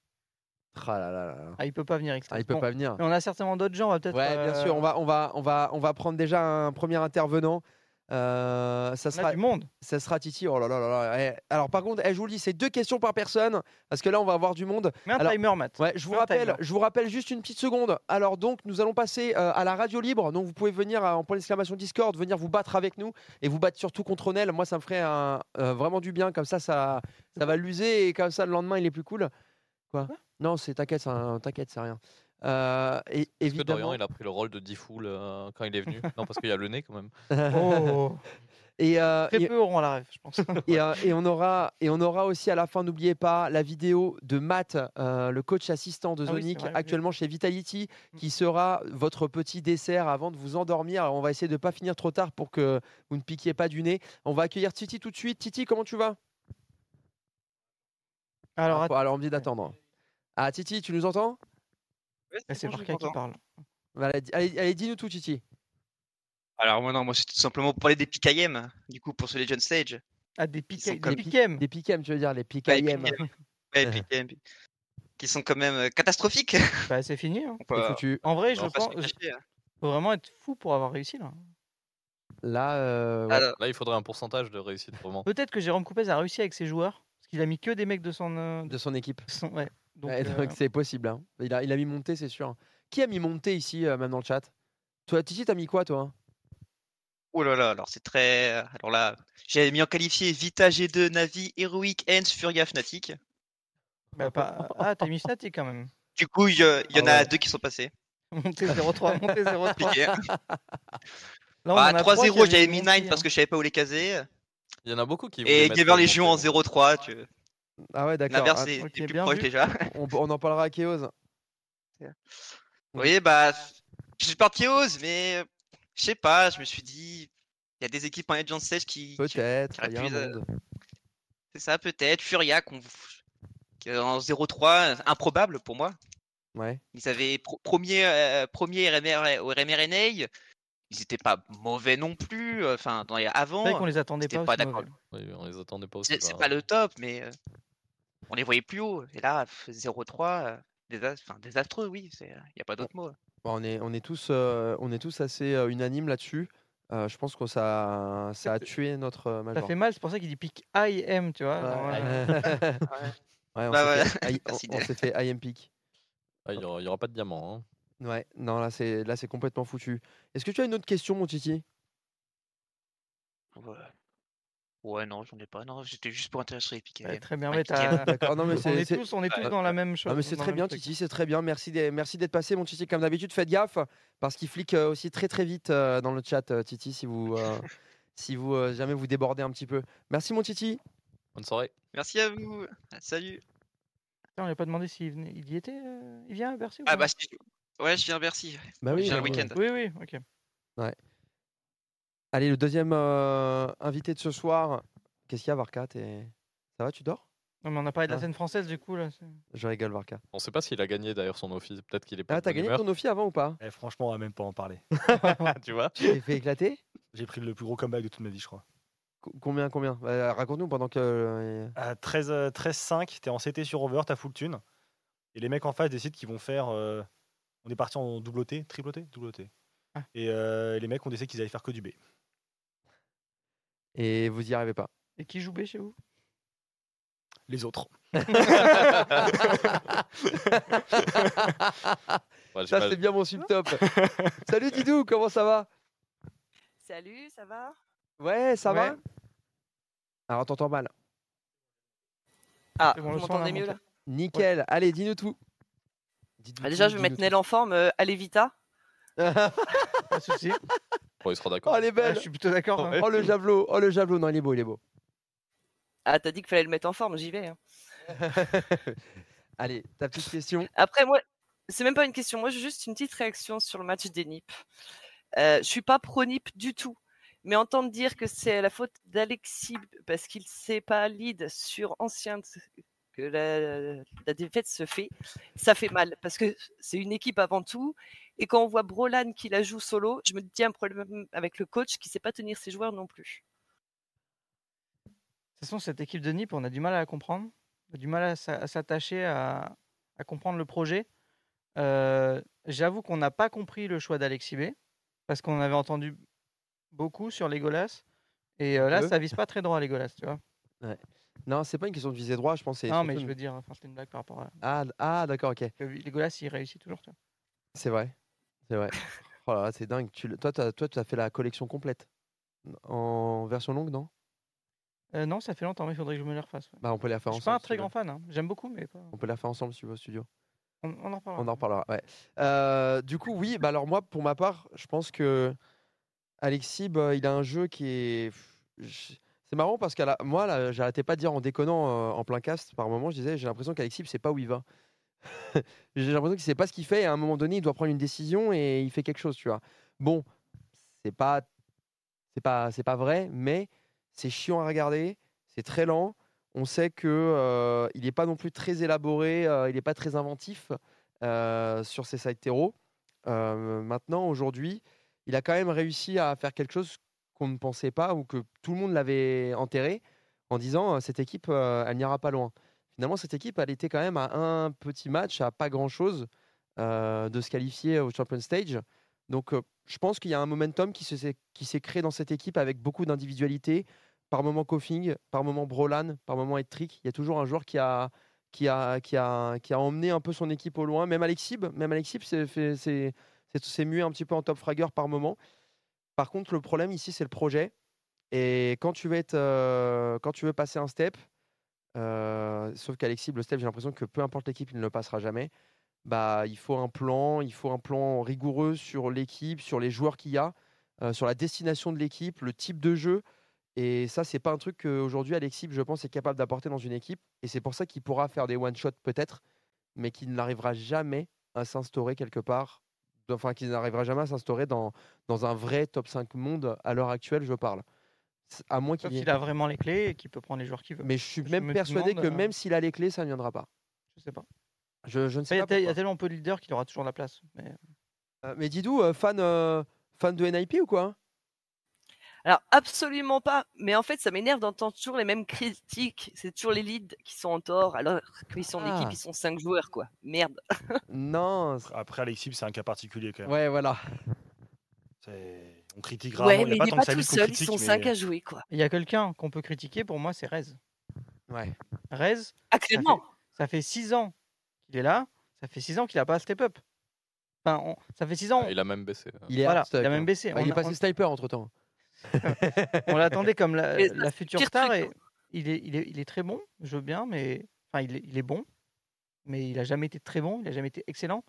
Ah là là là là. Ah, il peut pas venir. Ah, il peut Bon, pas venir. Mais on a certainement d'autres gens, on va peut-être. Ouais, bien euh, sûr. On va, on va, on va, on va prendre déjà un premier intervenant. Euh, ça sera, du monde. ça sera Titi. Oh là là là là. Eh, Alors par contre, eh, je vous le dis, c'est deux questions par personne parce que là, on va avoir du monde. Mais un Alors- timer, Matt. Ouais, je vous rappelle, je vous rappelle juste une petite seconde. Alors donc, nous allons passer euh, à la radio libre. Donc vous pouvez venir euh, en point d'exclamation Discord, venir vous battre avec nous et vous battre surtout contre Nel. Moi, ça me ferait un- euh, vraiment du bien. Comme ça, ça, ça va l'user et comme ça, le lendemain, il est plus cool. Quoi? Quoi? Non, c'est t'inquiète, t'inquiète, c'est rien. Euh, et Est-ce que. Dorian, il a pris le rôle de Diffoul euh, quand il est venu? Non, parce qu'il y a le nez quand même. Oh, et, euh, très et- peu auront la rêve, je pense. Et, euh, et on aura et on aura aussi à la fin, n'oubliez pas la vidéo de Matt, euh, le coach assistant de Ah oui, Zonic, vrai, oui. actuellement chez Vitality, qui sera votre petit dessert avant de vous endormir. Alors, on va essayer de pas finir trop tard pour que vous ne piquiez pas du nez. On va accueillir Titi tout de suite. Titi, comment tu vas? Alors, Ah, Alors on me dit d'attendre. Ah Titi, tu nous entends? Attends, c'est je Varka qui parle. Allez, allez, allez, dis-nous tout, Titi. Alors moi non, moi c'est tout simplement pour parler des PKM, du coup pour ce Legend Stage. Ah, des comme- Des piquets. Des tu veux dire, les Ouais. PKM. Ouais, PKM, qui sont quand même euh, catastrophiques. Bah, c'est fini. hein. Foutu. En vrai, je pense. cacher, hein. faut vraiment être fou pour avoir réussi là. Là, euh, ouais. Là, il faudrait un pourcentage de réussite vraiment. Peut-être que Jérôme Coupez a réussi avec ses joueurs. Parce qu'il a mis que des mecs de son. euh, de son équipe. son- Ouais. Donc, Ouais, euh, c'est possible. hein. Il, a, il a mis monté, c'est sûr. Qui a mis monté ici, euh, même dans le chat? Toi, Titi, t'as mis quoi, toi? Oh là là, alors c'est très. Alors là, j'avais mis en qualifié Vita G2, Navi, Heroic, Hens, Furia, Fnatic. bah, pas- Ah, t'as mis Fnatic quand même. Du coup, il y, a- il y en Ah a ouais. deux qui sont passés. Monté 0-3, monté 0-3. Piqué. Là, on Bah, en a trois qui 3-0, avaient j'avais mis monté, 9 parce hein. que je savais pas où les caser. Il y en a beaucoup qui. Et Gamer Légion en monté, 0-3. Tu... Ah ouais, d'accord. L'inverse Ah, est, ok, est plus proche vu. déjà. on, on en parlera à Chaos. Oui, bah, je suis parti Oz, mais je sais pas, je me suis dit, il y a des équipes en Legend Stage qui. qui- Peut-être. euh. C'est ça, peut-être. Furia, qu'on- En 0-3, improbable pour moi. Ouais. Ils avaient pro- premier, euh, premier RMR, au RMRNA, ils n'étaient pas mauvais non plus. euh, Enfin, dans les- C'est vrai qu'on avant, les attendait pas. pas d'accord. on les attendait pas aussi. c'est c'est bas. pas le top, mais euh, on les voyait plus haut. Et là, pff, 0-3, euh, désastreux, oui, il n'y a pas d'autre mot. Bon, on, est, on, est tous, euh, on est tous assez euh, unanimes là-dessus. Euh, je pense que ça, ça a tué notre euh, Ça major. fait mal, c'est pour ça qu'il dit pick IM, tu vois. alors, Ouais. euh, Ouais, on Bah s'est voilà. fait, I- IM pick. Ah, il n'y aura, il y aura pas de diamant. hein. Ouais, non, là c'est là c'est complètement foutu. Est-ce que tu as une autre question, mon Titi? Ouais. Ouais, non, j'en ai pas. Non, j'étais juste pour intéresser les piquets. ouais, très bien, Ouais, mais t'as- D'accord, non mais on c'est est c'est- tous, on est tous Ouais. dans la même chose. Ah, mais c'est dans très bien, truc. Titi, c'est très bien. Merci d'être merci d'être passé, mon Titi, comme d'habitude. Faites gaffe parce qu'il flique euh, aussi très très vite euh, dans le chat, euh, Titi, si vous euh, si vous euh, jamais vous débordez un petit peu. Merci, mon Titi. Bonne soirée. Merci à vous. Salut. On lui a pas demandé s'il venait- il y était. euh, Il vient à Bercy ou Ah pas? bah, si- ouais, je viens à Bercy. Bah oui, J'ai un week-end. Oui, oui, ok. Allez, le deuxième euh, invité de ce soir. Qu'est-ce qu'il y a, Varka T'es- Ça va, tu dors? Non, mais on a parlé de la Ah. scène française du coup là. Je rigole, Varka. On sait pas s'il a gagné d'ailleurs son office. Peut-être qu'il est pas. Ah, t'as gagné humeur. ton Ophi avant ou pas? Eh, franchement, on va même pas en parler. tu vois? Tu t'es fait éclater? J'ai pris le plus gros comeback de toute ma vie, je crois. Co- Combien, combien? Bah, Raconte-nous pendant que. euh, À 13, euh, 13-5, t'es en CT sur over, t'as full thune. Et les mecs en face décident qu'ils vont faire. euh, on est parti en double OT, triple OT Double OT. Ah. Et euh, les mecs ont décidé qu'ils allaient faire que du B. Et vous y arrivez pas. Et qui joue B chez vous? Les autres. Ouais, Ça, c'est bien mon subtop. Salut Didou, comment ça va? Salut, ça va? Ouais, ça va? Alors, t'entends mal. Ah, bon, vous m'entendez là, mieux là? Nickel. Allez, dis-nous tout. Ah, Déjà, tout, je vais mettre Nel en forme. euh, allez, Vita. Pas de souci. Bon, il sera d'accord. oh, elle est Ah, je suis plutôt d'accord. hein. Oh, le javelot. Oh, le javelot. Non, il est beau, il est beau. Ah, t'as dit qu'il fallait le mettre en forme, j'y vais. hein. Allez, ta petite question. Après, moi, c'est même pas une question. Moi, j'ai juste une petite réaction sur le match des NIP. Euh, je suis pas pro-NIP du tout. Mais entendre dire que c'est la faute d'Alexis parce qu'il s'est pas lead sur ancien que la, la défaite se fait, ça fait mal parce que c'est une équipe avant tout. Et quand on voit Brolan qui la joue solo, je me dis il y a un problème avec le coach qui sait pas tenir ses joueurs non plus. De toute façon, cette équipe de Nip, on a du mal à la comprendre. On a du mal à s'a- à s'attacher à, à comprendre le projet. Euh, J'avoue qu'on n'a pas compris le choix d'Alexis B. Parce qu'on avait entendu beaucoup sur Legolas. Et euh, là, ça vise pas très droit, Legolas, tu vois. Non, c'est pas une question de viser droit, je c'est Non, mais je veux dire, enfin, c'était une blague par rapport à. Ah, ah d'accord, ok. Legolas, il réussit toujours, tu vois. C'est vrai. C'est vrai. Oh là c'est dingue. Tu, toi, tu as, fait la collection complète? En version longue, non? Euh, non, ça fait longtemps, mais il faudrait que je me les refasse. ouais. Bah, on peut la Je faire suis ensemble. pas un très grand fan. hein. J'aime beaucoup, mais pas... On peut la faire ensemble si tu veux au studio. on, on en reparlera. On en reparlera. Ouais. Euh, du coup, oui. Bah alors moi, pour ma part, je pense que Alexis, bah, il a un jeu qui est. je- C'est marrant parce que moi, là, j'arrêtais pas de dire en déconnant euh, en plein cast. Par moment, je disais, j'ai l'impression qu'Alexis, c'est pas où il va. j'ai l'impression qu'il sait pas ce qu'il fait. Et à un moment donné, il doit prendre une décision et il fait quelque chose, tu vois. Bon, c'est pas, c'est pas, c'est pas vrai, mais c'est chiant à regarder. C'est très lent. On sait que euh, il n'est pas non plus très élaboré. euh, il n'est pas très inventif euh, sur ses side terreaux. Maintenant, aujourd'hui, il a quand même réussi à faire quelque chose qu'on ne pensait pas ou que tout le monde l'avait enterré en disant cette équipe, elle n'ira pas loin. Finalement, cette équipe, elle était quand même à un petit match, à pas grand-chose euh, de se qualifier au Champion Stage. Donc, euh, je pense qu'il y a un momentum qui se- qui s'est créé dans cette équipe avec beaucoup d'individualité. Par moment Koffing, par moment Brolan, par moment Ettrick. Il y a toujours un joueur qui a, qui emmené un peu son équipe au loin. Même Alexib, même Alexib s'est mué un petit peu en top fragger par moment. Par contre, le problème ici, c'est le projet. Et quand tu veux, euh, quand tu veux passer un step, euh, sauf qu'Alexib, le step, j'ai l'impression que peu importe l'équipe, il ne le passera jamais. Bah, il faut un plan, il faut un plan rigoureux sur l'équipe, sur les joueurs qu'il y a, sur la destination de l'équipe, le type de jeu. Et ça, c'est pas un truc qu'aujourd'hui Alexis, je pense, est capable d'apporter dans une équipe. Et c'est pour ça qu'il pourra faire des one-shots peut-être, mais qu'il n'arrivera jamais à s'instaurer quelque part, enfin qu'il n'arrivera jamais à s'instaurer dans, dans un vrai top 5 monde à l'heure actuelle, je parle. À moins qu'il ait. a vraiment les clés et qu'il peut prendre les joueurs qu'il veut. Mais je suis Je même me persuadé demande, que euh, même s'il a les clés, ça ne viendra pas. Je sais pas. Je, je ne sais pas. il y a tellement peu de leaders qu'il aura toujours la place. Mais... Euh, Mais Didou, euh, fan, euh, fan de NIP ou quoi Alors, absolument pas. Mais en fait, ça m'énerve d'entendre toujours les mêmes critiques. C'est toujours les leads qui sont en tort, alors qu'ils sont Ah. équipe, ils sont cinq joueurs, quoi. Merde. Non. Après, Alexis, c'est un cas particulier quand même. Ouais, voilà. C'est- On critique rarement. Ouais, il y a mais il pas n'est tant pas tout seul, ils sont mais- cinq à jouer, quoi. Il y a quelqu'un qu'on peut critiquer, pour moi, c'est Rez. Ouais. Rez, Ah, ça fait 6 ans qu'il est là. Ça fait 6 ans qu'il n'a pas step up. Enfin, on- ça fait 6 ans. Ah, Il a même baissé. hein. Il est Voilà, il a même baissé. Ah, il est On- passé on- sniper entre temps. On l'attendait comme la, future star et il est, il, est, il est très bon, je veux bien, mais enfin il est, il est bon, mais il a jamais été très bon, il a jamais été excellent,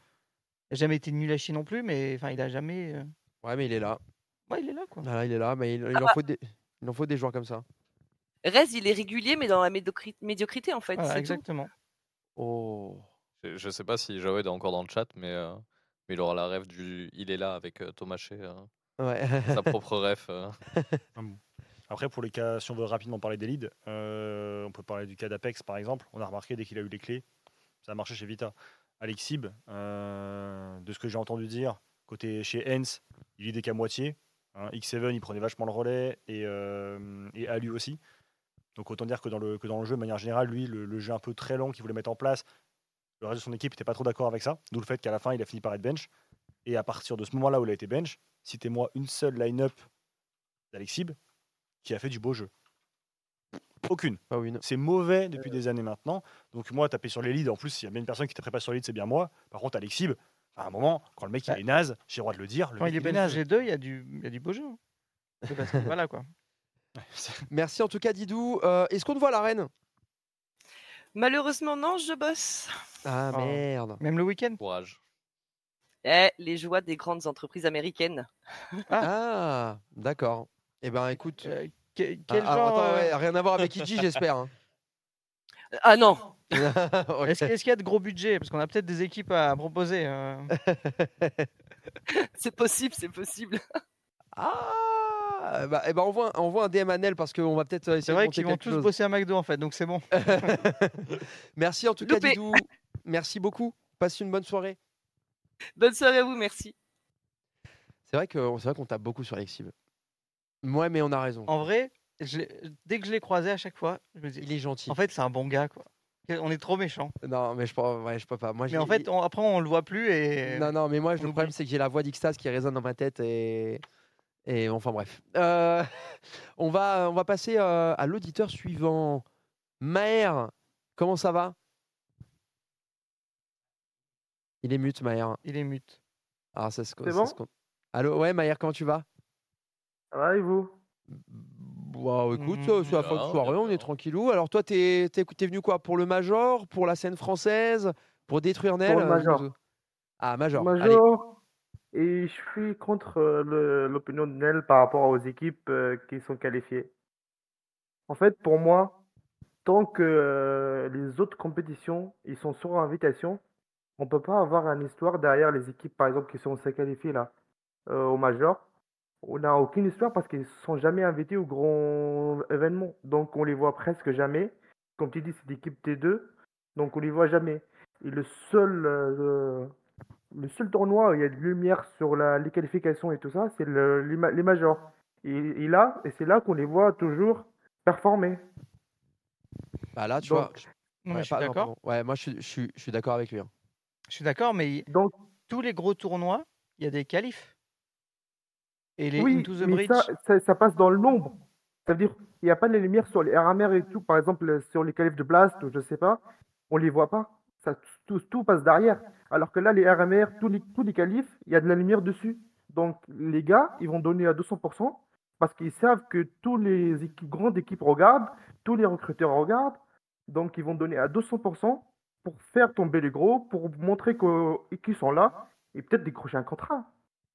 il a jamais été nul à chier non plus, mais enfin il a jamais, euh, Ouais, mais il est là. Ouais il est là quoi. Voilà, il est là, mais il, il Ah en bah. faut des, il en faut des joueurs comme ça. Rez, il est régulier, mais dans la médiocri- médiocrité, en fait. Voilà, c'est tout. exactement. Oh. Je, je sais pas si Jawed est encore dans le chat, mais, euh, mais il aura la rêve du. Il est là avec euh, Thomas Chez, euh, Ouais. sa propre rêve. euh. Après, pour les cas, si on veut rapidement parler des leads, euh, on peut parler du cas d'Apex par exemple. On a remarqué dès qu'il a eu les clés, ça a marché chez Vita. Alexib, euh, de ce que j'ai entendu dire, côté chez Hens, il leadait qu'à moitié. Hein. X7, il prenait vachement le relais et, euh, et Alu aussi. Donc autant dire que dans le, que dans le jeu, de manière générale, lui, le, le jeu un peu très long qu'il voulait mettre en place, le reste de son équipe n'était pas trop d'accord avec ça. D'où le fait qu'à la fin, il a fini par être bench. Et à partir de ce moment-là où il a été bench, citez-moi une seule line-up d'Alexib qui a fait du beau jeu. Aucune. Pas une. C'est mauvais depuis des années maintenant. Donc moi, taper sur les leads, en plus, s'il y a bien une personne qui tape pas sur les leads, c'est bien moi. Par contre, Alexib, à un moment, quand le mec il Bah. est naze, j'ai le droit de le dire. Le Quand mec, il est il est naze. G2, il y a du, il y a du beau jeu. hein. C'est parce que voilà quoi. Merci en tout cas, Didou. Euh, Est-ce qu'on te voit à l'arène Malheureusement, non, je bosse. Ah Oh. merde. Même le week-end? Courage. Eh, les joies des grandes entreprises américaines. Ah, d'accord. Eh ben écoute. Euh, que- ah, quel ah, genre, attends, euh, ouais, rien à voir avec Iji, j'espère. hein. Ah non Est-ce qu'il y a de gros budgets? Parce qu'on a peut-être des équipes à proposer. euh. C'est possible, c'est possible. Ah bah, eh ben on voit, un- on voit un DM à Nel parce qu'on va peut-être euh, C'est essayer de vrai qu'ils vont tous chose. bosser à McDo en fait, donc c'est bon. Merci en tout cas. Didou. Merci beaucoup. Passe une bonne soirée. Bonne soirée à vous, merci. C'est vrai c'est qu'on tape beaucoup sur Alexib. Ouais, mais on a raison. En vrai, je dès que je l'ai croisé à chaque fois, je me dis, Il est gentil. en fait, c'est un bon gars quoi. On est trop méchant. Non, mais je peux, ouais, je peux pas. Moi, Mais en fait, on- après, on le voit plus et. Non, non, mais moi, on le oublie. problème, c'est que j'ai la voix d'Ixtas qui résonne dans ma tête et. Et enfin, bref. Euh, on, va, on va passer euh, à l'auditeur suivant. Maher, comment ça va? Il est mute, Maher. Il est mute. Ah, ça se- C'est ça bon? Allô, ouais, Maher, comment tu vas? Ça va et vous? Wow, écoute, Mm, euh, c'est la fin de soirée, on est tranquillou. Alors, toi, t'es es, venu quoi? Pour le Major Pour la scène française Pour détruire Nel le euh, Major. nous- Ah, Major. Allez. Major. Et je suis contre euh, le- l'opinion de Nel par rapport aux équipes euh, qui sont qualifiées. En fait, pour moi, tant que euh, les autres compétitions ils sont sur invitation, on peut pas avoir une histoire derrière les équipes, par exemple, qui sont qualifiées là euh, au Major. On n'a aucune histoire parce qu'ils sont jamais invités aux grands événements. Donc on les voit presque jamais. Comme tu dis, c'est l'équipe T2, donc on les voit jamais. Et le seul, euh, le seul tournoi où il y a de lumière sur la, les qualifications et tout ça, c'est le, les, ma- les majors. Et, et là, et c'est là qu'on les voit toujours performer. Bah là, tu Donc, vois. Non, ouais, je suis d'accord. Ouais, moi, je suis, je suis, je suis d'accord avec lui. hein. Je suis d'accord, mais Donc, tous les gros tournois, il y a des qualifs. Et les oui, Into the mais Bridge. ça, ça, ça passe dans le nombre. Ça veut dire il n'y a pas de lumière sur les RMR et tout, par exemple sur les qualifs de Blast ou je sais pas, on les voit pas. Ça, tout, tout passe derrière. Alors que là, les RMR, tous les, tous les qualifs, il y a de la lumière dessus. Donc les gars, ils vont donner à 200% parce qu'ils savent que tous les équipes, grandes équipes regardent, tous les recruteurs regardent. Donc ils vont donner à 200% pour faire tomber les gros, pour montrer qu'ils sont là et peut-être décrocher un contrat.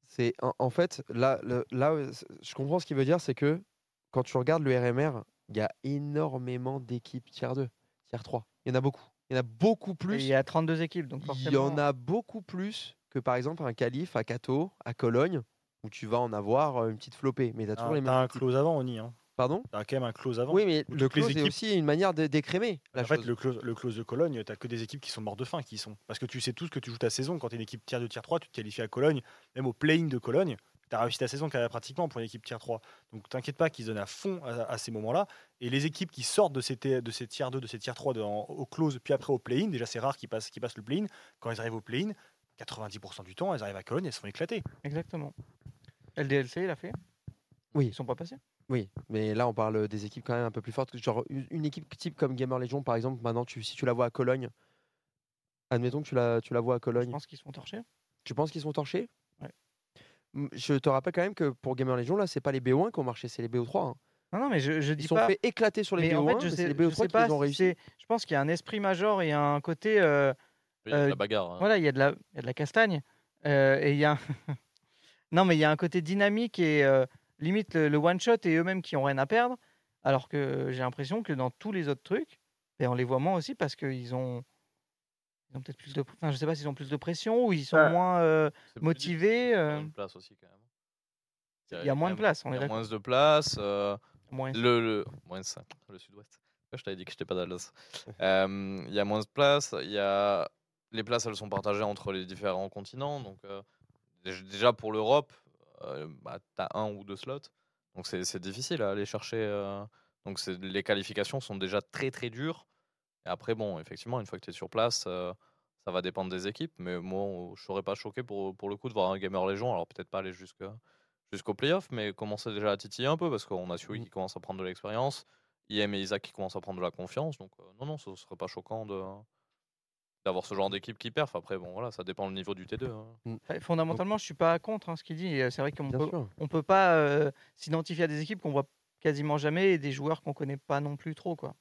C'est en, en fait là, le- là, c- je comprends ce qu'il veut dire, c'est que quand tu regardes le RMR, il y a énormément d'équipes tier 2, tier 3. Il y en a beaucoup. Il y en a beaucoup Et plus. il y a 32 équipes, donc Il forcément. y en a beaucoup plus que par exemple un qualif à Cato, à Cologne, où tu vas en avoir euh, une petite flopée. Mais tu as toujours Ah, les T'as mêmes un close avant, Oni. Hein. Pardon T'as quand même un close avant. Oui, mais Où le close est équipes- aussi une manière de- d'écrémer en fait, le close, le close de Cologne, t'as que des équipes qui sont mortes de faim qui sont. Parce que tu sais tous que tu joues ta saison. Quand t'es une équipe tiers 2, tiers 3, tu te qualifies à Cologne, même au play-in de Cologne. T'as réussi ta saison pratiquement pour une équipe tiers 3. Donc t'inquiète pas qu'ils donnent à fond à, à ces moments-là. Et les équipes qui sortent de ces, de ces tiers 2, de ces tiers 3 de- en- au close, puis après au play-in, déjà c'est rare qu'ils passent, le play-in. Quand ils arrivent au play-in, 90% du temps, elles arrivent à Cologne, elles se font éclater. Exactement. LDLC, il a fait? Oui. Ils sont pas passés? Oui, mais là on parle des équipes quand même un peu plus fortes. Genre une équipe type comme Gamer Legion par exemple, maintenant tu, si tu la vois à Cologne, admettons que tu la, tu la vois à Je Cologne, pense qu'ils sont torchés? tu penses qu'ils sont torchés? Ouais. Je te rappelle quand même que pour Gamer Legion, là c'est pas les BO1 qui ont marché, c'est les BO3. hein. Non, non, mais je, je Ils dis sont pas. fait éclater sur les mais BO1, en fait, je mais sais, c'est les je BO3 sais qui pas les ont si réussi. Je pense qu'il y a un esprit major et un côté. euh, Il y a de Euh, la bagarre. hein. Voilà, il y, a de la- il y a de la castagne. euh, et il y a. non, mais il y a un côté dynamique et euh, limite le, le one-shot et eux-mêmes qui ont rien à perdre. Alors que j'ai l'impression que dans tous les autres trucs, et on les voit moins aussi parce qu'ils ont. Ils ont peut-être plus de. Enfin, je sais pas s'ils ont plus de pression ou ils sont Ouais. moins euh, C'est plus motivés. difficile euh, d'avoir une place aussi quand même. Il y a moins de place, on Il y a moins de place. euh, moins- le, le, moins ça, le sud-ouest. Je t'avais dit que j'étais pas d'Alsace. Euh, Il y a moins de place. Il y a les places, elles sont partagées entre les différents continents. Donc euh, déj- déjà pour l'Europe, euh, bah, t'as un ou deux slots. Donc c'est difficile à aller chercher. euh, donc les qualifications sont déjà très très dures. Et après bon, effectivement, une fois que tu es sur place, euh, ça va dépendre des équipes. Mais moi, je serais pas choqué pour, pour le coup de voir un gamer légion. Alors peut-être pas aller jusqu'à jusqu'au playoff, mais commencer déjà à titiller un peu parce qu'on a Sui Mm. qui commence à prendre de l'expérience, IM et Isaac qui commencent à prendre de la confiance. Donc euh, non, non, ce serait pas choquant de d'avoir ce genre d'équipe qui perf. Après, bon, voilà, ça dépend le niveau du T2. hein. Ouais, Fondamentalement, je suis pas contre hein, ce qu'il dit. euh, C'est vrai qu'on peut, sûr. on peut pas euh, s'identifier à des équipes qu'on voit quasiment jamais et des joueurs qu'on connaît pas non plus trop. Quoi.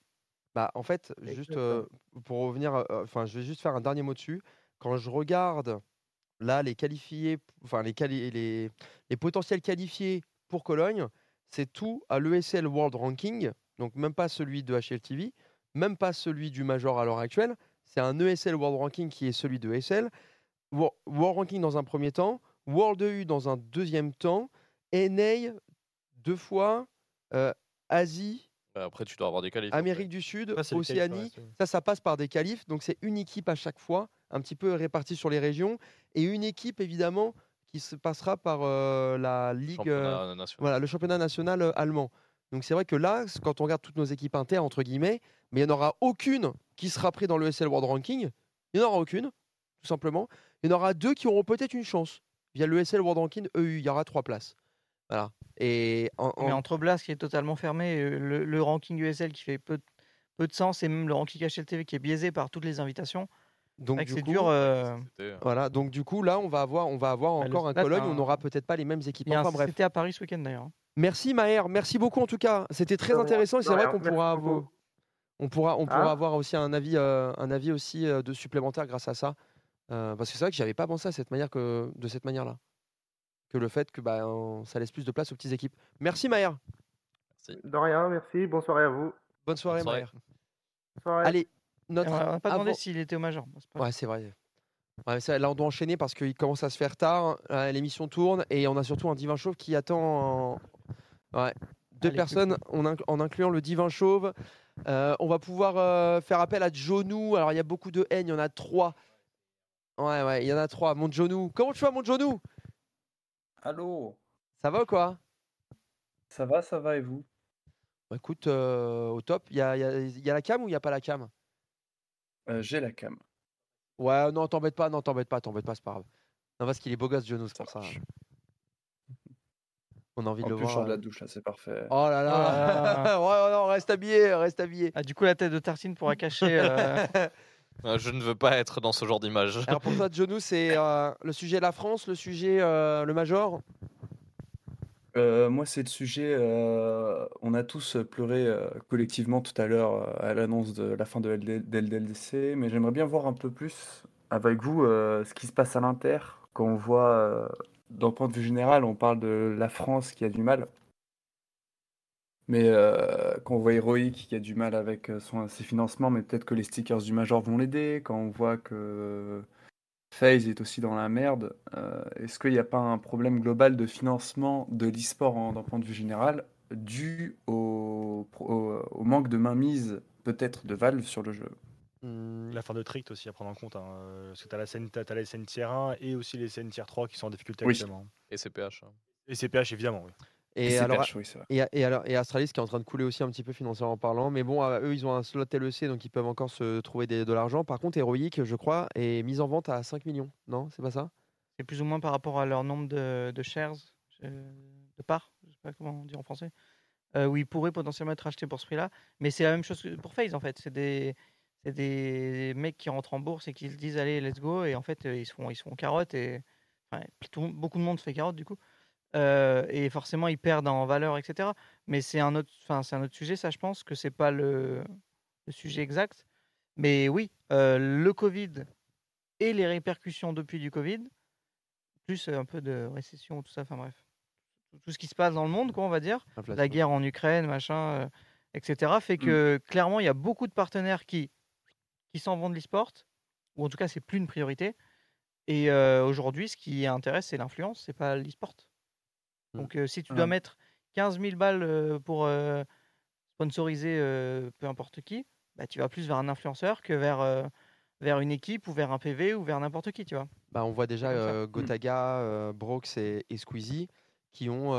Bah, en fait, juste euh, pour revenir, euh, enfin, je vais juste faire un dernier mot dessus. Quand je regarde là les qualifiés, enfin les, quali- les, les potentiels qualifiés pour Cologne, c'est tout à l'ESL World Ranking, donc même pas celui de HLTV, même pas celui du Major à l'heure actuelle. C'est un ESL World Ranking qui est celui de ESL. Wo- World Ranking dans un premier temps, World EU dans un deuxième temps, NA deux fois, euh, Asie, Bah, Après, tu dois avoir des qualifs. Amérique du Sud, qualifs, Océanie. ouais, Ça, ça passe par des qualifs. Donc, c'est une équipe à chaque fois, un petit peu répartie sur les régions. Et une équipe, évidemment, qui se passera par euh, la Ligue. euh, Championnat voilà, le championnat national allemand. Donc, c'est vrai que là, quand on regarde toutes nos équipes inter, entre guillemets, mais il n'y en aura aucune qui sera prise dans le SL World Ranking. Il n'y en aura aucune, tout simplement. Il y en aura deux qui auront peut-être une chance. Via le SL World Ranking EU, il y aura trois places. Voilà. Et en, Mais entre Blast qui est totalement fermé, euh, le, le ranking USL qui fait peu, de- peu de sens et même le ranking HLTV qui est biaisé par toutes les invitations, donc, du c'est coup, dur. euh, euh, Voilà, donc du coup, là, on va avoir, on va avoir Bah, le- encore un là, Cologne, t'as on un- n'aura peut-être pas les mêmes équipes. un- Enfin bref. C'était à Paris ce week-end d'ailleurs. hein. Merci Maher, merci beaucoup en tout cas. C'était très rien, intéressant et c'est vrai qu'on pourra, beaucoup. On pourra, on pourra Hein avoir aussi un avis, euh, un avis aussi euh, de supplémentaire grâce à ça. Euh, parce que c'est vrai que j'avais pas pensé à cette manière que, de cette manière-là. Que le fait que bah, on- ça laisse plus de place aux petites équipes. Merci Maher. De rien, merci. Bonne soirée à vous. Bonne soirée, Bonne soirée. Maher. Bonne soirée. Allez, notre. on n'a pas demandé avant- s'il était au Major. Pas- Ouais, c'est vrai. Ouais, ça, là, on doit enchaîner parce qu'il commence à se faire tard. euh, L'émission tourne et on a surtout un divin chauve qui attend. en- Ouais. Deux Allez, personnes en incluant le divin chauve. Euh, on va pouvoir euh, faire appel à Jonou. Alors, il y a beaucoup de haine. Il y en a trois. Ouais, ouais, il y en a trois. Mon Jonou. Comment tu vas, mon Jonou Allô, Ça va ou quoi? Ça va, ça va et vous? Bah, Écoute, euh, au top. Il y a, il y a- il y a la cam ou il n'y a pas la cam? Euh, j'ai la cam. Ouais, non, t'embête pas. Non, t'embête pas. T'embête pas, c'est pas grave. Non, parce qu'il est beau gosse, Jonou, c'est pour ça. marche. On a envie En de le plus, voir. sors de euh, la douche là, c'est parfait. Oh là là Ouais, non, reste habillé, reste habillé Ah, du coup, la tête de Tartine pourra cacher. euh, euh, je ne veux pas être dans ce genre d'image. Alors pour toi, Jonou, c'est euh, le sujet la France, le sujet euh, le Major? Euh, moi, c'est le sujet. euh, on a tous pleuré euh, collectivement tout à l'heure euh, à l'annonce de la fin de LD de LDLC, mais j'aimerais bien voir un peu plus avec vous euh, ce qui se passe à l'Inter quand on voit, euh, d'un point de vue général, on parle de la France qui a du mal. Mais euh, quand on voit Heroic qui a du mal avec euh, son, ses financements, mais peut-être que les stickers du Major vont l'aider. Quand on voit que FaZe est aussi dans la merde, euh, est-ce qu'il n'y a pas un problème global de financement de l'e-sport d'un point de vue général dû au, au- au manque de mainmise peut-être de Valve sur le jeu? Hmm, La fin de Trict aussi à prendre en compte. hein, euh, parce que tu as la scène, t'as- t'as la scène tier 1 et aussi les scènes tier 3 qui sont en difficulté Oui. actuellement. Et CPH. hein. Et CPH évidemment. oui. Et, alors, oui, et, et alors, et Astralis qui est en train de couler aussi un petit peu financièrement parlant. Mais bon, euh, eux, ils ont un slot LEC, donc ils peuvent encore se trouver des- de l'argent. Par contre, Heroic, je crois, est mise en vente à 5 millions. Non, c'est pas ça? C'est plus ou moins par rapport à leur nombre de, de shares, euh, de parts, je sais pas comment on dit en français, euh, où ils pourraient potentiellement être achetés pour ce prix-là. Mais c'est la même chose que pour FaZe en fait. C'est des, c'est des mecs qui rentrent en bourse et qui se disent allez, let's go. Et en fait, ils se font, ils se font carotte. Et enfin, tout beaucoup de monde se fait carotte du coup. Euh, et forcément, ils perdent en valeur, etc. Mais c'est un autre, enfin, c'est un autre sujet, ça, je pense que c'est pas le, le sujet exact. Mais oui, euh, le Covid et les répercussions depuis du Covid, plus un peu de récession, tout ça, enfin bref. Tout- ce qui se passe dans le monde, quoi, on va dire. La guerre en Ukraine, machin, euh, etc. fait que clairement, il y a beaucoup de partenaires qui, qui s'en vont de l'e-sport, ou en tout cas, c'est plus une priorité. Et euh, aujourd'hui, ce qui intéresse, c'est l'influence, c'est pas l'e-sport. Mm. Donc, euh, si tu dois mettre 15 000 balles euh, pour sponsoriser peu importe qui, bah, tu vas plus vers un influenceur que vers, vers une équipe ou vers un PV ou vers n'importe qui, tu vois. Bah, on voit déjà euh, Gotaga, Brox et, et Squeezie qui ont.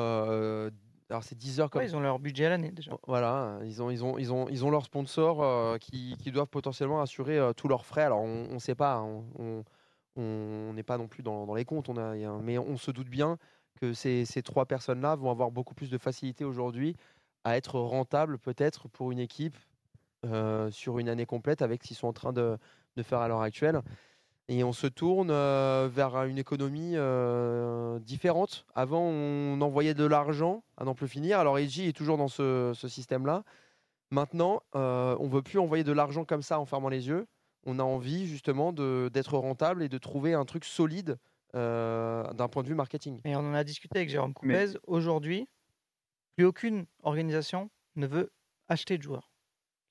Alors, c'est 10 heures comme. Ouais, ils ont leur budget à l'année déjà. Voilà, ils ont, ils ont, ils ont, ils ont leurs sponsors euh, qui, qui doivent potentiellement assurer euh, tous leurs frais. Alors, on ne sait pas, hein, on n'est pas non plus dans, dans les comptes, on a, a mais on se doute bien que ces, ces trois personnes-là vont avoir beaucoup plus de facilité aujourd'hui à être rentables peut-être pour une équipe euh, sur une année complète avec ce qu'ils sont en train de, de faire à l'heure actuelle. Et on se tourne euh, vers une économie euh, différente. Avant, on envoyait de l'argent à n'en plus finir. Alors, EG est toujours dans ce, ce système-là. Maintenant, euh, on veut plus envoyer de l'argent comme ça en fermant les yeux. On a envie justement de- d'être rentable et de trouver un truc solide euh, d'un point de vue marketing. Et on en a discuté avec Jérôme Mais- Coupez. Aujourd'hui, plus aucune organisation ne veut acheter de joueurs.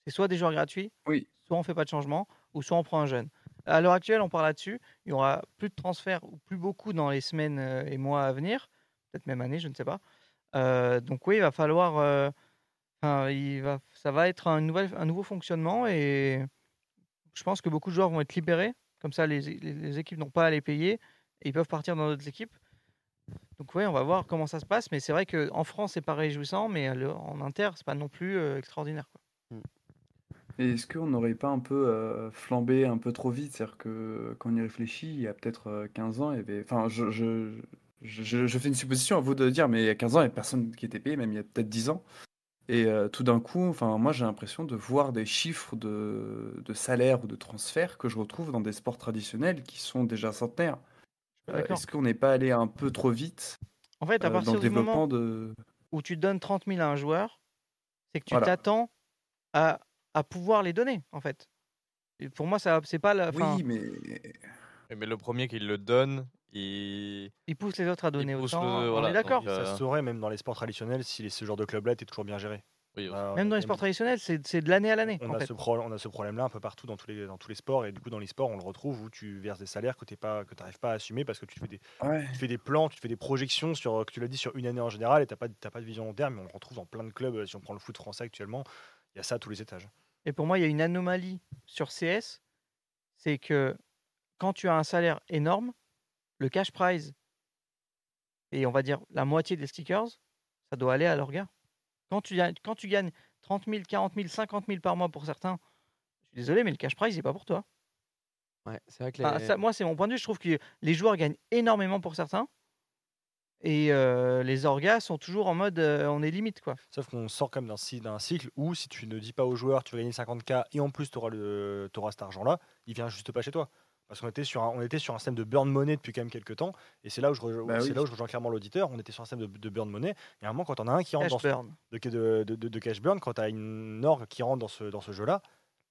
C'est soit des joueurs gratuits, Oui. soit on fait pas de changement, ou soit on prend un jeune. À l'heure actuelle, on parle là-dessus. Il y aura plus de transferts ou plus beaucoup dans les semaines euh, et mois à venir, peut-être même années, je ne sais pas. Euh, donc oui, il va falloir. euh, ça va être un, nouvel, un nouveau fonctionnement et je pense que beaucoup de joueurs vont être libérés. Comme ça, les, équipes n'ont pas à les payer et ils peuvent partir dans d'autres équipes. Donc oui, on va voir comment ça se passe. Mais c'est vrai qu'en France, c'est pas réjouissant, mais en inter, c'est pas non plus extraordinaire. Et est-ce qu'on n'aurait pas un peu euh, flambé un peu trop vite? C'est-à-dire que quand on y réfléchit, il y a peut-être euh, 15 ans, il y avait. Enfin, je, je, je, je- je fais une supposition à vous de dire, mais il y a 15 ans, il n'y a personne qui était payé, même il y a peut-être 10 ans. Et euh, tout d'un coup, enfin, moi j'ai l'impression de voir des chiffres de, de salaire ou de transfert que je retrouve dans des sports traditionnels qui sont déjà centenaires. Euh, est-ce qu'on n'est pas allé un peu trop vite En fait, à euh, dans partir le du moment développement de. où tu donnes 30 000 à un joueur, c'est que tu Voilà. t'attends à, à pouvoir les donner, en fait. Et pour moi, ça c'est pas la. enfin, Oui, mais. Mais le premier qui le donne, il. Il pousse les autres à donner autant. le- on voilà, est d'accord. donc, euh, Ça se saurait même dans les sports traditionnels si ce genre de club-là était toujours bien géré. Oui, a- Même dans les sports traditionnels, c'est c'est de l'année à l'année. On en a, fait. ce pro- on a ce problème-là un peu partout dans tous, les, dans tous les sports. Et du coup, dans les sports, on le retrouve où tu verses des salaires que tu n'arrives pas à assumer parce que tu te fais des, Ouais. tu fais des plans, tu te fais des projections sur, que tu l'as dit, sur une année en général et tu n'as pas, t'as pas de vision long terme. Mais on le retrouve dans plein de clubs. Si on prend le foot français actuellement, il y a ça à tous les étages. Et pour moi, il y a une anomalie sur CS, c'est que quand tu as un salaire énorme, le cash prize, et on va dire la moitié des stickers, ça doit aller à leur gars. Quand tu, gagnes- quand tu gagnes 30 000, 40 000, 50 000 par mois pour certains, je suis désolé, mais le cash prize, n'est pas pour toi. Ouais, c'est vrai que Enfin, les- ça, moi, c'est mon point de vue. Je trouve que les joueurs gagnent énormément pour certains. Et euh, les orgas sont toujours en mode euh, on est limite quoi. Sauf qu'on sort quand même d'un cy- d'un cycle où si tu ne dis pas aux joueurs tu vas gagner 50K et en plus tu auras, cet argent-là, il vient juste pas chez toi. Parce qu'on était, sur un- on était sur un système de burn money depuis quand même quelques temps. Et c'est là où je, rejo- Bah oui. là où je rejoins clairement l'auditeur. On était sur un système de, de burn money. Et à un moment, quand on a un qui rentre Cash dans ce, burn. de, de, de- de- de cash burn, quand tu as une orgue qui rentre dans ce, dans ce jeu-là,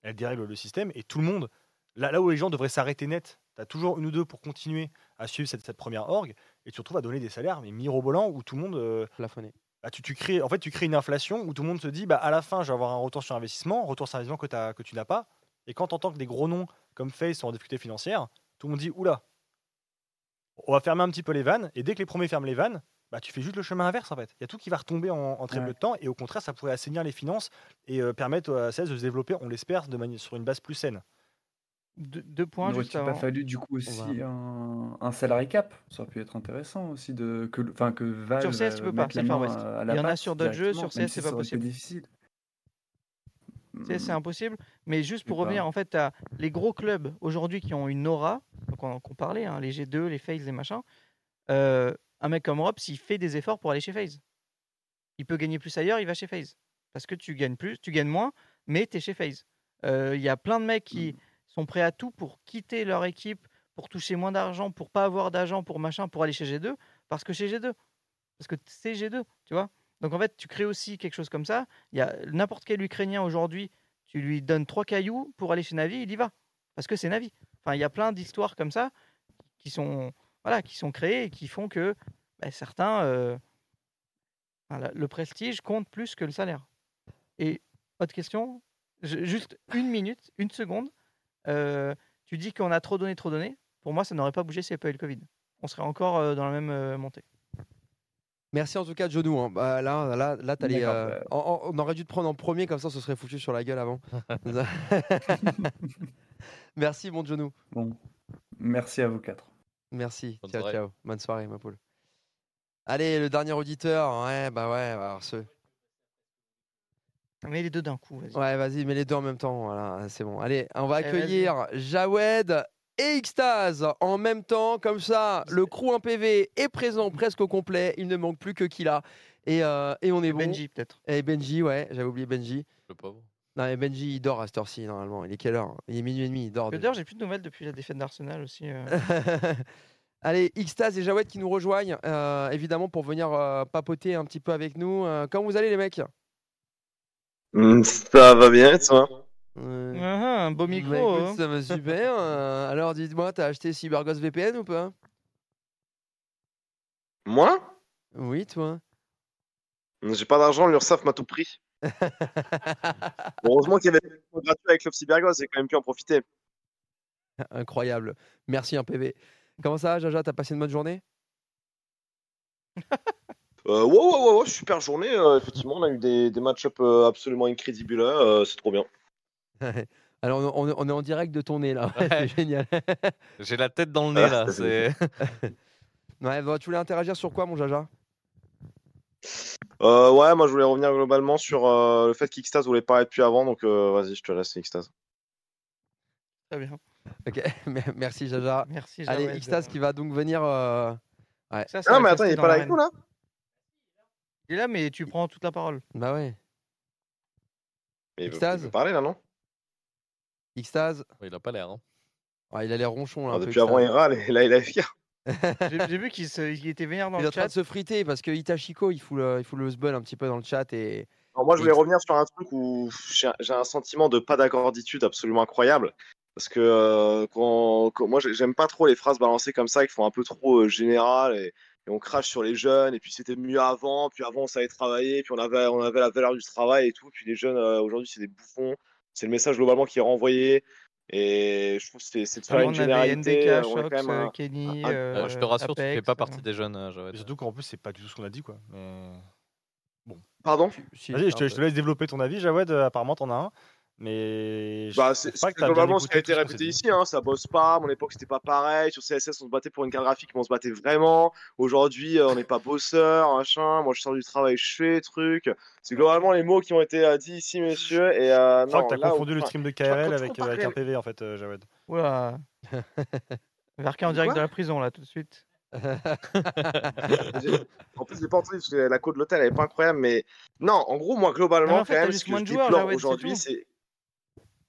elle dérègle le système et tout le monde, là, là où les gens devraient s'arrêter net, tu as toujours une ou deux pour continuer à suivre cette, cette première orgue et tu te retrouves à donner des salaires mais mirobolants où tout le monde. euh, plafonné. bah, tu, tu crées, en fait, tu crées une inflation où tout le monde se dit bah, à la fin, je vais avoir un retour sur investissement, retour sur investissement que, que tu n'as pas. Et quand on entend que des gros noms comme Face sont en difficulté financière, tout le monde dit oula, on va fermer un petit peu les vannes. Et dès que les premiers ferment les vannes, bah, tu fais juste le chemin inverse en fait. Il y a tout qui va retomber en, en très Ouais. peu de temps et au contraire, ça pourrait assainir les finances et euh, permettre à CS de se développer, on l'espère, de manière sur une base plus saine. Deux, deux points N'aurait-il pas fallu du coup aussi va- un, un salary cap Ça aurait pu être intéressant aussi de que, enfin que Valve Sur CS, tu peux euh, pas, c'est Far West. à- à Il y en a sur d'autres jeux, sur CS, si c'est pas possible. difficile. CS, c'est Hmm, impossible. Mais juste pour pas. revenir, en fait, tu les gros clubs aujourd'hui qui ont une aura, qu'on parlait, hein, les G2, les FaZe, les machins. euh, un mec comme Rob, s'il fait des efforts pour aller chez FaZe, il peut gagner plus ailleurs, il va chez FaZe. Parce que tu gagnes plus, tu gagnes moins, mais tu es chez FaZe. Euh, Il y a plein de mecs qui Hmm. Sont prêts à tout pour quitter leur équipe, pour toucher moins d'argent, pour pas avoir d'agent, pour machin, pour aller chez G2, parce que chez G2. Parce que c'est G2, tu vois? Donc en fait, tu crées aussi quelque chose comme ça. Il y a n'importe quel Ukrainien aujourd'hui, tu lui donnes trois cailloux pour aller chez Navi, il y va. Parce que c'est Navi. Enfin, il y a plein d'histoires comme ça qui sont, voilà, qui sont créées et qui font que bah, certains, euh, le prestige compte plus que le salaire. Et autre question, juste une minute, une seconde. Euh, tu dis qu'on a trop donné, trop donné. Pour moi, ça n'aurait pas bougé s'il n'y avait pas eu le Covid. On serait encore euh, dans la même euh, montée. Merci en tout cas, Jonou. hein. Bah, là, là, là t'as les, D'accord, euh, en- en- on aurait dû te prendre en premier, comme ça, ce serait foutu sur la gueule avant. Merci, mon Jonou. Bon, merci à vous quatre. Merci. Bonne ciao, soirée. ciao. Bonne soirée, ma poule. Allez, le dernier auditeur. Ouais, bah ouais. Alors ce... Mais les deux d'un coup, vas-y. Ouais, vas-y, mets les deux en même temps. Voilà, c'est bon. Allez, on va Eh, accueillir Jawed et Xtase en même temps. Comme ça, le crew 1 PV est présent presque au complet. Il ne manque plus que Killa. Et, euh, et on est bon. Benji, peut-être. Et Benji, ouais, j'avais oublié Benji. Le pauvre. Non, mais Benji, il dort à cette heure-ci, normalement. Il est quelle heure? Il est minuit et demi, il dort. D'ailleurs, j'ai plus de nouvelles depuis la défaite d'Arsenal aussi. euh. Allez, Xtase et Jawed qui nous rejoignent, euh, évidemment, pour venir euh, papoter un petit peu avec nous. Euh, comment vous allez, les mecs? Ça va bien, et toi? Ah, ah, un beau bah, micro. écoute, hein. ça va super. euh, alors, dites-moi, t'as acheté CyberGhost VPN ou pas? Moi? Oui, toi. J'ai pas d'argent, l'URSAF m'a tout pris. Heureusement qu'il y avait des gratuits avec Love Cybergos, j'ai quand même pu en profiter. Incroyable. Merci, un PV. Comment ça Jaja? T'as passé une bonne journée? ouais, ouais, ouais, ouais, super journée. euh, effectivement, on a eu des, des match-up euh, absolument incrédibles. euh, c'est trop bien. Alors, on, est en direct de ton nez, là. C'est génial. J'ai la tête dans le nez là. C'est Ouais, bah, tu voulais interagir sur quoi, mon Jaja? Euh, ouais, moi je voulais revenir globalement sur euh, le fait qu'Ixtase voulait pas être depuis avant, donc euh, vas-y, je te laisse, Xtase. Très bien. Ok, merci, Jaja. Merci, Allez, Jawed. Xtase qui va donc venir. euh, Ça, Ah, mais attends, il est pas là avec nous là? Il est là, mais tu prends toute la parole. Bah ouais. Mais il veut, Xtase il veut parler là, non? Xtase. il a pas l'air. hein. Ouais, il a l'air ronchon, là. Ah, un peu, Depuis avant, il râle et là, il est fier. J'ai vu qu'il se- il était vénère dans Il est le en train chat. de se friter parce que Itachiko, il fout le, il fout le sbul un petit peu dans le chat et. Alors, moi, je voulais revenir sur un truc où j'ai un sentiment de pas d'accorditude absolument incroyable. Parce que euh, quand, quand- moi, j'ai- j'aime pas trop les phrases balancées comme ça qui font un peu trop euh, général et, et on crache sur les jeunes. Et puis c'était mieux avant. Puis avant, on savait travailler. Puis on avait, on avait la valeur du travail et tout. Puis les jeunes euh, aujourd'hui, c'est des bouffons. C'est le message globalement qui est renvoyé. Et je trouve que c'est c'est de faire une généralité. NDK, euh, on est Shox, quand même euh, un- Kenny. un- euh, Euh, je te rassure, tu fais Apex, pas euh. partie des jeunes. euh. Et surtout qu'en plus, c'est pas du tout ce qu'on a dit, quoi. Mais... Pardon? Si, Vas-y, je je te laisse développer ton avis, Jawed. euh, Apparemment, t'en as un. Mais Bah, c'est pas c'est que t'as bien globalement ce qui a été répété ici, hein, ça bosse pas. À mon époque, c'était pas pareil. Sur CSS, on se battait pour une carte graphique, mais on se battait vraiment. Aujourd'hui, euh, on n'est pas bosseur, machin. Moi, je sors du travail, je fais truc. C'est globalement les mots qui ont été euh, dits ici, messieurs. Et euh, Je crois non, que t'as confondu le stream de KRL avec, euh, un PV, en fait, euh, Jawed. Oula. Verka en direct de la prison, là, tout de suite. En plus, j'ai pas entendu parce que la côte de l'hôtel, elle est pas incroyable. Mais non, en gros, moi, globalement, Non, mais en fait, quand même, ce que je déplore aujourd'hui, c'est.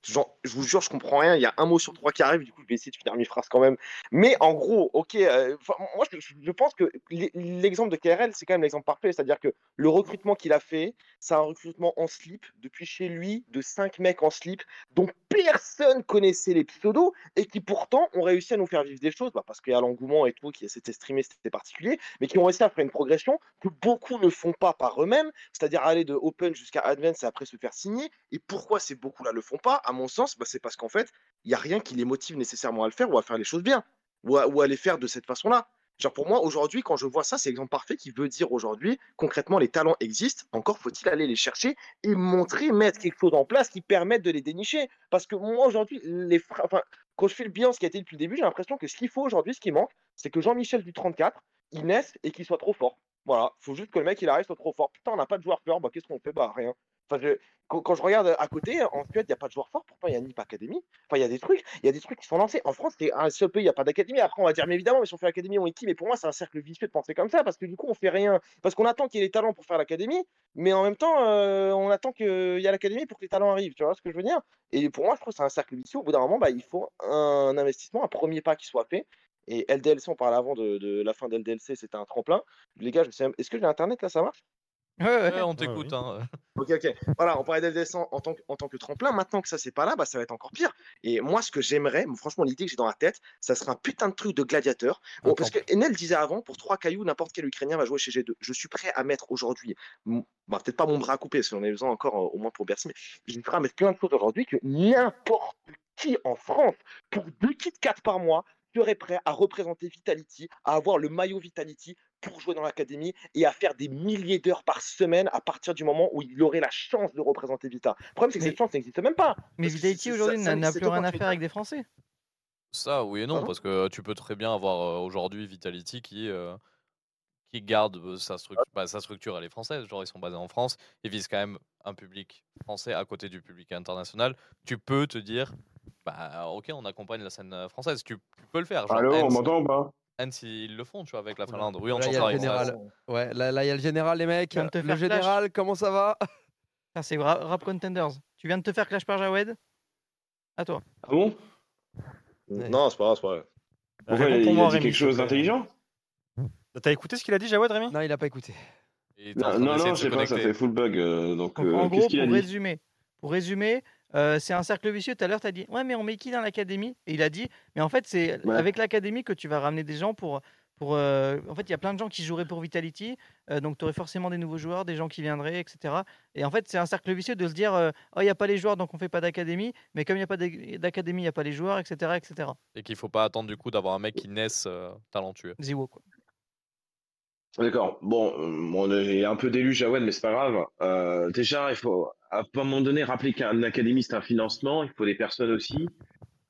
Je vous jure, je comprends rien. Il y a un mot sur trois qui arrive. Du coup, je vais essayer de finir mes phrases quand même. Mais en gros, ok. euh, moi, je, pense que l'e- l'exemple de KRL, c'est quand même l'exemple parfait. C'est-à-dire que le recrutement qu'il a fait, c'est un recrutement en slip depuis chez lui de cinq mecs en slip dont personne connaissait les pseudos et qui pourtant ont réussi à nous faire vivre des choses bah, parce qu'il y a l'engouement et tout, qui c'était streamé, c'était particulier, mais qui ont réussi à faire une progression que beaucoup ne font pas par eux-mêmes, c'est-à-dire aller de Open jusqu'à Advance et après se faire signer. Et pourquoi ces beaucoup-là le font pas mon sens, bah, c'est parce qu'en fait, il n'y a rien qui les motive nécessairement à le faire ou à faire les choses bien ou à, les faire de cette façon-là. Genre pour moi, aujourd'hui, quand je vois ça, c'est l'exemple parfait qui veut dire aujourd'hui, concrètement, les talents existent. Encore faut-il aller les chercher et montrer, mettre quelque chose en place qui permette de les dénicher. Parce que moi, aujourd'hui, les enfin, quand je fais le bilan, ce qui a été depuis le début, j'ai l'impression que ce qu'il faut aujourd'hui, ce qui manque, c'est que Jean-Michel du 34, il naisse et qu'il soit trop fort. Voilà, faut juste que le mec il arrive soit trop fort. Putain, on n'a pas de joueur fort, bah qu'est-ce qu'on fait Bah rien. Enfin, quand, je regarde à côté, en Suède, il n'y a pas de joueur fort, pourtant il y a NIP Academy. Enfin, il y a des trucs, y a des trucs qui sont lancés. En France, c'est un seul pays, il n'y a pas d'académie. Après, on va dire, mais évidemment, mais si on fait l'académie, on est qui? Mais pour moi, c'est un cercle vicieux de penser comme ça, parce que du coup, on fait rien. Parce qu'on attend qu'il y ait les talents pour faire l'académie, mais en même temps, euh, on attend qu'il y ait l'académie pour que les talents arrivent. Tu vois ce que je veux dire? Et pour moi, je trouve que c'est un cercle vicieux. Au bout d'un moment, bah, il faut un investissement, un premier pas qui soit fait. Et LDLC, on parlait avant de, de la fin d'LDLC, c'était un tremplin. Les gars, je sais même- est-ce que j'ai internet là, ça marche? Ouais, ouais. Ouais, on t'écoute. hein. Ok, ok. Voilà, on parlait d'LDLC en, en tant que, en tant que tremplin. Maintenant que ça, c'est pas là, bah, ça va être encore pire. Et moi, ce que j'aimerais, franchement, l'idée que j'ai dans la tête, ça serait un putain de truc de gladiateur. Bon, parce que Enel disait avant, pour trois cailloux, n'importe quel Ukrainien va jouer chez G2. Je suis prêt à mettre aujourd'hui, bah, peut-être pas mon bras coupé, parce qu'on a besoin encore, euh, au moins pour Bercy, mais je suis prêt à mettre plein de choses aujourd'hui que n'importe qui en France, pour deux kits 4 par mois, serait prêt à représenter Vitality, à avoir le maillot Vitality pour jouer dans l'académie et à faire des milliers d'heures par semaine à partir du moment où il aurait la chance de représenter Vita. Le problème, c'est que Mais- cette chance n'existe même pas. Mais Vitality aujourd'hui n'a plus rien à faire avec des Français. Ça, oui et non, Pardon? parce que tu peux très bien avoir euh, aujourd'hui Vitality qui, euh, qui garde euh, sa, struc- bah, sa structure, elle est française, genre ils sont basés en France, ils visent quand même un public français à côté du public international. Tu peux te dire, bah ok, on accompagne la scène euh, française, tu, tu peux le faire. Genre Allô, on Hens- m'entend ou pas? Hens, ils le font, tu vois, avec la. Finlande. Oui, on Là, il y a le général. Ouais, là, là, il y a le général, les mecs. Le général, comment ça va? Ça, c'est Ra- Rap Contenders. Tu viens de te faire clash par Jawed? À toi. Ah bon? Ouais. Non, c'est pas grave, c'est pas grave. Pourquoi il a, il a dit Rémi, quelque chose d'intelligent? T'as écouté ce qu'il a dit, Jawed, Rémi? Non, il n'a pas écouté. Non, non, non, je sais pas, ça fait full bug. euh, donc, Donc, euh, en qu'est-ce gros, qu'il a pour dit? résumer, pour résumer euh, c'est un cercle vicieux. Tout à l'heure, tu as dit Ouais, mais on met qui dans l'académie? Et il a dit Mais en fait, c'est Ouais. avec l'académie que tu vas ramener des gens pour. pour euh, En fait, il y a plein de gens qui joueraient pour Vitality. euh, donc, tu aurais forcément des nouveaux joueurs, des gens qui viendraient, etc. Et en fait, c'est un cercle vicieux de se dire euh, Oh, il n'y a pas les joueurs, donc on fait pas d'académie. Mais comme il n'y a pas d'ac- d'académie, il n'y a pas les joueurs, etc. etc. Et qu'il faut pas attendre du coup d'avoir un mec qui naisse euh, talentueux. Ziwo, quoi. D'accord. Bon, bon, j'ai un peu d'élu Jawed, mais c'est pas grave. Euh, déjà, il faut à un moment donné rappeler qu'un académie c'est un financement. Il faut des personnes aussi.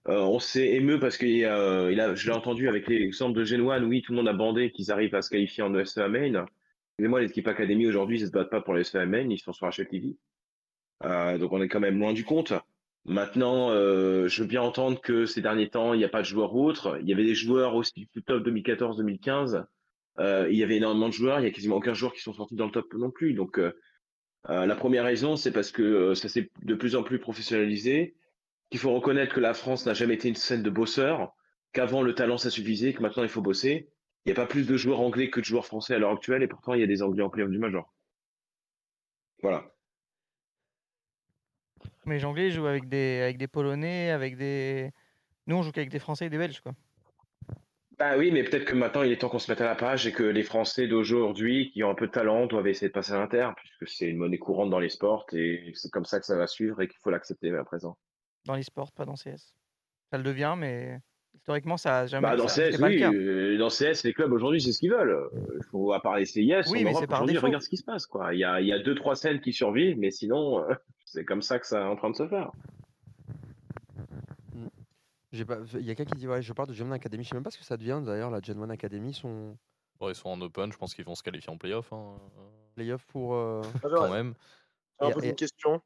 Euh, on s'est ému parce que euh, il a, je l'ai entendu avec l'exemple de Genoine. Oui, tout le monde a bandé qu'ils arrivent à se qualifier en ESEA Main. Excusez-moi, l'équipe académie aujourd'hui, ils se battent pas pour l'ESEA Main, ils sont sur HLTV. Euh, donc on est quand même loin du compte. Maintenant, euh, je veux bien entendre que ces derniers temps, il n'y a pas de joueurs autres. Il y avait des joueurs aussi du top 2014-2015. Euh, il y avait énormément de joueurs, il y a quasiment aucun joueur qui sont sortis dans le top non plus. Donc la première raison, c'est parce que euh, ça s'est de plus en plus professionnalisé, qu'il faut reconnaître que la France n'a jamais été une scène de bosseurs, qu'avant le talent ça suffisait, que maintenant il faut bosser. Il n'y a pas plus de joueurs anglais que de joueurs français à l'heure actuelle, et pourtant il y a des anglais en playoff du Major. Voilà. Mais les Anglais jouent avec des, avec des Polonais, avec des. Nous, on joue qu'avec des Français et des Belges, quoi. Bah oui, mais peut-être que maintenant il est temps qu'on se mette à la page et que les Français d'aujourd'hui qui ont un peu de talent doivent essayer de passer à l'Inter, puisque c'est une monnaie courante dans les sports et c'est comme ça que ça va suivre et qu'il faut l'accepter à présent. Dans les sports, pas dans CS. Ça le devient, mais historiquement, ça a jamais Bah, dans ça- CS, le oui, euh, dans CS, les clubs aujourd'hui, c'est ce qu'ils veulent. Il faut, à part les CIS, Oui, en mais Europe, par regarde ce qui se passe, quoi. Il y a, il y a deux, trois scènes qui survivent, mais sinon, euh, c'est comme ça que ça est en train de se faire. J'ai pas... Il y a quelqu'un qui dit ouais, je parle de Gen 1 Academy. Je sais même pas ce que ça devient d'ailleurs, la Gen 1 Academy, son Bon, ils sont en open, je pense qu'ils vont se qualifier en playoff hein, playoff pour. euh, quand même. Une question.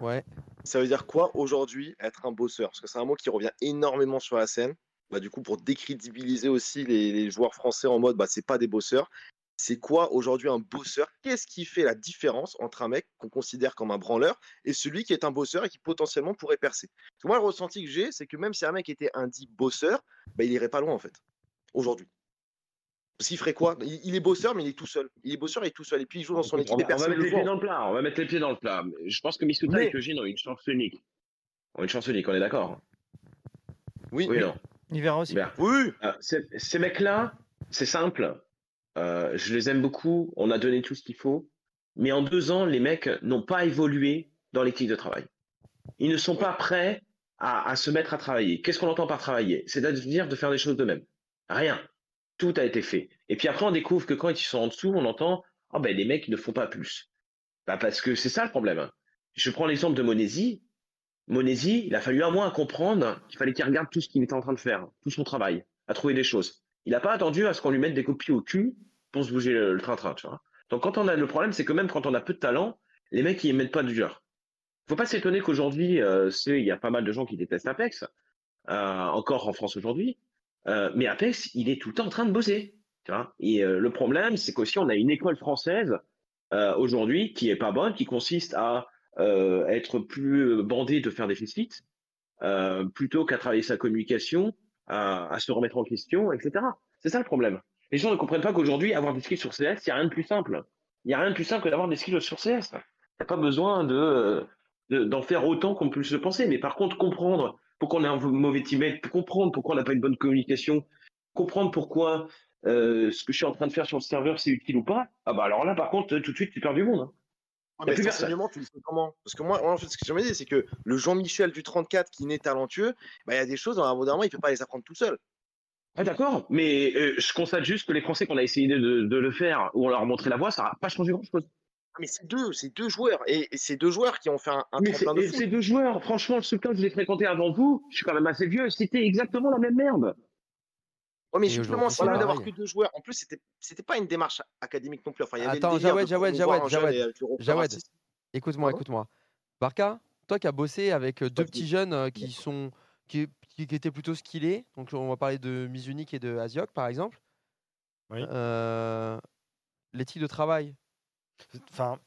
Ouais. Ça veut dire quoi aujourd'hui être un bosseur? Parce que c'est un mot qui revient énormément sur la scène. Bah, du coup, pour décrédibiliser aussi les, les joueurs français en mode bah, c'est pas des bosseurs. C'est quoi aujourd'hui un bosseur? Qu'est-ce qui fait la différence entre un mec qu'on considère comme un branleur et celui qui est un bosseur et qui potentiellement pourrait percer? Parce que moi, le ressenti que j'ai, c'est que même si un mec était un dit bosseur, bah, il irait pas loin en fait, aujourd'hui. Parce qu'il ferait quoi? Il, il est bosseur, mais il est tout seul. Il est bosseur, il est tout seul. Et puis il joue dans son on équipe va, et on va mettre les le pieds dans le plat, on va mettre les pieds dans le plat. Je pense que Misuta Mais- et Kyojin ont une chance unique. Ont une chance unique, on est d'accord Oui, Oui, non. Il verra aussi. Bien. oui. Euh, ces, ces mecs-là, c'est simple. Euh, je les aime beaucoup. On a donné tout ce qu'il faut. Mais en deux ans, les mecs n'ont pas évolué dans l'équipe de travail. Ils ne sont pas prêts à, se mettre à travailler. Qu'est-ce qu'on entend par travailler? C'est-à-dire de faire des choses d'eux-mêmes. Rien. Tout a été fait. Et puis après, on découvre que quand ils sont en dessous, on entend Ah ben les mecs ne font pas plus. Bah, parce que c'est ça le problème. Je prends l'exemple de Monesi. Monesi, il a fallu un mois à comprendre qu'il fallait qu'il regarde tout ce qu'il était en train de faire, tout son travail, à trouver des choses. Il n'a pas attendu à ce qu'on lui mette des copies au cul pour se bouger le train-train. Donc quand on a le problème, c'est que même quand on a peu de talent, les mecs ils mettent pas de dur. Faut pas s'étonner qu'aujourd'hui, euh, il y a pas mal de gens qui détestent Apex, euh, encore en France aujourd'hui. Euh, mais Apex, il est tout le temps en train de bosser. Et le problème, c'est qu'aussi on a une école française aujourd'hui qui est pas bonne, qui consiste à être plus bandé de faire des euh, plutôt qu'à travailler sa communication, à, se remettre en question, etc. C'est ça le problème. Les gens ne comprennent pas qu'aujourd'hui, avoir des skills sur CS, il n'y a rien de plus simple. Il n'y a rien de plus simple que d'avoir des skills sur CS. Il n'y a pas besoin de, de- d'en faire autant qu'on peut se penser. Mais par contre, comprendre pourquoi on a un mauvais teammate, comprendre pourquoi on n'a pas une bonne communication, comprendre pourquoi euh, ce que je suis en train de faire sur le serveur, c'est utile ou pas, ah bah alors là, par contre, tout de suite, tu perds du monde. hein. Ouais, Y a mais plus cet personne. enseignement, tu le fais comment? Parce que moi, moi, en fait, ce que je me dis, c'est que le Jean-Michel du 34 qui n'est talentueux, bah, il y a des choses, dans un moment, il ne peut pas les apprendre tout seul. Ah, d'accord, mais euh, je constate juste que les Français qu'on a essayé de, de le faire, où on leur a montré la voie, ça n'a pas changé grand-chose. Ah, Mais c'est deux, c'est deux joueurs. Et, et c'est deux joueurs qui ont fait un, un Mais tremplin de c'est- deux joueurs, franchement, ce club, je l'ai fréquenté avant vous, je suis quand même assez vieux, c'était exactement la même merde. Ouais, mais Et justement, c'est mieux d'avoir que deux joueurs. En plus, c'était c'était pas une démarche académique non plus. Enfin, il y avait Attends, Jawed, Jawed, Jawed, Jawed. Écoute-moi, écoute-moi. Barca, toi qui as bossé avec euh, deux petits jeunes euh, qui sont qui étaient plutôt skillés, donc on va parler de Mizunik et de Asiok par exemple. Oui. Euh, L'éthique de travail? Enfin,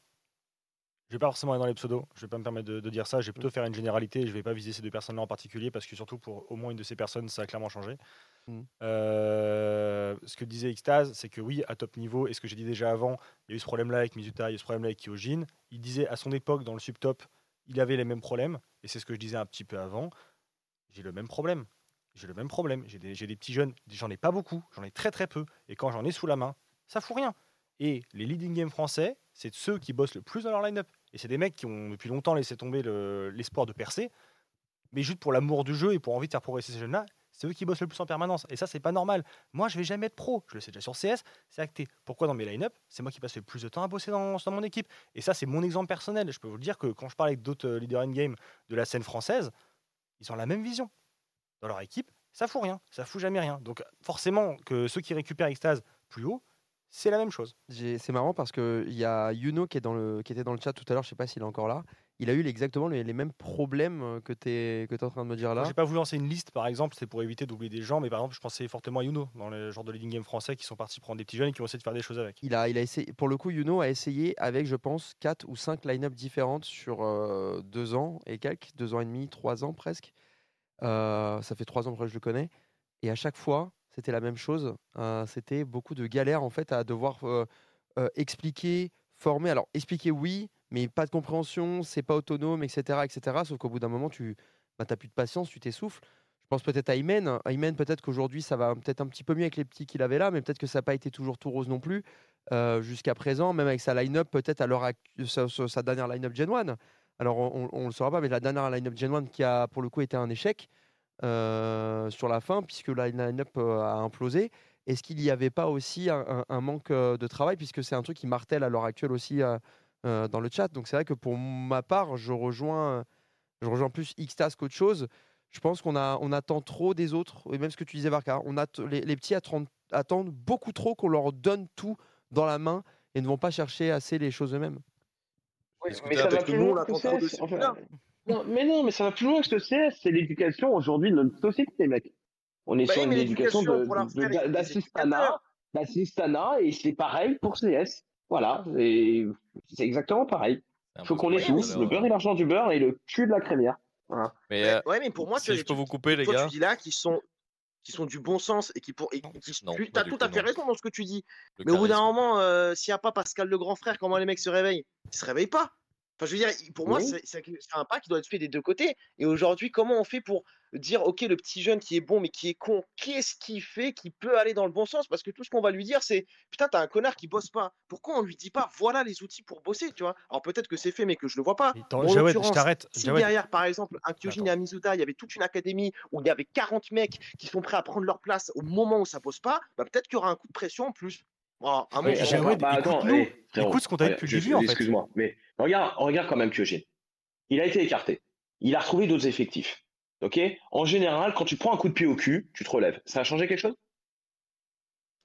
je vais pas forcément aller dans les pseudos, je vais pas me permettre de, de dire ça, je vais plutôt faire une généralité, je vais pas viser ces deux personnes-là en particulier parce que surtout pour au moins une de ces personnes, ça a clairement changé. Mm. Euh, ce que disait Xtase, c'est que oui, à top niveau, et ce que j'ai dit déjà avant, il y a eu ce problème-là avec Mizuta, il y a eu ce problème-là avec Kyojin. Il disait à son époque, dans le subtop, il avait les mêmes problèmes, et c'est ce que je disais un petit peu avant. J'ai le même problème. J'ai le même problème. J'ai des, j'ai des petits jeunes, j'en ai pas beaucoup, j'en ai très très peu, et quand j'en ai sous la main, ça fout rien. Et les leading games français, c'est ceux qui bossent le plus dans leur line-up. Et c'est des mecs qui ont depuis longtemps laissé tomber le- l'espoir de percer, mais juste pour l'amour du jeu et pour envie de faire progresser ces jeunes-là, c'est eux qui bossent le plus en permanence. Et ça, c'est pas normal. Moi, je vais jamais être pro. Je le sais déjà sur CS, c'est acté. Pourquoi dans mes line-up C'est moi qui passe le plus de temps à bosser dans, dans mon équipe? Et ça, c'est mon exemple personnel. Je peux vous le dire que quand je parle avec d'autres euh, leaders in-game de la scène française, ils ont la même vision. Dans leur équipe, ça fout rien. Ça fout jamais rien. Donc, forcément, que ceux qui récupèrent Extase plus haut, c'est la même chose. C'est marrant parce qu'il y a Yuno qui, est dans le, qui était dans le chat tout à l'heure, je sais pas s'il est encore là. Il a eu exactement les, les mêmes problèmes euh, que tu es, que es en train de me dire là. J'ai pas voulu lancer une liste, par exemple, c'est pour éviter d'oublier des gens, mais par exemple, je pensais fortement à Yuno, dans le genre de leading game français, qui sont partis prendre des petits jeunes et qui ont essayé de faire des choses avec. Il a, il a essayé, pour le coup, Yuno a essayé avec, je pense, 4 ou 5 line-up différentes sur euh, deux ans et quelques, deux ans et demi, trois ans presque. Euh, ça fait trois ans que je le connais. Et à chaque fois, c'était la même chose. Euh, c'était beaucoup de galères en fait à devoir expliquer, former. Alors expliquer oui, mais pas de compréhension, c'est pas autonome, etc., etc. Sauf qu'au bout d'un moment, tu bah, plus de patience, tu t'essouffles. Je pense peut-être à Imen. Imen, peut-être qu'aujourd'hui, ça va peut-être un petit peu mieux avec les petits qu'il avait là, mais peut-être que ça n'a pas été toujours tout rose non plus jusqu'à présent, même avec sa line-up, peut-être à l'heure sa, sa- dernière line-up Gen 1. Alors, on ne le saura pas, mais la dernière line-up Gen 1 qui a pour le coup été un échec sur la fin, puisque la line-up euh, a implosé. Est-ce qu'il n'y avait pas aussi un, un- un manque euh, de travail, puisque c'est un truc qui martèle à l'heure actuelle aussi euh, euh, dans le chat. Donc, c'est vrai que pour ma part, je rejoins, je rejoins plus Xtas qu'autre chose. Je pense qu'on a, on attend trop des autres, et même ce que tu disais, Varka, on a les, les petits attendent, attendent beaucoup trop qu'on leur donne tout dans la main et ne vont pas chercher assez les choses eux-mêmes. Oui, Mais ça va plus nous, on loin que attend trop de CS, ces enfin. Non, mais non, mais ça va plus loin que ce CS, c'est l'éducation aujourd'hui de notre société, mec. On est Bah sur oui, une éducation d'assistanat, d'assistanat, et c'est pareil pour CS. Voilà, c'est exactement pareil. C'est un Faut qu'on ait disais le beurre et l'argent du beurre et le cul de la crémière. Voilà. Mais Ouais, euh, ouais, mais pour moi, si je les peux vous couper, les gars. tu dis là qui sont qui sont du bon sens et qui pour et qui- Non, tu as tout tout, à fait non. raison dans ce que tu dis. Le Mais au bout d'un moment, euh, s'il n'y a pas Pascal le grand frère, comment les mecs se réveillent? Ils se réveillent pas. Enfin, je veux dire, pour moi, Oui. c'est un pas qui doit être fait des deux côtés. Et aujourd'hui, comment on fait pour dire, OK, le petit jeune qui est bon, mais qui est con, qu'est-ce qu'il fait qui peut aller dans le bon sens? Parce que tout ce qu'on va lui dire, c'est putain, t'as un connard qui bosse pas. Pourquoi on lui dit pas, voilà les outils pour bosser, tu vois? Alors peut-être que c'est fait, mais que je le vois pas. Jawed, je t'arrête. si Jawed, derrière, par exemple, un Kyojin et un Mizuta, il y avait toute une académie où il y avait 40 mecs qui sont prêts à prendre leur place au moment où ça bosse pas, bah, peut-être qu'il y aura un coup de pression en plus. Mon Oui, sens. Jawed, bah, attends, frérot, Écoute ce qu'on t'a dit depuis le début, en fait. Excuse-moi, mais regarde, regarde quand même Kyojin. Il a été écarté. Il a retrouvé d'autres effectifs. Ok? En général, quand tu prends un coup de pied au cul, tu te relèves. Ça a changé quelque chose?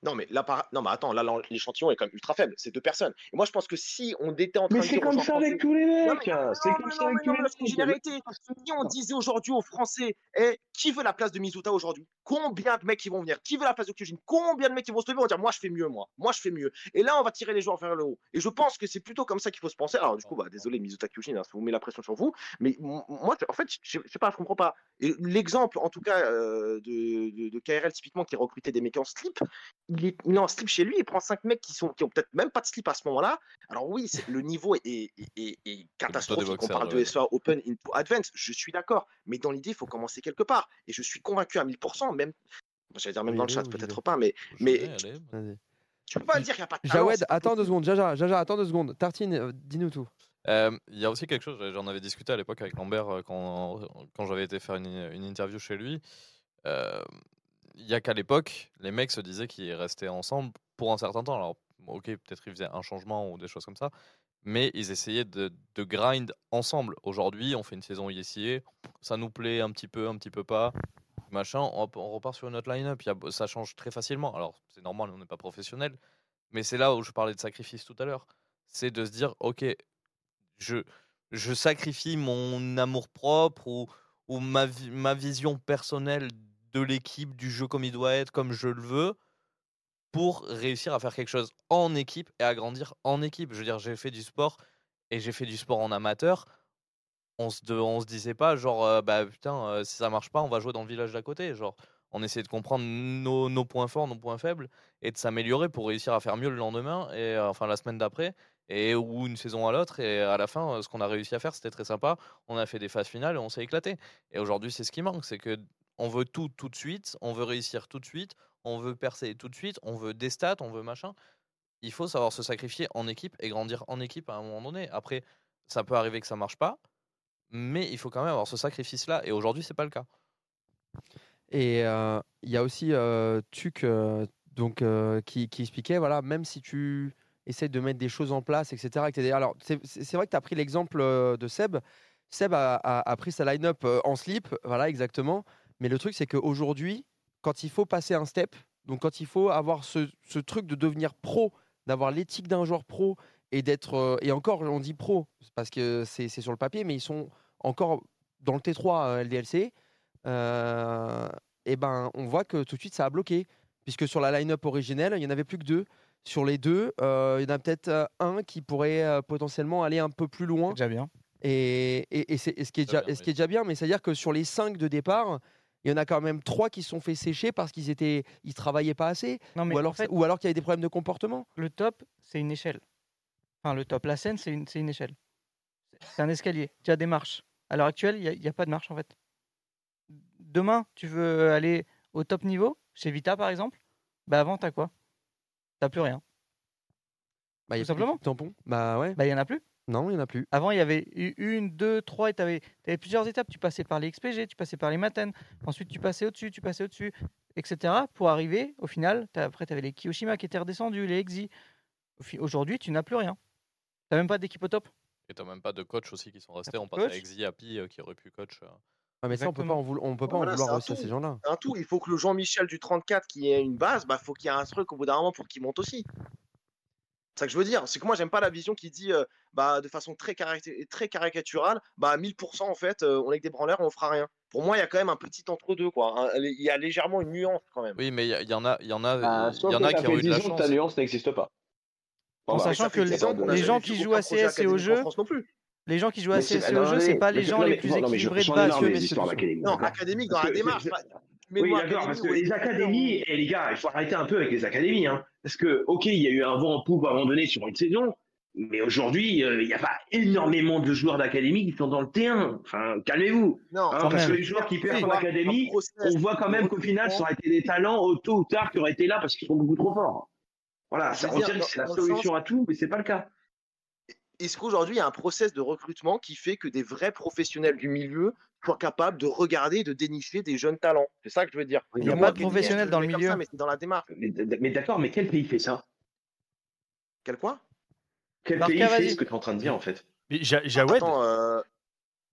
Non, mais là, par... non, mais attends, là, l'échantillon est quand même ultra faible. C'est deux personnes. Et moi, je pense que si on était en train Mais de c'est comme ça avec tous les mecs. C'est comme ça avec tous les mecs. Si on disait aujourd'hui aux Français, eh, qui veut la place de Mizuta aujourd'hui? Combien de mecs qui vont venir? Qui veut la place de Kyojin? Combien de mecs qui vont se lever Ils vont dire Moi, je fais mieux, moi. Moi, je fais mieux. Et là, on va tirer les joueurs vers le haut. Et je pense que c'est plutôt comme ça qu'il faut se penser. Alors, du coup, bah, désolé, Mizuta Kyojin, hein, ça vous met la pression sur vous. Mais moi, en fait, je sais pas, je comprends pas. L'exemple, en tout cas, euh, de, de, de KRL, typiquement, qui recrutait des mecs en slip, il est, il est en slip chez lui, il prend 5 mecs qui, sont, qui ont peut-être même pas de slip à ce moment-là. Alors oui, c'est- le niveau est, est, est- est catastrophique. On parle de. SEA Open into Advance, je suis d'accord. Mais dans l'idée, il faut commencer quelque part. Et je suis convaincu à 1000%, même, j'allais dire même Oui, dans le chat, peut-être pas, mais, mais. Vas-y. tu peux pas dire qu'il n'y a pas de talent. Jawed, attends deux secondes. Jaja, Jaja, attends deux secondes. Tartine, euh, dis-nous tout. Euh, Il y a aussi quelque chose, j'en avais discuté à l'époque avec Lambert euh, quand, quand j'avais été faire une, une interview chez lui. Euh, Il y a qu'à l'époque, les mecs se disaient qu'ils restaient ensemble pour un certain temps. Alors, ok, peut-être ils faisaient un changement ou des choses comme ça, mais ils essayaient de, de grind ensemble. Aujourd'hui, on fait une saison ISIA, ça nous plaît un petit peu, un petit peu pas, machin, on, on repart sur une autre line-up. Ça change très facilement. Alors, c'est normal, on n'est pas professionnel, mais c'est là où je parlais de sacrifice tout à l'heure. C'est de se dire, ok, je, je sacrifie mon amour propre ou, ou ma, ma vision personnelle de l'équipe, du jeu comme il doit être, comme je le veux, pour réussir à faire quelque chose en équipe et à grandir en équipe. Je veux dire, j'ai fait du sport et j'ai fait du sport en amateur. On se, disait pas, genre, bah putain, si ça marche pas, on va jouer dans le village d'à côté. Genre, on essayait de comprendre nos, points forts, nos points faibles et de s'améliorer pour réussir à faire mieux le lendemain et enfin la semaine d'après et ou une saison à l'autre et à la fin ce qu'on a réussi à faire c'était très sympa on a fait des phases finales et on s'est éclaté et aujourd'hui c'est ce qui manque c'est que on veut tout tout de suite on veut réussir tout de suite on veut percer tout de suite on veut des stats on veut machin il faut savoir se sacrifier en équipe et grandir en équipe à un moment donné après ça peut arriver que ça marche pas mais il faut quand même avoir ce sacrifice là et aujourd'hui c'est pas le cas Et euh, il y a aussi euh, Tuc euh, donc, qui, expliquait, voilà, même si tu essaies de mettre des choses en place, etc. et que t'es- Alors, c'est vrai que tu as pris l'exemple de Seb. Seb a, a- pris sa line-up en slip, voilà, exactement. Mais le truc, c'est qu'aujourd'hui, quand il faut passer un step, donc quand il faut avoir ce, ce truc de devenir pro, d'avoir l'éthique d'un joueur pro et d'être. euh, et encore, on dit pro, parce que c'est c'est sur le papier, mais ils sont encore dans le T3 euh, LDLC. euh, et ben, on voit que tout de suite ça a bloqué, puisque sur la line-up originelle, il y en avait plus que deux. Sur les deux, euh, il y en a peut-être un qui pourrait euh, potentiellement aller un peu plus loin. Déjà bien. Et, et- et c'est et ce, qui est Très déjà, bien, et ce qui est déjà bien, mais c'est-à-dire que sur les cinq de départ, il y en a quand même trois qui se sont fait sécher parce qu'ils étaient, ils travaillaient pas assez, Non, mais ou en alors, fait, ou alors qu'il y avait des problèmes de comportement. le top, c'est une échelle. Enfin, le top, la scène, c'est une, c'est une échelle. C'est un escalier. Tu as des marches. À l'heure actuelle, il n'y a, pas de marche, en fait. Demain, tu veux aller au top niveau, chez Vita, par exemple, bah avant, tu as quoi? Tu plus rien. Bah, il y a Tout simplement. de tampons. Bah ouais. Bah, il n'y en a plus. Non, il y en a plus. Avant, il y avait eu une, deux, trois, et tu avais, plusieurs étapes. Tu passais par les XPG, tu passais par les Maten, ensuite tu passais au-dessus, tu passais au-dessus, etc. Pour arriver, au final, t'as- après, tu avais les Kiyoshima qui étaient redescendus, les Exi. Aujourd'hui, tu n'as plus rien. Tu même pas d'équipe au top. et t'as même pas de coach aussi qui sont restés on passe à. Exi Happy euh, qui aurait pu coach euh. Ah, mais ça, on peut pas en on peut pas Voilà, en vouloir aussi à ces gens-là. C'est un tout. Il faut que le Jean-Michel du 34 qui ait une base, bah faut qu'il y ait un truc au bout d'un moment pour qu'il monte aussi. C'est ça que je veux dire. C'est que moi, j'aime pas la vision qui dit euh, bah, de façon très, caricaturale, très caricaturale, bah 1000% en fait, euh, on est que des branleurs, on fera rien. Pour moi, il y a quand même un petit entre-deux, quoi. Un- Il y a légèrement une nuance quand même. oui mais il y, en a il y en a Bah, il y en a ça qui ont eu de la 10 ans que chance ta nuance n'existe pas. En bah, sachant ça que les, 10 ans qu'on a les jamais gens qui jouent à CS et au en jeu, France non plus. les gens qui jouent à CS c'est- et au jeu, c'est pas les gens les plus équilibrés de base. Non, académique dans la démarche. Oui, d'accord, parce que les académies, et les gars, il faut arrêter un peu avec les académies. Hein, parce que, ok, il y a eu un vent en poupe à un moment donné sur une saison, Mais aujourd'hui, euh, il n'y a pas énormément de joueurs d'académie qui sont dans le T1. Enfin, calmez-vous. Non, Hein, parce que même. les joueurs qui perdent en académie, process on voit quand même qu'au final, ça aurait été des talents au tôt ou tard qui auraient été là parce qu'ils sont beaucoup trop forts. Voilà, ça, on dire, dirait que c'est la solution sens- à tout, mais c'est pas le cas. Est-ce qu'aujourd'hui, il y a un process de recrutement qui fait que des vrais professionnels du milieu soient capables de regarder, de dénicher des jeunes talents C'est ça que je veux dire. Il y a pas de professionnels dans le milieu. ça, mais c'est dans la démarche. Mais, mais d'accord, mais quel pays fait ça? Quel quoi? Quel pays fait ce que tu es en train de dire en fait? Mais Ja- Jawed, Attends, euh,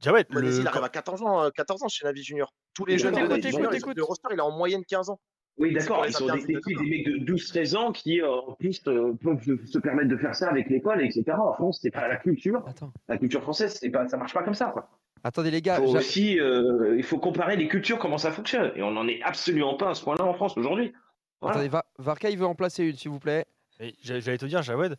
Jawed, le- il arrive à 14 ans, euh, 14 ans chez Navi Junior. Tous les Écoute, jeunes de écoute, écoute, Junior, écoute. le roster, il est en moyenne 15 ans. Oui, d'accord, ils sont des, de des, mecs de 12-13 ans qui, euh, en plus, euh, peuvent se- se permettre de faire ça avec l'école, etc. En France, c'est pas la culture. Attends. La culture française, c'est pas, ça marche pas comme ça, quoi. Attendez les gars, Faut j'a- aussi, euh, il faut comparer les cultures, comment ça fonctionne. Et on n'en est absolument pas à ce point-là en France aujourd'hui. Voilà. attendez, Va- Varka il veut en placer une s'il vous plaît. J'allais te dire, Jawed,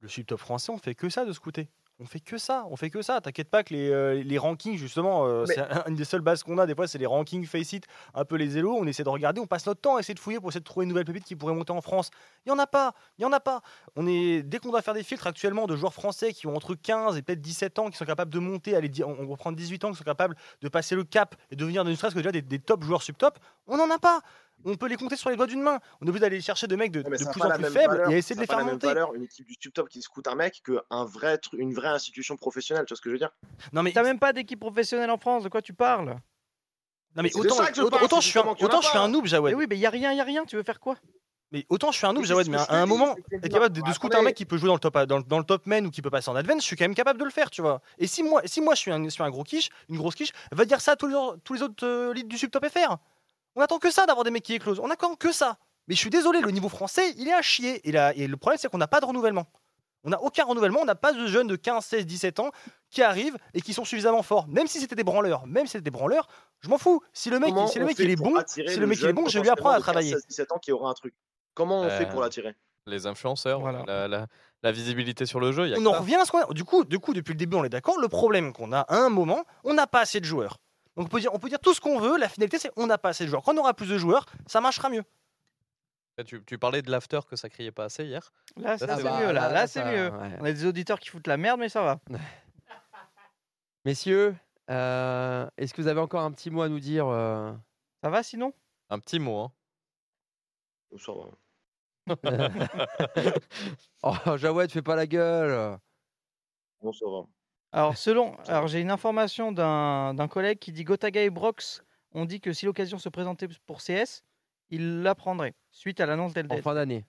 le subtop français, on fait que ça de scouter. On fait que ça, on fait que ça. T'inquiète pas que les, euh, les rankings, justement, euh, Mais- c'est un- une des seules bases qu'on a. Des fois, c'est les rankings face it, un peu les élos. On essaie de regarder, on passe notre temps à essayer de fouiller pour essayer de trouver une nouvelle pépite qui pourrait monter en France. Il y en a pas, il y en a pas. On est dès qu'on doit faire des filtres actuellement de joueurs français qui ont entre 15 et peut-être 17 ans, qui sont capables de monter, aller di- on prendre 18 ans, qui sont capables de passer le cap et devenir ne serait-ce que déjà des, des top joueurs subtop. On n'en a pas. On peut les compter sur les doigts d'une main. On est obligé d'aller chercher des mecs de, mais plus en plus même faibles valeur, et essayer ça de les pas faire la même monter. valeur, une équipe du top qui scoute un mec qu'un vrai, tru- une vraie institution professionnelle, tu vois ce que je veux dire? Non mais T'as même pas d'équipe professionnelle en France, de quoi tu parles? Non mais autant, ça que je autant, parle, autant je suis un, autant je suis un noob, Jawed. Eh oui, mais y a rien, y a rien, tu veux faire quoi? Mais autant je suis un noob, Mais Jawed, mais à que un moment, que être capable de, scouter un mec qui peut jouer dans le top, dans, dans le top men ou qui peut passer en advance, je suis quand même capable de le faire, tu vois. Et si moi, si moi je suis un, je suis un gros quiche, une grosse quiche, va dire ça à tous les, autres- tous les autres euh, leads du subtop FR. On attend que ça d'avoir des mecs qui éclosent. On attend que ça. Mais je suis désolé, le niveau français, il est à chier. Et, là, et le problème, c'est qu'on n'a pas de renouvellement. On n'a aucun renouvellement, on n'a pas de jeunes de 15, 16, 17 ans qui arrivent et qui sont suffisamment forts. Même si c'était des branleurs, même si c'était des branleurs, je m'en fous. Si le mec, si le mec il est bon, si le mec il est bon, je vais lui apprendre à travailler. 15, 17 ans qui aura un truc. Comment on fait Euh, pour l'attirer? Les influenceurs, Voilà. la, la- la visibilité sur le jeu, il y a on en revient à ce qu'on a. Du coup, du coup, depuis le début, on est d'accord. Le problème qu'on a à un moment, on n'a pas assez de joueurs. Donc on peut dire, on peut dire tout ce qu'on veut. La finalité, c'est on n'a pas assez de joueurs. Quand on aura plus de joueurs, ça marchera mieux. Tu, tu parlais de l'after que ça criait pas assez hier. Là, c'est mieux, là, là, c'est mieux. ouais. On a des auditeurs qui foutent la merde, mais ça va. Messieurs, euh, est-ce que vous avez encore un petit mot à nous dire euh Ça va sinon? Un petit mot. Hein. Ça va. Oh, Jawed, fais pas la gueule. Bon, ça va. Alors, selon, alors j'ai une information d'un d'un collègue qui dit Gotaga et Brox ont dit que si l'occasion se présentait pour CS, ils la prendraient suite à l'annonce En d'Eldel. fin d'année.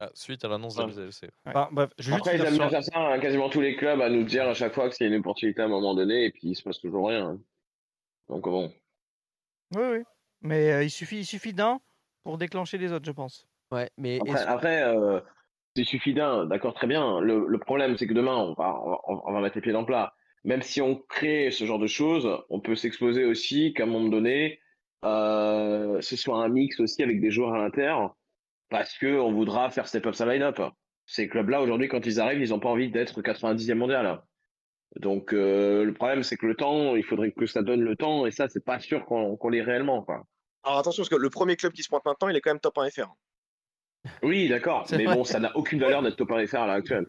Ah, suite à l'annonce de Ouais. Enfin, bref, je Après, ils sur- bien faire ça, hein, quasiment tous les clubs, à nous dire à chaque fois que c'est une opportunité à un moment donné, et puis il se passe toujours rien. hein. Donc bon. Oui, oui. Mais euh, il suffit, il suffit d'un pour déclencher les autres, je pense. Ouais, mais Après, euh, il suffit d'un, d'accord, très bien. Le, problème, c'est que demain, on va, on, va, mettre les pieds dans le plat. Même si on crée ce genre de choses, on peut s'exposer aussi qu'à un moment donné, euh, ce soit un mix aussi avec des joueurs à l'inter, parce que on voudra faire step up sa line-up. Ces clubs-là, aujourd'hui, quand ils arrivent, ils n'ont pas envie d'être 90e mondial. Donc, euh, le problème, c'est que le temps, il faudrait que ça donne le temps, et ça, c'est pas sûr qu'on qu'on l'ait réellement, quoi. Alors attention, parce que le premier club qui se pointe maintenant, il est quand même top 1 FR. Oui, d'accord, mais vrai. bon, ça n'a aucune valeur d'être top 1 FR à l'heure actuelle.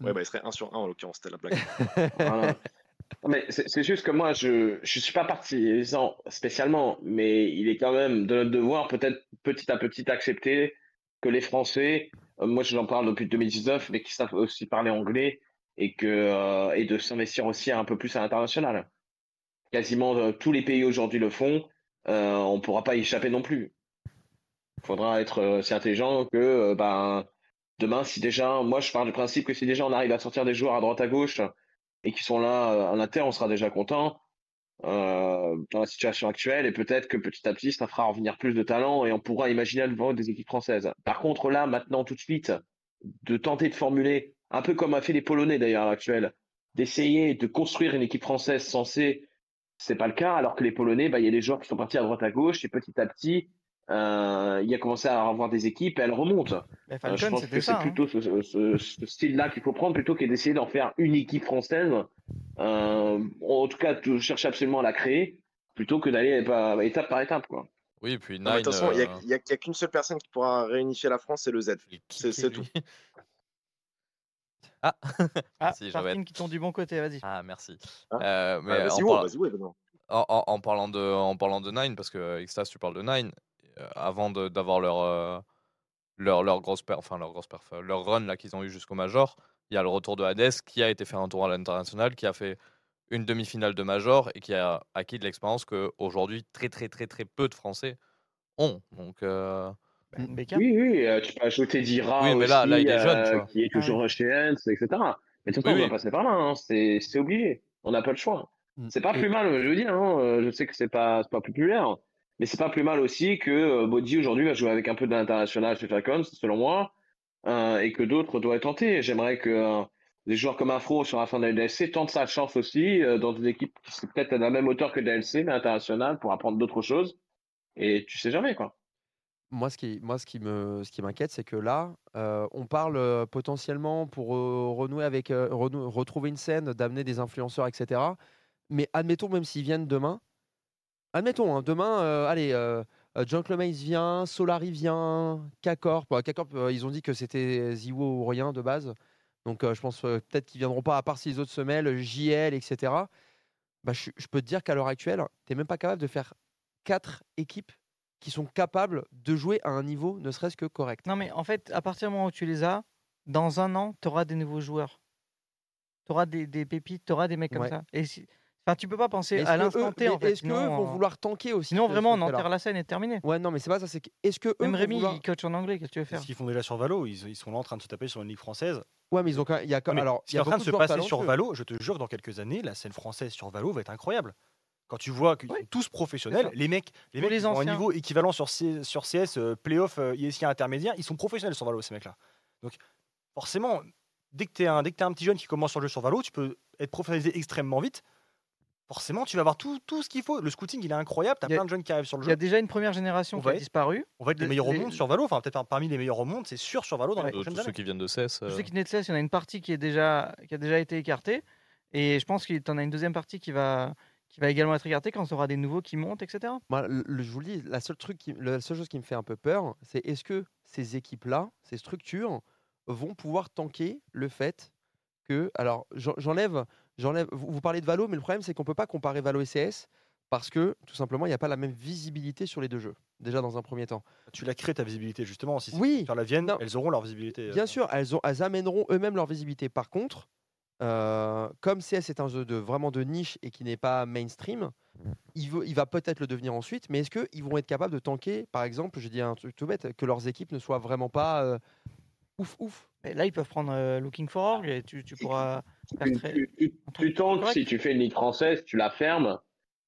Ouais, bah il serait 1 sur 1 en l'occurrence, c'était la blague. Voilà. Non, Mais c'est juste que moi, je je suis pas partisan spécialement, mais il est quand même de notre devoir, peut-être petit à petit, accepter que les Français, euh, moi j'en parle depuis 2019, mais qui savent aussi parler anglais et que euh, et de s'investir aussi un peu plus à l'international. Quasiment euh, tous les pays aujourd'hui le font, euh, on pourra pas y échapper non plus. Il faudra être euh, si intelligent que euh, ben demain, si déjà, moi je pars du principe que si déjà on arrive à sortir des joueurs à droite à gauche et qui sont là euh, en inter, on sera déjà content euh, dans la situation actuelle et peut-être que petit à petit, ça fera revenir plus de talent et on pourra imaginer le des équipes françaises. Par contre, là, maintenant, tout de suite, de tenter de formuler, un peu comme a fait les Polonais d'ailleurs à l'heure actuelle, d'essayer de construire une équipe française censée, c'est pas le cas, alors que les Polonais, bah, il y a des joueurs qui sont partis à droite à gauche et petit à petit, euh, il a commencé à avoir des équipes et elles remontent. Mais Euh, je pense que c'est hein. plutôt ce, ce- ce style-là qu'il faut prendre plutôt que d'essayer d'en faire une équipe française. Euh, en tout cas, de chercher absolument à la créer plutôt que d'aller bah, étape par étape. Quoi. Oui, et puis Non, mais de Nine. toute façon, il n'y a, qu'une seule personne qui pourra réunifier la France, c'est le Z. C'est tout. Ah, Ah, si, Joël. Tartine qui tombe du bon côté, vas-y. Ah, merci. Hein Euh, mais Ah, en, vas-y, ouais, par- vas-y, ouais, Benoît. en- en- en parlant de, en parlant de Nine, parce que Extas, tu parles de Nine, avant de- d'avoir leur, euh, leur, leur grosse perf, enfin leur grosse perf, euh, leur run là qu'ils ont eu jusqu'au Major, il y a le retour de Hades qui a été faire un tour à l'international, qui a fait une demi-finale de Major et qui a acquis de l'expérience que aujourd'hui très très très très peu de Français ont. Donc euh, Ben, Beckham. Oui, oui, euh, tu peux ajouter Dira Oui, mais là- là, aussi, il est jeune, tu euh, vois. qui est toujours chez Hens, etc. Mais tout le temps, Oui, on oui. passer par là, hein, c'est c'est obligé. On n'a pas le choix. Mm. C'est pas plus mal, je veux dire, hein, euh, je sais que c'est pas, c'est pas populaire, mais c'est pas plus mal aussi que euh, Bodji aujourd'hui va jouer avec un peu de l'international chez Falcons, selon moi, euh, et que d'autres doivent tentés. J'aimerais que euh, des joueurs comme Afro sur la fin de la LDC tentent sa chance aussi dans des équipes qui sont peut-être à la même hauteur que DLC, mais internationales, pour apprendre d'autres choses. Et tu sais jamais, quoi. Moi, ce qui, moi, ce qui me, ce qui m'inquiète, c'est que là, on parle potentiellement pour renouer avec, retrouver une scène, d'amener des influenceurs, etc. Mais admettons, même s'ils viennent demain, admettons, hein, demain, euh, allez, euh, euh, John Clemace vient, Solari vient, K-Corp. K-Corp, euh, ils ont dit que c'était Ziwo ou rien de base. Donc, euh, je pense euh, peut-être qu'ils viendront pas, à part si les autres se mêlent, JL, etc. Bah, je, je peux te dire qu'à l'heure actuelle, tu n'es même pas capable de faire quatre équipes qui sont capables de jouer à un niveau ne serait-ce que correct. Non, mais en fait, à partir du moment où tu les as, dans un an, tu auras des nouveaux joueurs. Tu auras des, des pépites, tu auras des mecs comme Ouais. ça. Et si... enfin, tu peux pas penser à l'instant T, en fait. Est-ce qu'eux vont euh, vouloir tanker aussi Sinon, vraiment, on enterre la scène et terminé. Ouais, non, mais c'est pas ça. C'est que est-ce que eux Même Rémi, vouloir- il coach en anglais, qu'est-ce que tu veux faire ce qu'ils font déjà sur Valo. Ils, ils sont là en train de se taper sur une ligue française. Ouais, mais ils ont quand même- il y a quand- alors il est en train de se passer sur. Valo, je te jure, dans quelques années, la scène française sur Valo va être incroyable. Quand tu vois qu'ils sont tous professionnels, les mecs, les mecs les ont un niveau équivalent sur, C- sur CS, euh, playoff, euh, ISK intermédiaire, ils sont professionnels sur Valo, ces mecs-là. Donc, forcément, dès que tu es, un- dès que t'es un petit jeune qui commence sur le jeu sur Valo, tu peux être professionnalisé extrêmement vite. Forcément, tu vas avoir tout, tout ce qu'il faut. Le scouting, il est incroyable. Tu as Il a- plein de jeunes qui arrivent sur le Il jeu. y a déjà une première génération On qui a être- disparu. On va être les les- meilleurs au monde sur Valo, enfin peut-être parmi les meilleurs au monde, c'est sûr sur Valo dans les Euh, prochaines tous ceux qui viennent de CES. Je euh, sais qu'il naît de cesse, il y en a une partie qui, est déjà, qui a déjà été écartée. Et je pense qu'il y en a une deuxième partie qui va, qui va également être écartée quand on aura des nouveaux qui montent, etc. Moi, le- je vous le dis, la seule, truc qui, la seule chose qui me fait un peu peur, c'est est-ce que ces équipes-là, ces structures, vont pouvoir tanker le fait que. Alors, j'en- j'enlève. J'enlève vous, vous parlez de Valo, mais le problème, c'est qu'on ne peut pas comparer Valo et CS parce que, tout simplement, il n'y a pas la même visibilité sur les deux jeux, déjà dans un premier temps. Tu l'as créé ta visibilité justement. Si Oui, sur la Vienne, non. elles auront leur visibilité. Bien euh, sûr, elles, ont, elles amèneront eux-mêmes leur visibilité. Par contre, euh, comme CS est un jeu de, vraiment de niche et qui n'est pas mainstream, il, veut- il va peut-être le devenir ensuite, mais est-ce qu'ils vont être capables de tanker, par exemple, je dis un truc tout bête, que leurs équipes ne soient vraiment pas euh, ouf ouf? Là, ils peuvent prendre euh, Looking for Org et tu, tu pourras faire Tu, très. tu, tu, tu tentes, correct. si tu fais une ligue française, tu la fermes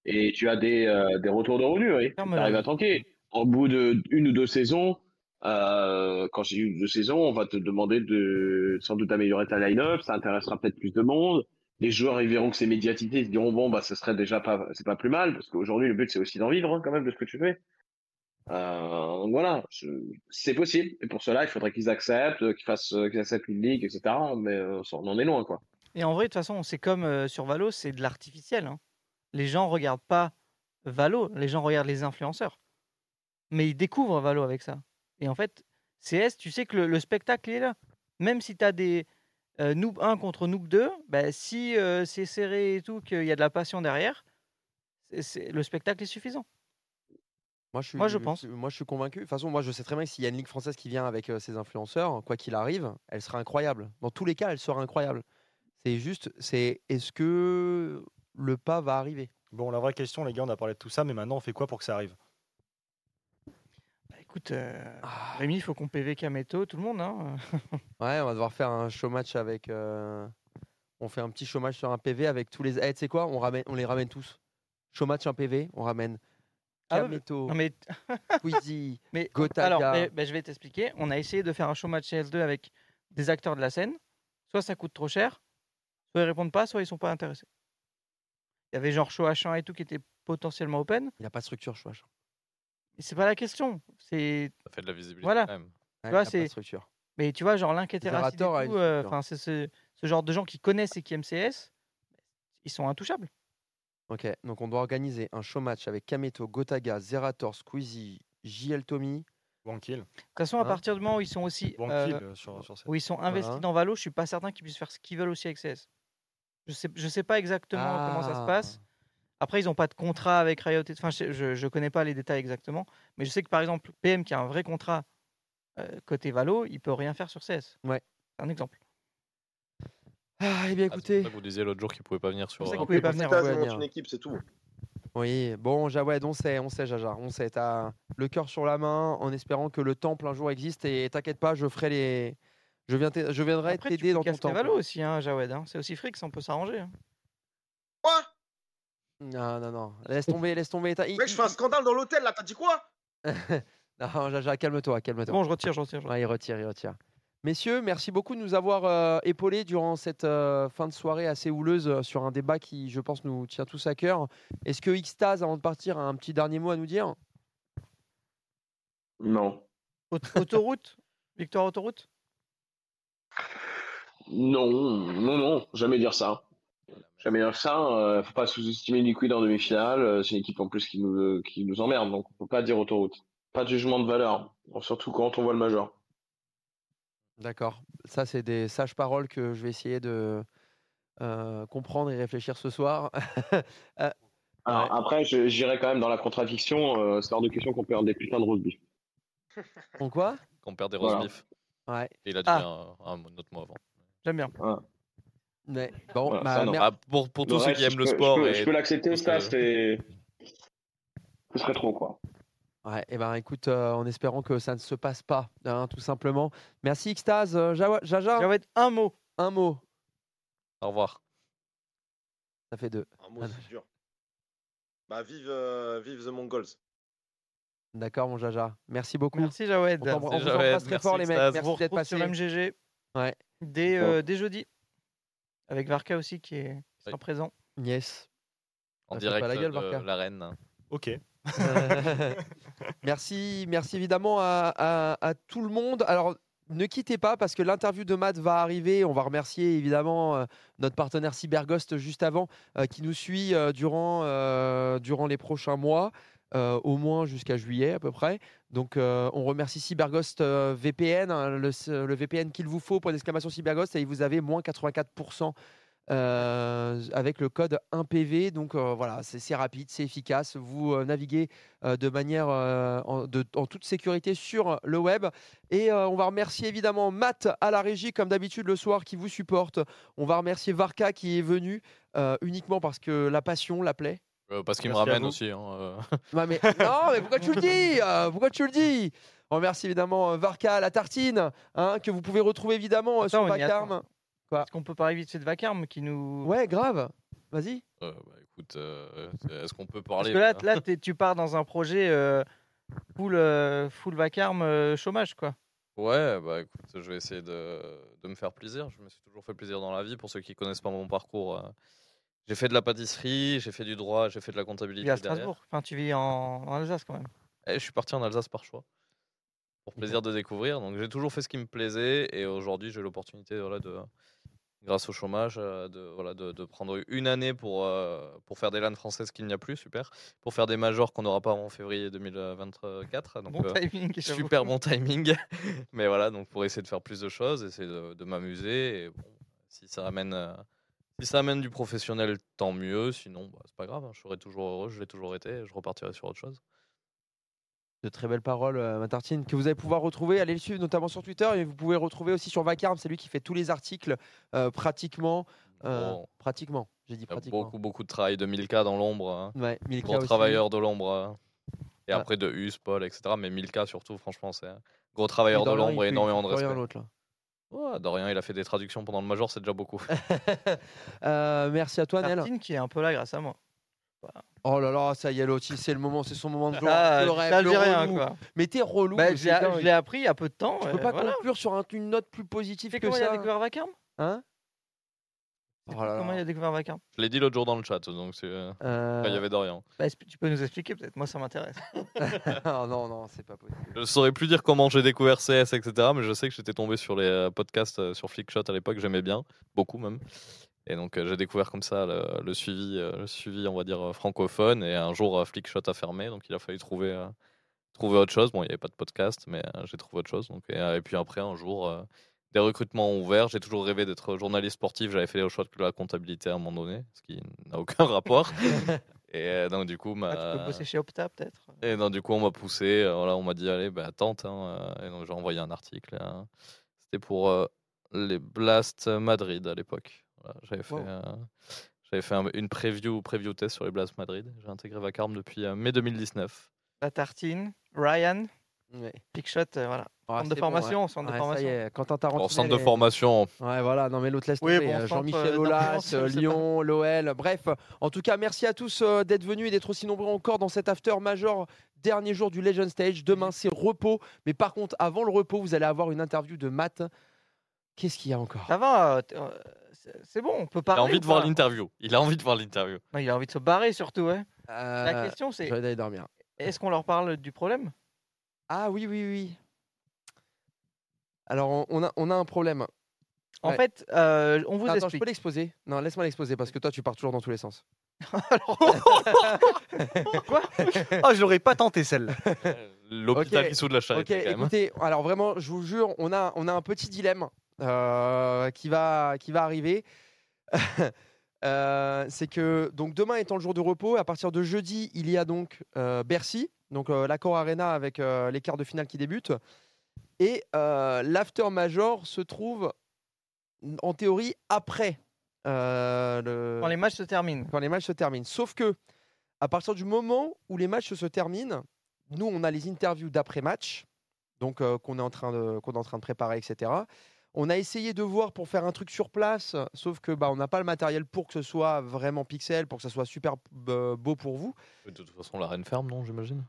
et tu as des, euh, des retours de revenus. Oui. Tu arrives à tanker. Au bout de une ou deux saisons, euh, quand j'ai eu deux saisons, on va te demander de sans doute améliorer ta line-up, ça intéressera peut-être plus de monde. Les joueurs ils verront que c'est médiatisé, ils se diront bon bah ce serait déjà pas c'est pas plus mal parce qu'aujourd'hui le but c'est aussi d'en vivre hein, quand même de ce que tu fais. Euh, donc voilà, c'est possible. Et pour cela, il faudrait qu'ils acceptent, qu'ils fassent, qu'ils acceptent une ligue, etc. Mais euh, on en est loin quoi. Et en vrai, de toute façon, c'est comme euh, sur Valo, c'est de l'artificiel. hein. Les gens regardent pas Valo, les gens regardent les influenceurs. Mais ils découvrent Valo avec ça. Et en fait, CS, tu sais que le, le spectacle est là. Même si tu as des euh, Noob 1 contre Noob 2, bah, si euh, c'est serré et tout, qu'il y a de la passion derrière, le spectacle est suffisant. Moi, je, suis, Moi, je pense. Moi, je suis convaincu. De toute façon, moi, je sais très bien que s'il y a une ligue française qui vient avec euh, ses influenceurs, quoi qu'il arrive, elle sera incroyable. Dans tous les cas, elle sera incroyable. C'est juste, c'est est-ce que le pas va arriver? Bon, la vraie question, les gars, on a parlé de tout ça, mais maintenant on fait quoi pour que ça arrive? Bah, écoute, euh, Ah. Rémi, il faut qu'on PV Kameto, tout le monde. Hein. Ouais, on va devoir faire un show match avec. euh, On fait un petit show match sur un PV avec tous les. Eh, tu sais quoi on, ramène... on les ramène tous. Show match, un PV, on ramène. Ah Kameto, Non, mais Squeezie. Mais Gotaga. alors, mais- mais je vais t'expliquer. On a essayé de faire un show match CS2 avec des acteurs de la scène. Soit ça coûte trop cher, soit ils répondent pas, soit ils sont pas intéressés. Il y avait genre show H1 et tout qui était potentiellement open. Il n'a pas de structure, vois. Mais c'est pas la question. C'est Ça fait de la visibilité Voilà. quand même. Ouais, vois, il a pas c'est- de structure. mais tu vois genre tout, une euh, enfin c'est ce, ce genre de gens qui connaissent et qui aiment CS, ils sont intouchables. Ok, donc on doit organiser un show match avec Kameto, Gotaga, Zerator, Squeezie, JL Tommy. Bankill. De toute façon, à Hein partir du moment où ils sont aussi euh, euh, sur, sur cette. où ils sont investis Voilà. dans Valo, je suis pas certain qu'ils puissent faire ce qu'ils veulent aussi avec CS. Je sais, je sais pas exactement comment ça se Ah. passe. Après, ils n'ont pas de contrat avec Riot. et- Enfin, je, je, je connais pas les détails exactement, mais je sais que par exemple, PM qui a un vrai contrat euh, côté Valo, il peut rien faire sur CS. Ouais. C'est un exemple. Ah, eh bien Ah, c'est écoutez, que vous disiez l'autre jour qu'il pouvait pas venir sur. ça euh, pouvait pas venir. une équipe, c'est tout. oui, bon, Jawed, on sait, on sait, Jaja, on sait. T'as le cœur sur la main en espérant que le temple un jour existe et t'inquiète pas, je ferai les. Je, viens je viendrai Après, tu t'aider dans ton temple. Valo aussi, hein, Jawed. hein. C'est aussi Frix, on peut s'arranger. hein. Quoi? Non, non, non, laisse tomber, laisse tomber. Mec, je fais un scandale dans l'hôtel là, t'as dit quoi? Non, Jaja, calme-toi, calme-toi. Bon, je retire, je retire. je retire. Ouais, il retire, il retire. Messieurs, merci beaucoup de nous avoir euh, épaulés durant cette euh, fin de soirée assez houleuse euh, sur un débat qui, je pense, nous tient tous à cœur. Est-ce que Xtaz, avant de partir, a un petit dernier mot à nous dire? Non. Aut- Autoroute? Victoire autoroute? Non, non, non, jamais dire ça. Jamais dire ça. euh, faut pas sous-estimer Liquid en demi-finale. euh, c'est une équipe en plus qui nous, qui nous emmerde, donc on peut pas dire autoroute. Pas de jugement de valeur, surtout quand on voit le major. D'accord. Ça, c'est des sages paroles que je vais essayer de euh, comprendre et réfléchir ce soir. Euh, Alors, Ouais. Après, je- j'irai quand même dans la contradiction. euh, c'est hors de question qu'on perde des putains de roast beef. on quoi? Qu'on perd des Voilà. roast beef. Ouais. Et il a dit Ah. un, un autre mot avant. J'aime bien. Mais, bon, Voilà, bah, ça, non. mer- Ah, pour pour tous ceux qui aiment le peux- je sport. peux- et je peux l'accepter, ce- c'est. Ce serait trop, quoi. ouais, eh ben, écoute, euh, en espérant que ça ne se passe pas, hein, tout simplement. Merci Xtaz. Euh, Jaja, Jawed, un mot. un mot. Au revoir. Ça fait deux. Un mot, c'est dur. Bah, vive, euh, vive The Mongols. D'accord, mon Jaja. Merci beaucoup. Merci Jawed. On, on vous embrasse très Merci, fort, les mecs. On Merci d'être retrouve sur. MGG Ouais. Dès, euh, dès jeudi. Avec Varka aussi qui, est, qui sera Oui. présent. Yes. En Ça fait pas direct la gueule, de Varka. la reine. Ok. merci, merci évidemment à, à- à tout le monde. Alors, ne quittez pas parce que l'interview de Matt va arriver. On va remercier évidemment euh, notre partenaire Cyberghost juste avant euh, qui nous suit euh, durant, euh, durant les prochains mois. euh, au moins jusqu'à juillet à peu près. Donc euh, on remercie Cyberghost euh, VPN, hein, le, le VPN qu'il vous faut, point d'exclamation Cyberghost, et vous avez moins 84% euh, avec le code 1PV. Donc euh, voilà, c'est rapide, c'est efficace. Vous euh, naviguez euh, de manière euh, en, toute sécurité sur le web. Et euh, on va remercier évidemment Matt à la régie, comme d'habitude le soir, qui vous supporte. On va remercier Varka qui est venu euh, uniquement parce que la passion l'appelait. Euh, parce qu'il me Merci à ramène vous. aussi. hein, euh. Mais, non, mais pourquoi tu le dis euh, Pourquoi tu le dis? On remercie évidemment euh, Varka à la tartine, hein, que vous pouvez retrouver évidemment euh, sur on y Vacarme. Est-ce qu'on peut parler vite fait de Vacarme qui nous. Ouais, grave. Vas-y. Euh, bah, écoute, euh, est-ce qu'on peut Parce parler que là, là t'es- tu pars dans un projet euh, full, euh, full Vacarme euh, chômage, quoi. Ouais, bah écoute, je vais essayer de, de me faire plaisir. Je me suis toujours fait plaisir dans la vie. Pour ceux qui connaissent pas mon parcours, euh, j'ai fait de la pâtisserie, j'ai fait du droit, j'ai fait de la Tu comptabilité vis à derrière. Strasbourg? Enfin, tu vis en, en Alsace quand même. Et je suis parti en Alsace par choix. Pour plaisir de découvrir. Donc j'ai toujours fait ce qui me plaisait et aujourd'hui j'ai l'opportunité voilà, de, grâce au chômage, euh, de, voilà, de, de prendre une année pour, euh, pour faire des LAN françaises qu'il n'y a plus, super. Pour faire des majors qu'on n'aura pas en février 2024. Donc, Bon euh, timing. super bon timing. Mais voilà, donc pour essayer de faire plus de choses, essayer de, de m'amuser. Et bon, si ça amène, euh, si ça amène du professionnel, tant mieux. Sinon, bah, c'est pas grave. hein, je serai toujours heureux, je l'ai toujours été. Je repartirai sur autre chose. De très belles paroles, euh, ma tartine, que vous allez pouvoir retrouver. Allez le suivre notamment sur Twitter et vous pouvez retrouver aussi sur Vacarme. C'est lui qui fait tous les articles euh, pratiquement. euh, Bon, pratiquement. J'ai dit pratiquement. beaucoup, beaucoup de travail de Milka dans l'ombre. hein. Ouais, Milka Gros aussi. travailleur de l'ombre. euh, Et Ah. après de Us, Paul, etc. Mais Milka surtout, franchement, c'est un gros travailleur de l'ombre et énormément de respect. l'autre, là. Ouais, Dorian, il a fait des traductions pendant le major, c'est déjà beaucoup. Euh, merci à toi, Nel. Tartine qui est un peu là grâce à moi. Oh là là, ça y est, l'autre, c'est le moment, c'est son moment de gloire. Ah, Le ça, rêve, le rien, relou. quoi. Mais t'es relou. Bah, je l'ai- appris il y a peu de temps. Tu peux pas voilà. conclure sur un- une note plus positive Tu sais que comment il a ça découvert Vacarme? Hein? Oh là Comment il a découvert Vacarme Je l'ai dit l'autre jour dans le chat, donc c'est. euh, Euh, enfin, Il y avait Dorian. Bah, Tu peux nous expliquer peut-être? Moi, ça m'intéresse. non, non, c'est pas possible. Je saurais plus dire comment j'ai découvert CS, etc. Mais je sais que j'étais tombé sur les euh, podcasts sur Flickshot à l'époque, j'aimais bien, beaucoup même. Et donc j'ai découvert comme ça le, le suivi, le suivi, on va dire, francophone. Et un jour, Flickshot a fermé, donc il a fallu trouver, euh, trouver autre chose. Bon, il n'y avait pas de podcast, mais euh, j'ai trouvé autre chose. Donc, et, et puis après, un jour, euh, des recrutements ont ouvert. J'ai toujours rêvé d'être journaliste sportif. J'avais fait le choix de la comptabilité à un moment donné, ce qui n'a aucun rapport. et euh, donc du coup, Ah, tu peux ma... bosser chez Opta peut-être? Et donc, du coup, on m'a poussé. euh, voilà, on m'a dit, allez, bah, tente. hein, euh, et donc, j'ai envoyé un article. hein. C'était pour euh, les Blast Madrid à l'époque. Voilà, j'avais fait, Wow. euh, j'avais fait un- une preview, preview test sur les Blast Madrid. J'ai intégré Vacarme depuis euh, mai 2019. La tartine, Ryan, Ouais. Pickshot, euh, voilà. Ah, centre de c'est bon, ouais. formation, centre de Ouais, ça y formation. est, Quentin En Tarantino. centre de formation, Ouais, voilà, non mais l'autre laisse Oui, bon, euh, Jean-Michel Aulas, euh, Lyon, l'OL, bref. En tout cas, merci à tous euh, d'être venus et d'être aussi nombreux encore dans cet after major, dernier jour du Legend Stage. Demain, c'est repos. Mais par contre, avant le repos, vous allez avoir une interview de Matt. Qu'est-ce qu'il y a encore? Ça va, euh, c'est- bon, on peut il parler. a envie de voir l'interview. Il a envie de voir l'interview. Il a envie de se barrer surtout, ouais. La question c'est, Je vais aller dormir. est-ce qu'on leur parle du problème? Ah oui, oui, oui. Alors, on- a, on a un problème. En Ouais. fait, euh, on vous Attends, je explique. peux l'exposer? Non, laisse-moi l'exposer parce que toi, tu pars toujours dans tous les sens. Quoi? Oh, je l'aurais pas tenté celle-là. L'hôpital Ok, qui de la Ok, charité, quand même. écoutez, alors vraiment, je vous jure, on a, on a un petit dilemme euh, qui, va, qui va arriver. Euh, c'est que donc demain étant le jour de repos, à partir de jeudi, il y a donc euh, Bercy, donc euh, l'Accor Arena avec euh, les quarts de finale qui débutent, et euh, l'after major se trouve en théorie après euh, le, Quand les matchs se terminent. quand les matchs se terminent. Sauf que à partir du moment où les matchs se terminent, nous on a les interviews d'après match, donc euh, qu'on est en train de qu'on est en train de préparer, etc. On a essayé de voir pour faire un truc sur place, sauf que bah on n'a pas le matériel pour que ce soit vraiment pixel, pour que ça soit super euh, beau pour vous. De toute façon, la reine ferme, non, j'imagine?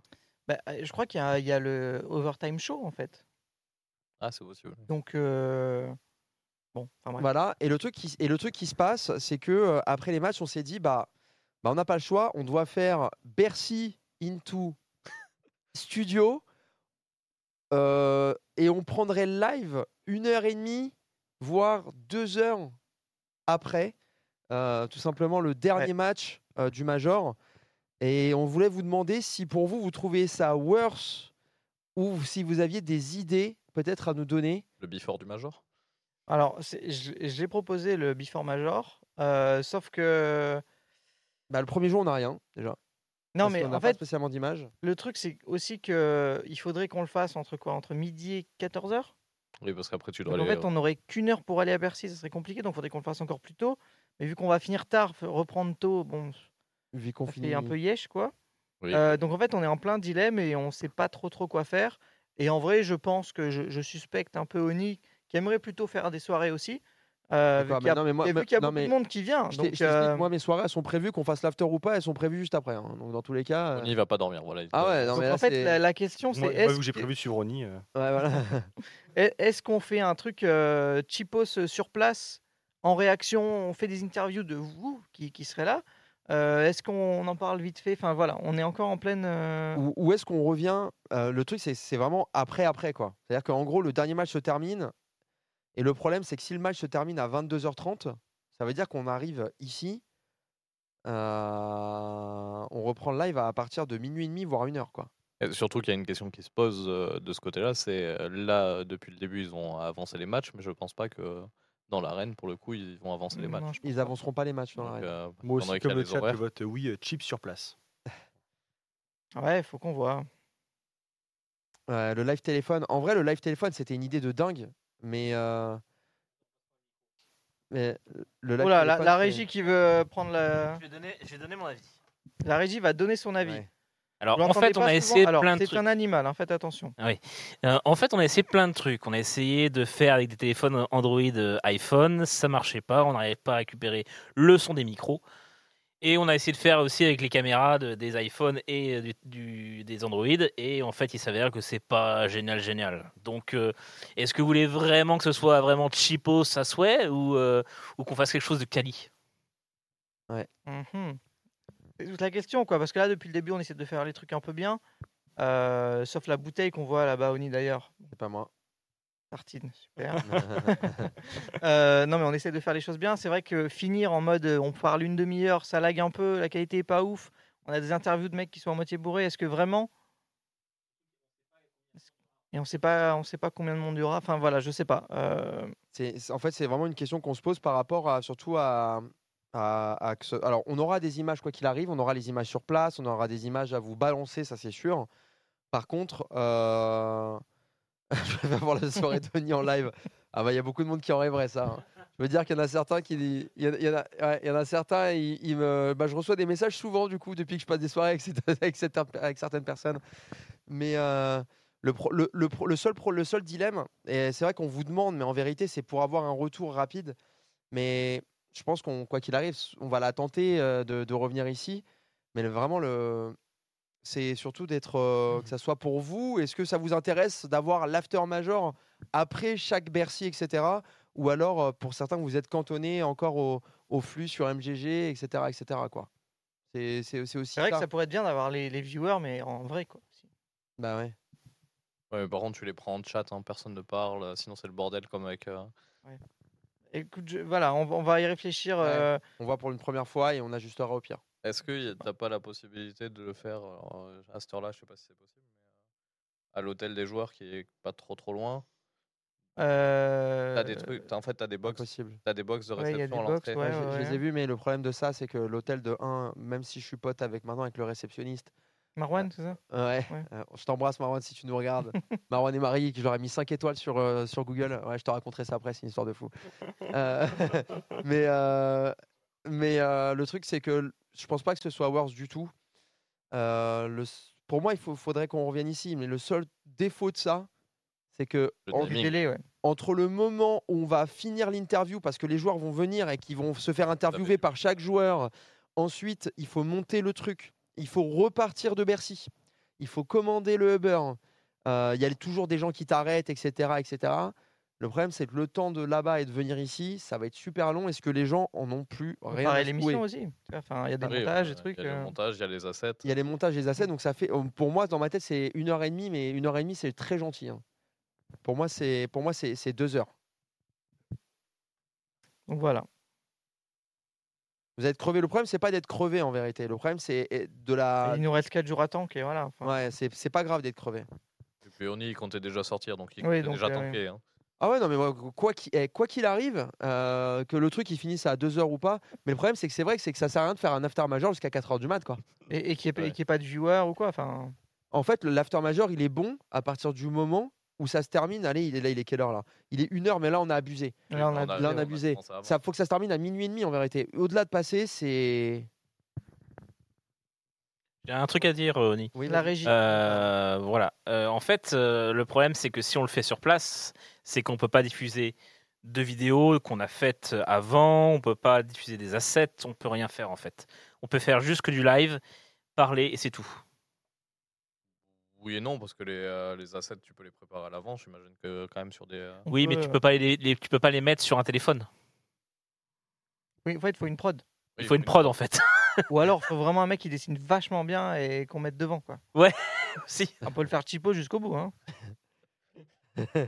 Bah, je crois qu'il y a le overtime show en fait. Ah, c'est possible. Donc euh, bon, enfin. Voilà. Et le truc qui et le truc qui se passe, c'est que euh, après les matchs, on s'est dit bah bah on n'a pas le choix, on doit faire Bercy into studio euh, et on prendrait le live une heure et demie, voire deux heures après, euh, tout simplement le dernier match euh, du Major. Et on voulait vous demander si pour vous, vous trouvez ça worse ou si vous aviez des idées peut-être à nous donner. Le before du Major? Alors, j'ai proposé le Before Major, euh, sauf que. Bah, le premier jour, on n'a rien déjà. Non, Parce mais n'a en pas fait, spécialement d'image. le truc, c'est aussi que il faudrait qu'on le fasse entre quoi? Entre midi et 14h Oui, parce qu'après, tu dois Donc en aller. fait, on n'aurait qu'une heure pour aller à Bercy, ça serait compliqué, donc il faudrait qu'on le fasse encore plus tôt. Mais vu qu'on va finir tard, reprendre tôt, bon, Vu qu'on ça finit. fait un peu yesh, quoi. Oui. Euh, donc en fait, on est en plein dilemme et on sait pas trop trop quoi faire. Et en vrai, je pense que je, je suspecte un peu Oni qui aimerait plutôt faire des soirées aussi. euh, vu D'accord, qu'il y a, mais non, mais moi- et vu qu'il y a non, beaucoup de monde qui vient. Je Donc, euh, moi, mes soirées, elles sont prévues, qu'on fasse l'after ou pas, elles sont prévues juste après. hein. Donc, dans tous les cas. euh, On n'y va pas dormir, voilà. Ah ouais, non, donc, mais là, en fait, la, la question c'est Moi, est-ce que j'ai prévu de suivre Ronnie. euh, Ouais, voilà. est- est-ce qu'on fait un truc euh, cheapos euh, sur place en réaction On fait des interviews de vous qui, qui seraient là Euh, Est-ce qu'on en parle vite fait? Enfin voilà, on est encore en pleine. euh, Ou, ou est-ce qu'on revient euh, Le truc, c'est c'est vraiment après, après, quoi. C'est-à-dire qu'en gros, le dernier match se termine. Et le problème, c'est que si le match se termine à 22h30, ça veut dire qu'on arrive ici. euh, on reprend le live à partir de minuit et demi, voire une heure, quoi. Et surtout qu'il y a une question qui se pose de ce côté-là, c'est là, depuis le début, ils ont avancé les matchs, mais je pense pas que dans l'arène, pour le coup, ils vont avancer les non, matchs. Ils avanceront pas les matchs dans l'arène. euh, Moi aussi, comme le chat, je vote oui, euh, cheap sur place. Ouais, faut qu'on voit. Ouais, le live téléphone. En vrai, le live téléphone, c'était une idée de dingue. Mais. euh, Mais le live Oh là, la, téléphone, la régie qui veut prendre la. Je vais donner, je vais donner mon avis. La régie va donner son avis. Ouais. Alors, en fait, on a essayé Alors, plein de c'est trucs. un animal, hein, faites attention. Euh, en fait, on a essayé plein de trucs. On a essayé de faire avec des téléphones Android, euh, iPhone, ça marchait pas. On n'arrivait pas à récupérer le son des micros. Et on a essayé de faire aussi avec les caméras de- des iPhones et euh, du, du- des Android. Et en fait, il s'avère que c'est pas génial, génial. Donc, euh, est-ce que vous voulez vraiment que ce soit vraiment cheapos à souhait ou, euh, ou qu'on fasse quelque chose de quali? Mhm. C'est toute la question, quoi. Parce que là, depuis le début, on essaie de faire les trucs un peu bien. Euh, sauf la bouteille qu'on voit là-bas, Oni d'ailleurs. C'est pas moi. Tartine, super. Euh, non, mais on essaie de faire les choses bien. C'est vrai que finir en mode euh, on parle une demi-heure, ça lag un peu, la qualité est pas ouf. On a des interviews de mecs qui sont à moitié bourrés. Est-ce que vraiment Et on sait pas, on sait pas combien de monde il y aura. Enfin voilà, je sais pas. Euh, c'est- en fait, c'est vraiment une question qu'on se pose par rapport à surtout à. Alors, on aura des images quoi qu'il arrive, on aura les images sur place, on aura des images à vous balancer, ça c'est sûr. Par contre, euh... je vais voir la soirée Tony en live. Ah bah il y a beaucoup de monde qui en rêverait ça. hein. Je veux dire qu'il y en a certains qui, il y en a- il y en a, certains, ils, me, bah, je reçois des messages souvent du coup depuis que je passe des soirées avec, certaines personnes. Mais euh, le seul pro- le seul dilemme, et c'est vrai qu'on vous demande, mais en vérité c'est pour avoir un retour rapide. Mais je pense qu'on quoi qu'il arrive, on va la tenter euh, de, de revenir ici. Mais le- vraiment le c'est surtout d'être euh, que ça soit pour vous. Est-ce que ça vous intéresse d'avoir l'after major après chaque Bercy, etc. Ou alors pour certains vous êtes cantonné encore au, au flux sur MGG, etc. etc. quoi? C'est c'est- c'est aussi C'est vrai que ça. pourrait être bien d'avoir les, les viewers, mais en vrai quoi. Bah ouais. Ouais, par contre, tu les prends en chat, hein, personne ne parle, sinon c'est le bordel comme avec. euh, Écoute, je- voilà, on, va- on va y réfléchir. Ouais. euh, On voit pour une première fois et on ajustera au pire. Est-ce que a- t'as pas la possibilité de le faire alors, euh, à cette heure-là? Je sais pas si c'est possible, mais euh, à l'hôtel des joueurs qui est pas trop trop loin? euh, T'as des trucs, t'as- en fait, t'as des box, Impossible. t'as des box de Ouais, il y a réception des à box, l'entrée. ouais, Ouais, je- je, ouais, les ai vus, mais le problème de ça, c'est que l'hôtel de 1, même si je suis pote avec maintenant avec le réceptionniste, Marwan, c'est ça? Ouais, Ouais. euh, je t'embrasse Marwan si tu nous regardes. Marwan et Marie, qui j'aurais mis 5 étoiles sur, euh, sur Google. Ouais, je te raconterai ça après, c'est une histoire de fou. Euh, mais euh, mais euh, le truc, c'est que je pense pas que ce soit worse du tout. Euh, le, pour moi, il faut, faudrait qu'on revienne ici, mais le seul défaut de ça, c'est que Le en- Du timing. délai, ouais. entre le moment où on va finir l'interview, parce que les joueurs vont venir et qui vont se faire interviewer par chaque joueur, ensuite il faut monter le truc, il faut repartir de Bercy, il faut commander le Uber, euh, il y a toujours des gens qui t'arrêtent, etc., etc. Le problème, c'est que le temps de là-bas et de venir ici, ça va être super long. Est-ce que les gens en ont plus rien à l'émission aussi. Enfin, il y a des Ah oui, montages, des trucs. Il y a euh, le montage, il y a les assets. Il y a les montages, les assets, donc ça fait, pour moi, dans ma tête, c'est une heure et demie, mais une heure et demie, c'est très gentil. hein. Pour moi, c'est pour moi, c'est deux heures. Donc voilà. Vous êtes crevé. Le problème, c'est pas d'être crevé en vérité. Le problème, c'est eh, de la. Il nous reste 4 jours à tanker, voilà. enfin. Ouais, c'est c'est pas grave d'être crevé. Et puis Oni, il comptait déjà sortir, donc il Oui, comptait donc, déjà euh, tanké. hein. Ah ouais, non, mais moi, quoi qu'il eh, quoi qu'il arrive, euh, que le truc il finisse à 2 heures ou pas, mais le problème, c'est que c'est vrai que, c'est que ça sert à rien de faire un after major jusqu'à 4 heures du mat, quoi. Et, et qu'il n'y ait, Ouais. y pas de viewer ou quoi. Enfin, En fait, le- l'after major, il est bon à partir du moment où ça se termine. Allez, il est là, il est quelle heure là? Il est une heure, mais là, on a abusé. là, on a, Là, on abusé. Ça faut que ça se termine à minuit et demi en vérité. Au-delà de passer, c'est. J'ai un truc à dire, euh, Oni. Oui, la régie. Euh, voilà. Euh, en fait, euh, le problème, c'est que si on le fait sur place, c'est qu'on peut pas diffuser de vidéos qu'on a faites avant, on peut pas diffuser des assets, on peut rien faire en fait. On peut faire juste que du live, parler et c'est tout. Oui et non, parce que les, euh, les assets, tu peux les préparer à l'avance. J'imagine que quand même sur des. euh, Oui, mais peut, tu peux pas les, les- tu peux pas les mettre sur un téléphone. Oui, en fait, il faut une prod. Il faut une prod en fait. Ou alors, il faut vraiment un mec qui dessine vachement bien et qu'on mette devant. Quoi. si. On peut le faire cheapo jusqu'au bout. Hein.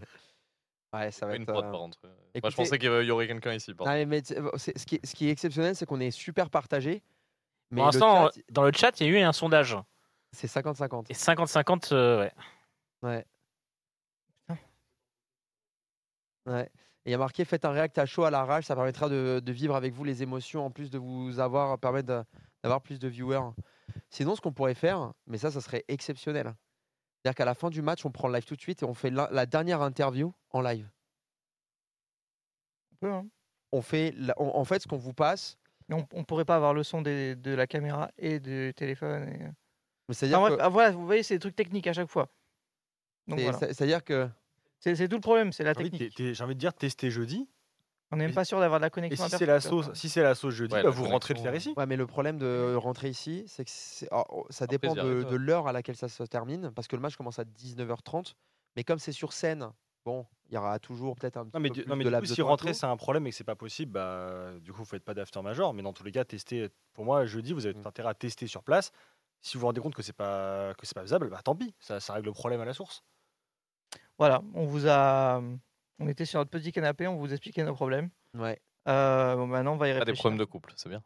Ouais, ça va Une être. prod euh, par contre. Moi, écoutez- je pensais qu'il y avait- il y aurait quelqu'un ici. pardon. Non, mais- mais c'est- c'est- ce, qui est, ce qui est exceptionnel, c'est qu'on est super partagé. Mais Pour le l'instant, chat, dans le chat, il y a eu un sondage. C'est 50-50. Et 50-50, euh, ouais. Ouais. Putain. Ouais. Et il y a marqué faites un react à chaud à la rage, ça permettra de, de vivre avec vous les émotions en plus de vous avoir permettre d'avoir plus de viewers. Sinon, ce qu'on pourrait faire, mais ça, ça serait exceptionnel. C'est-à-dire qu'à la fin du match, on prend le live tout de suite et on fait la, la dernière interview en live. On peut, hein. On fait, la- on- en fait, ce qu'on vous passe, Mais on, on pourrait pas avoir le son des- de la caméra et du téléphone. et- mais c'est-à-dire Enfin, bref, que, ah, voilà, vous voyez, c'est des trucs techniques à chaque fois. Donc voilà. c'est-à-dire que C'est c'est tout le problème, c'est la technique. j'ai envie de dire tester jeudi. On n'est même pas sûr d'avoir de la Et connexion. si c'est la sauce, si c'est la sauce jeudi, Ouais, bah, vous rentrez le faire ici. Ouais, mais le problème de rentrer ici, c'est que alors, oh, ça dépend de, l'heure à laquelle ça se termine, parce que le match commence à 19h30. Mais comme c'est sur scène, bon, il y aura toujours peut-être un petit Non mais, peu du, plus non, mais de du coup, de si rentrer c'est un problème et que c'est pas possible, bah du coup vous faites pas d'after major. Mais dans tous les cas, tester. Pour moi, jeudi, vous avez tout Mm. intérêt à tester sur place. Si vous vous rendez compte que c'est pas que c'est pas faisable, bah tant pis, ça, ça règle le problème à la source. Voilà, on vous a. On était sur notre petit canapé, on vous expliquait nos problèmes. Ouais. Euh, bon, maintenant, on va y Pas des réfléchir. problèmes de couple, c'est bien.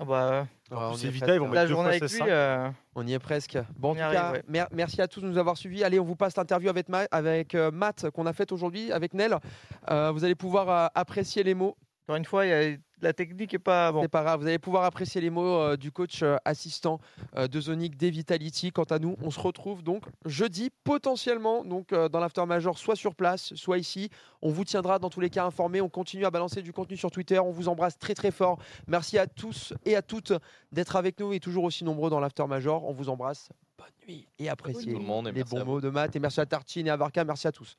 Ah bah, Ouais, on y c'est est Vita, presque. ils vont la mettre deux journée fois avec lui, euh, On y est presque. Bon, en On tout y arrive, cas, ouais. mer- merci à tous de nous avoir suivis. Allez, on vous passe l'interview avec, Ma- avec euh, Matt qu'on a faite aujourd'hui avec Nel. Euh, vous allez pouvoir euh, apprécier les mots. encore une fois, il y a- la technique est pas bon. C'est pas grave, vous allez pouvoir apprécier les mots euh, du coach euh, assistant euh, de Zonic des Vitality. Quant à nous, on se retrouve donc jeudi, potentiellement donc euh, dans l'after major, soit sur place, soit ici. On vous tiendra dans tous les cas informés. On continue à balancer du contenu sur Twitter. On vous embrasse très très fort. Merci à tous et à toutes d'être avec nous et toujours aussi nombreux dans l'after major. On vous embrasse. Bonne nuit et appréciez Tout le monde et les bons mots de Matt. Et merci à Tartine et à Varka. Merci à tous.